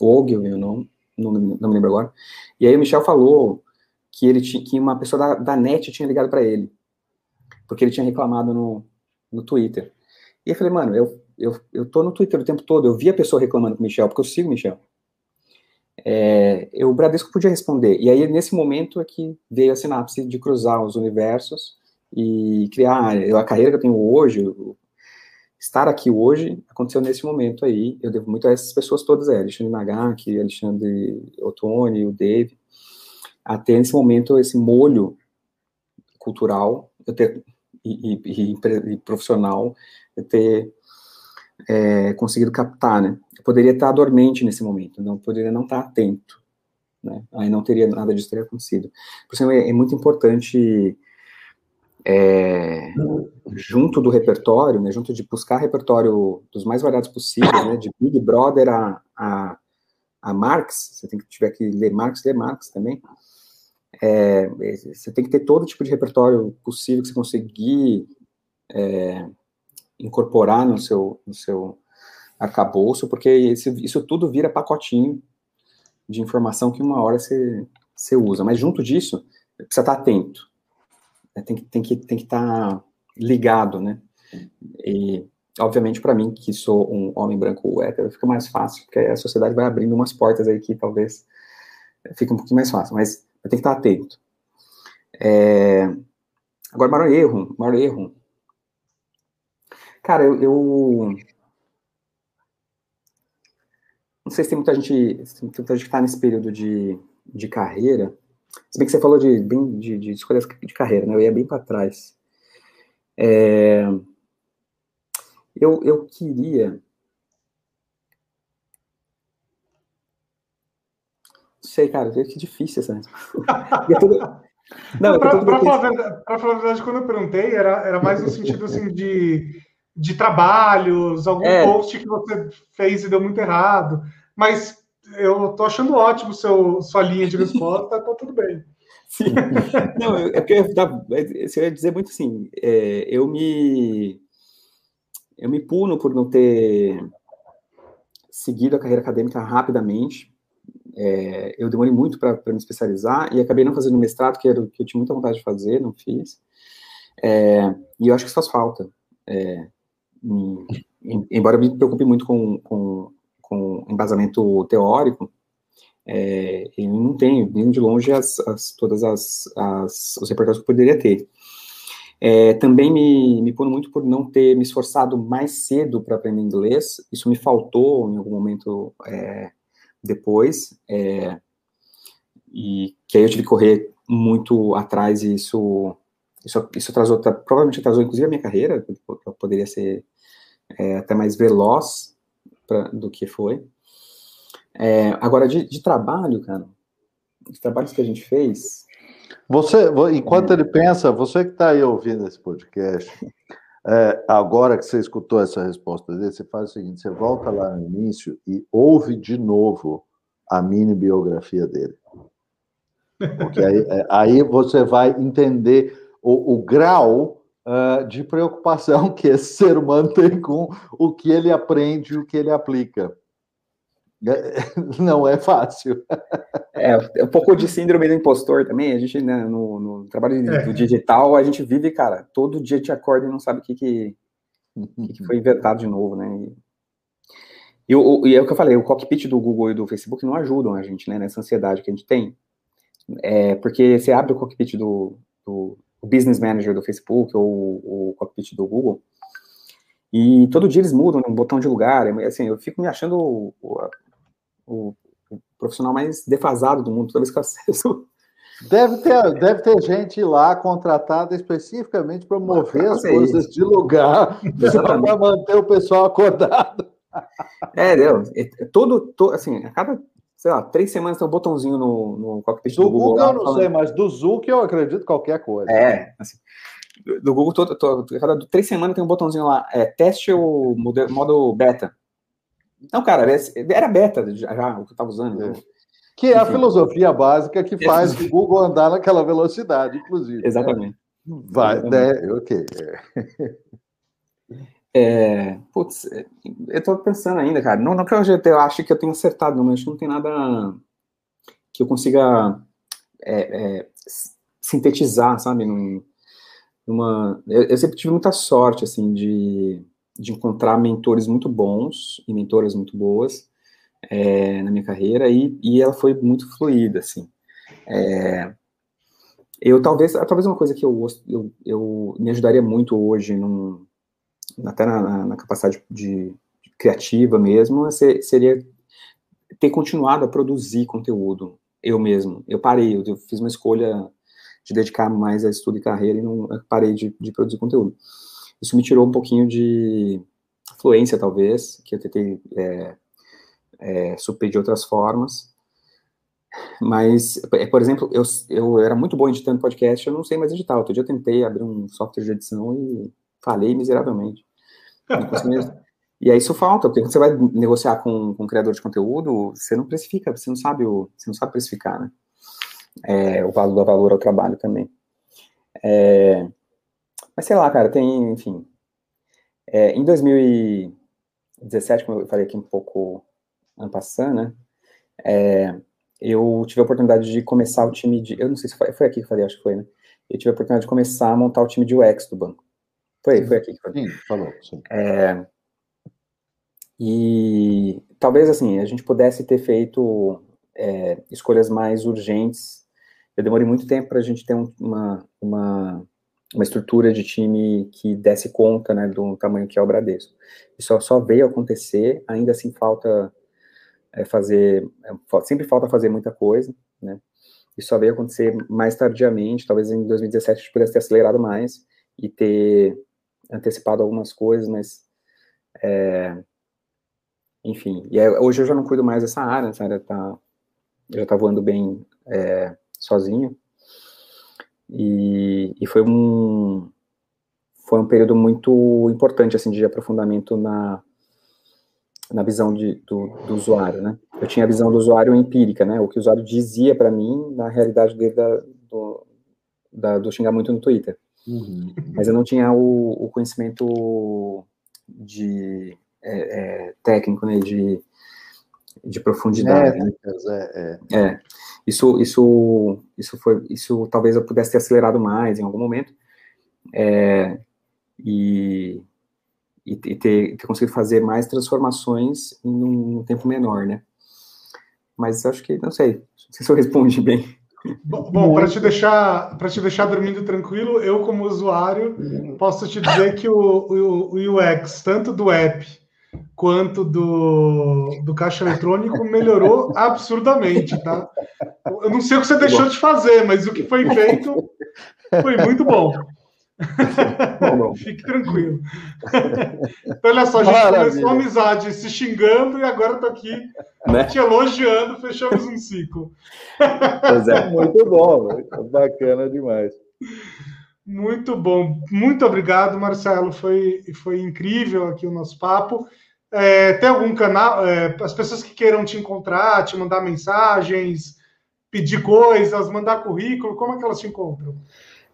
Ogilvy ou não, não, não me lembro agora, e aí o Michel falou que ele tinha, que uma pessoa da, da NET tinha ligado para ele, porque ele tinha reclamado no, no Twitter. E eu falei, mano, eu, eu, eu tô no Twitter o tempo todo, eu vi a pessoa reclamando com o Michel, porque eu sigo o Michel é, eu, o Bradesco podia responder. E aí, nesse momento, é que veio a sinapse de cruzar os universos e criar a carreira que eu tenho hoje, estar aqui hoje, aconteceu nesse momento aí. Eu devo muito a essas pessoas todas, é, Alexandre Nagaki, Alexandre Ottoni, o Dave, até nesse momento, esse molho cultural eu ter, e, e, e, e profissional, eu ter é, conseguido captar, né? Eu poderia estar dormente nesse momento, não poderia não estar atento, né? Aí não teria nada disso teria acontecido. Por isso é, é muito importante é, junto do repertório, né, junto de buscar repertório dos mais variados possíveis, né, de Big Brother a, a, a Marx, você tem que tiver que ler Marx, ler Marx também, é, você tem que ter todo tipo de repertório possível que você conseguir é, incorporar no seu, no seu arcabouço, porque esse, isso tudo vira pacotinho de informação que uma hora você, você usa. Mas junto disso, precisa estar atento. Né? Tem, que, tem, que, tem que estar ligado, né? E, obviamente, para mim, que sou um homem branco hétero, fica mais fácil, porque a sociedade vai abrindo umas portas aí que talvez fique um pouquinho mais fácil, mas tem que estar atento. É... Agora, maior erro, maior erro Cara, eu, eu, Não sei se tem muita gente, tem muita gente que está nesse período de, de carreira. Se bem que você falou de, bem, de, de escolhas de carreira, né? Eu ia bem para trás. É, eu, eu queria. Não sei, cara, que difícil essa. *laughs* Não, para falar, falar a verdade, quando eu perguntei, era, era mais no sentido assim de de trabalhos, algum é. post que você fez e deu muito errado. Mas eu tô achando ótimo seu, sua linha de resposta, tá tudo bem. *laughs* Sim. Não, é porque eu ia dizer muito assim, é, eu me eu me puno por não ter seguido a carreira acadêmica rapidamente. É, eu demorei muito para me especializar e acabei não fazendo mestrado, que, era, que eu tinha muita vontade de fazer, não fiz. É, e eu acho que isso faz falta. É, embora me preocupe muito com, com, com embasamento teórico, é, eu não tenho, nem de longe, as, as todas as, as, os repertórios que poderia ter. É, também me, me puno muito por não ter me esforçado mais cedo para aprender inglês, isso me faltou em algum momento é, depois, é, e que aí eu tive que correr muito atrás e isso, isso, isso atrasou, provavelmente atrasou inclusive a minha carreira, eu poderia ser é, até mais veloz pra, do que foi. É, agora, de, de, trabalho, cara, os trabalhos que a gente fez. Você, enquanto é. ele pensa, você que está aí ouvindo esse podcast, *laughs* é, agora que você escutou essa resposta dele, você faz o seguinte: você volta lá no início e ouve de novo a mini biografia dele. Porque aí, é, aí você vai entender o, o grau uh, de preocupação que esse *laughs* ser humano tem com o que ele aprende e o que ele aplica. *laughs* Não é fácil. É, é, um pouco de síndrome do impostor também. A gente, né, no, no trabalho é. do digital, a gente vive, cara, todo dia te acorda e não sabe o que, que, que foi inventado de novo, né? E, e, o, e é o que eu falei, o cockpit do Google e do Facebook não ajudam a gente, né, nessa ansiedade que a gente tem. É, porque você abre o cockpit do, do, o Business Manager do Facebook ou o cockpit do Google. E todo dia eles mudam né, um botão de lugar. Assim, eu fico me achando o, o, o profissional mais defasado do mundo toda vez que eu acesso. Deve ter, deve ter gente lá contratada especificamente para mover as coisas isso. de lugar para manter o pessoal acordado. É, deu. É, todo, todo, assim, a cada sei lá, três semanas tem um botãozinho no, no cockpit do, do Google. Do Google eu não falando... sei, mas do Zuc eu acredito qualquer coisa. É, assim, do Google, todo, todo, cada três semanas tem um botãozinho lá, é, teste o modo, modo beta. Não, cara, era beta já, já o que eu estava usando. É. Que é a filosofia básica que faz o Google andar naquela velocidade, inclusive. Né? Exatamente. Né? Vai, né? Ok. É, putz, eu estou pensando ainda, cara. Não, não que eu, eu acho que eu tenho acertado, não, mas acho que não tem nada que eu consiga é, é, sintetizar, sabe? Num, numa, eu, eu, sempre tive muita sorte, assim, de, de encontrar mentores muito bons e mentoras muito boas é, na minha carreira e, e ela foi muito fluida, assim. É, eu talvez, talvez uma coisa que eu, eu, eu me ajudaria muito hoje, num, até na, na capacidade de, de, criativa mesmo, seria ter continuado a produzir conteúdo eu mesmo. Eu parei, eu, fiz uma escolha de dedicar mais a estudo e carreira e não parei de, de produzir conteúdo. Isso me tirou um pouquinho de fluência, talvez, que eu tentei é, é, suprir de outras formas. Mas, é, por exemplo, eu, eu era muito bom editando podcast, eu não sei mais editar. Outro dia eu tentei abrir um software de edição e falei miseravelmente. e aí isso falta, porque quando você vai negociar com, com um criador de conteúdo, você não precifica, você não sabe o, você não sabe precificar, né? É, o valor do valor ao trabalho também. É, mas sei lá, cara, tem, enfim. É, em 2017, como eu falei aqui um pouco ano passado, né? É, eu tive a oportunidade de começar o time de. Eu não sei se foi, foi aqui que eu falei, acho que foi, né? Eu tive a oportunidade de começar a montar o time de UX do banco. Foi, foi aqui que. Sim, falou, sim. É, e talvez assim, a gente pudesse ter feito é, escolhas mais urgentes. Eu demorei muito tempo para a gente ter uma, uma, uma estrutura de time que desse conta né, do tamanho que é o Bradesco. Isso só veio acontecer, ainda assim falta é, fazer, é, sempre falta fazer muita coisa, né? Isso só veio acontecer mais tardiamente, talvez em 2017 a gente pudesse ter acelerado mais e ter antecipado algumas coisas, mas é, enfim, e hoje eu já não cuido mais dessa área, essa área tá, já tá voando bem é, sozinho, e, e, foi um foi um período muito importante, assim, de aprofundamento na, na visão de, do, do, usuário, né? Eu tinha a visão do usuário empírica, né? O que o usuário dizia para mim na realidade dele da, do, da, do xingar muito no Twitter. Uhum. Mas eu não tinha o, o conhecimento de é, é, técnico, né? De, de profundidade. né? é, é. é, isso, isso, isso foi, isso talvez eu pudesse ter acelerado mais em algum momento. É, e e, ter, ter, conseguido fazer mais transformações em um, um tempo menor, né? Mas acho que, não sei, não sei se eu respondi bem. Bom, para te deixar para te deixar dormindo tranquilo, eu como usuário posso te dizer que o, o, o UX tanto do app quanto do, do caixa eletrônico melhorou *laughs* absurdamente, tá? Eu não sei o que você deixou de fazer, mas o que foi feito foi muito bom. Fique tranquilo. *laughs* Então, olha só, a gente Maravilha. começou a amizade se xingando e agora estou aqui né? te elogiando, fechamos um ciclo. Pois é, muito bom, bacana demais. Muito bom, muito obrigado, Marcelo. Foi, foi incrível aqui o nosso papo. É, tem algum canal? É, as pessoas que queiram te encontrar, te mandar mensagens, pedir coisas, mandar currículo, como é que elas te encontram?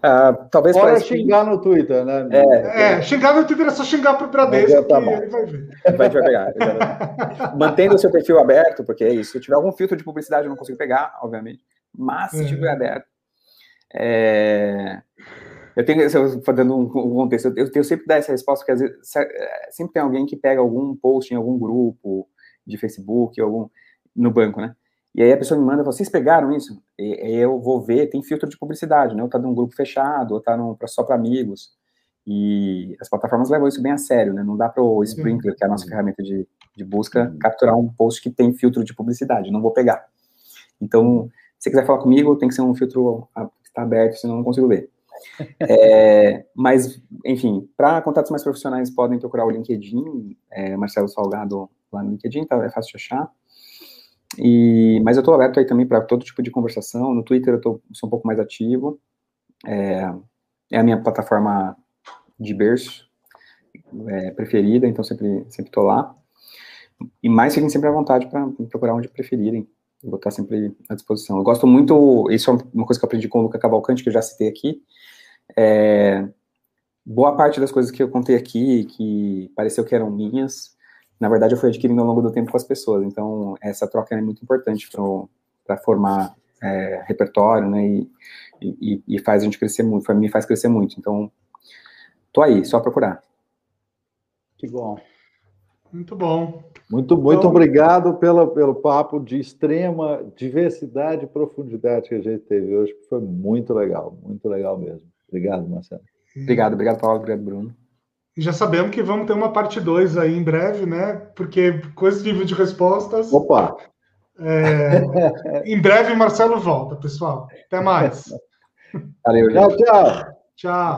Ah, talvez Fora xingar no Twitter, né? É, é, xingar no Twitter é só xingar para o Bradesco tá que ele vai ver. *laughs* Vai, vai pegar. Mantendo o seu perfil aberto, porque é isso. Se tiver algum filtro de publicidade, eu não consigo pegar, obviamente. Mas se estiver é. aberto. É... Eu tenho, dando um, um contexto, eu tenho sempre dar essa resposta, porque às vezes é, sempre tem alguém que pega algum post em algum grupo de Facebook, algum no banco, né? E aí a pessoa me manda, vocês pegaram isso? E, eu vou ver, tem filtro de publicidade, né? Ou tá num grupo fechado, ou tá num, só para amigos. E as plataformas levam isso bem a sério, né? Não dá para o Sprinkler, que é a nossa ferramenta de, de busca, uhum. capturar um post que tem filtro de publicidade, não vou pegar. Então, se você quiser falar comigo, tem que ser um filtro que está aberto, senão eu não consigo ver. *laughs* É, mas, enfim, para contatos mais profissionais, podem procurar o LinkedIn, é, Marcelo Salgado lá no LinkedIn, tá, é fácil de achar. E, mas eu estou aberto aí também para todo tipo de conversação. No Twitter eu tô, sou um pouco mais ativo. É, é a minha plataforma de berço é, preferida, então sempre sempre lá. e mais fiquem sempre à vontade para procurar onde preferirem. Vou estar sempre à disposição. Eu gosto muito, isso é uma coisa que eu aprendi com o Luca Cavalcante, que eu já citei aqui. É, boa parte das coisas que eu contei aqui, que pareceu que eram minhas, na verdade eu fui adquirindo ao longo do tempo com as pessoas. Então, essa troca é muito importante para formar é, repertório, né? E, e, e, faz a gente crescer muito, me faz crescer muito. Então, tô aí, só procurar. Que bom. Muito bom. Muito, muito então, obrigado pela, pelo papo de extrema diversidade e profundidade que a gente teve hoje, foi muito legal, muito legal mesmo. Obrigado, Marcelo. Obrigado, obrigado, Paulo, obrigado, Bruno. E já sabemos que vamos ter uma parte 2 aí em breve, né? Porque com esse nível de respostas. Opa! É, em breve, Marcelo volta, pessoal. Até mais. Valeu, gente. Tchau, tchau. Tchau.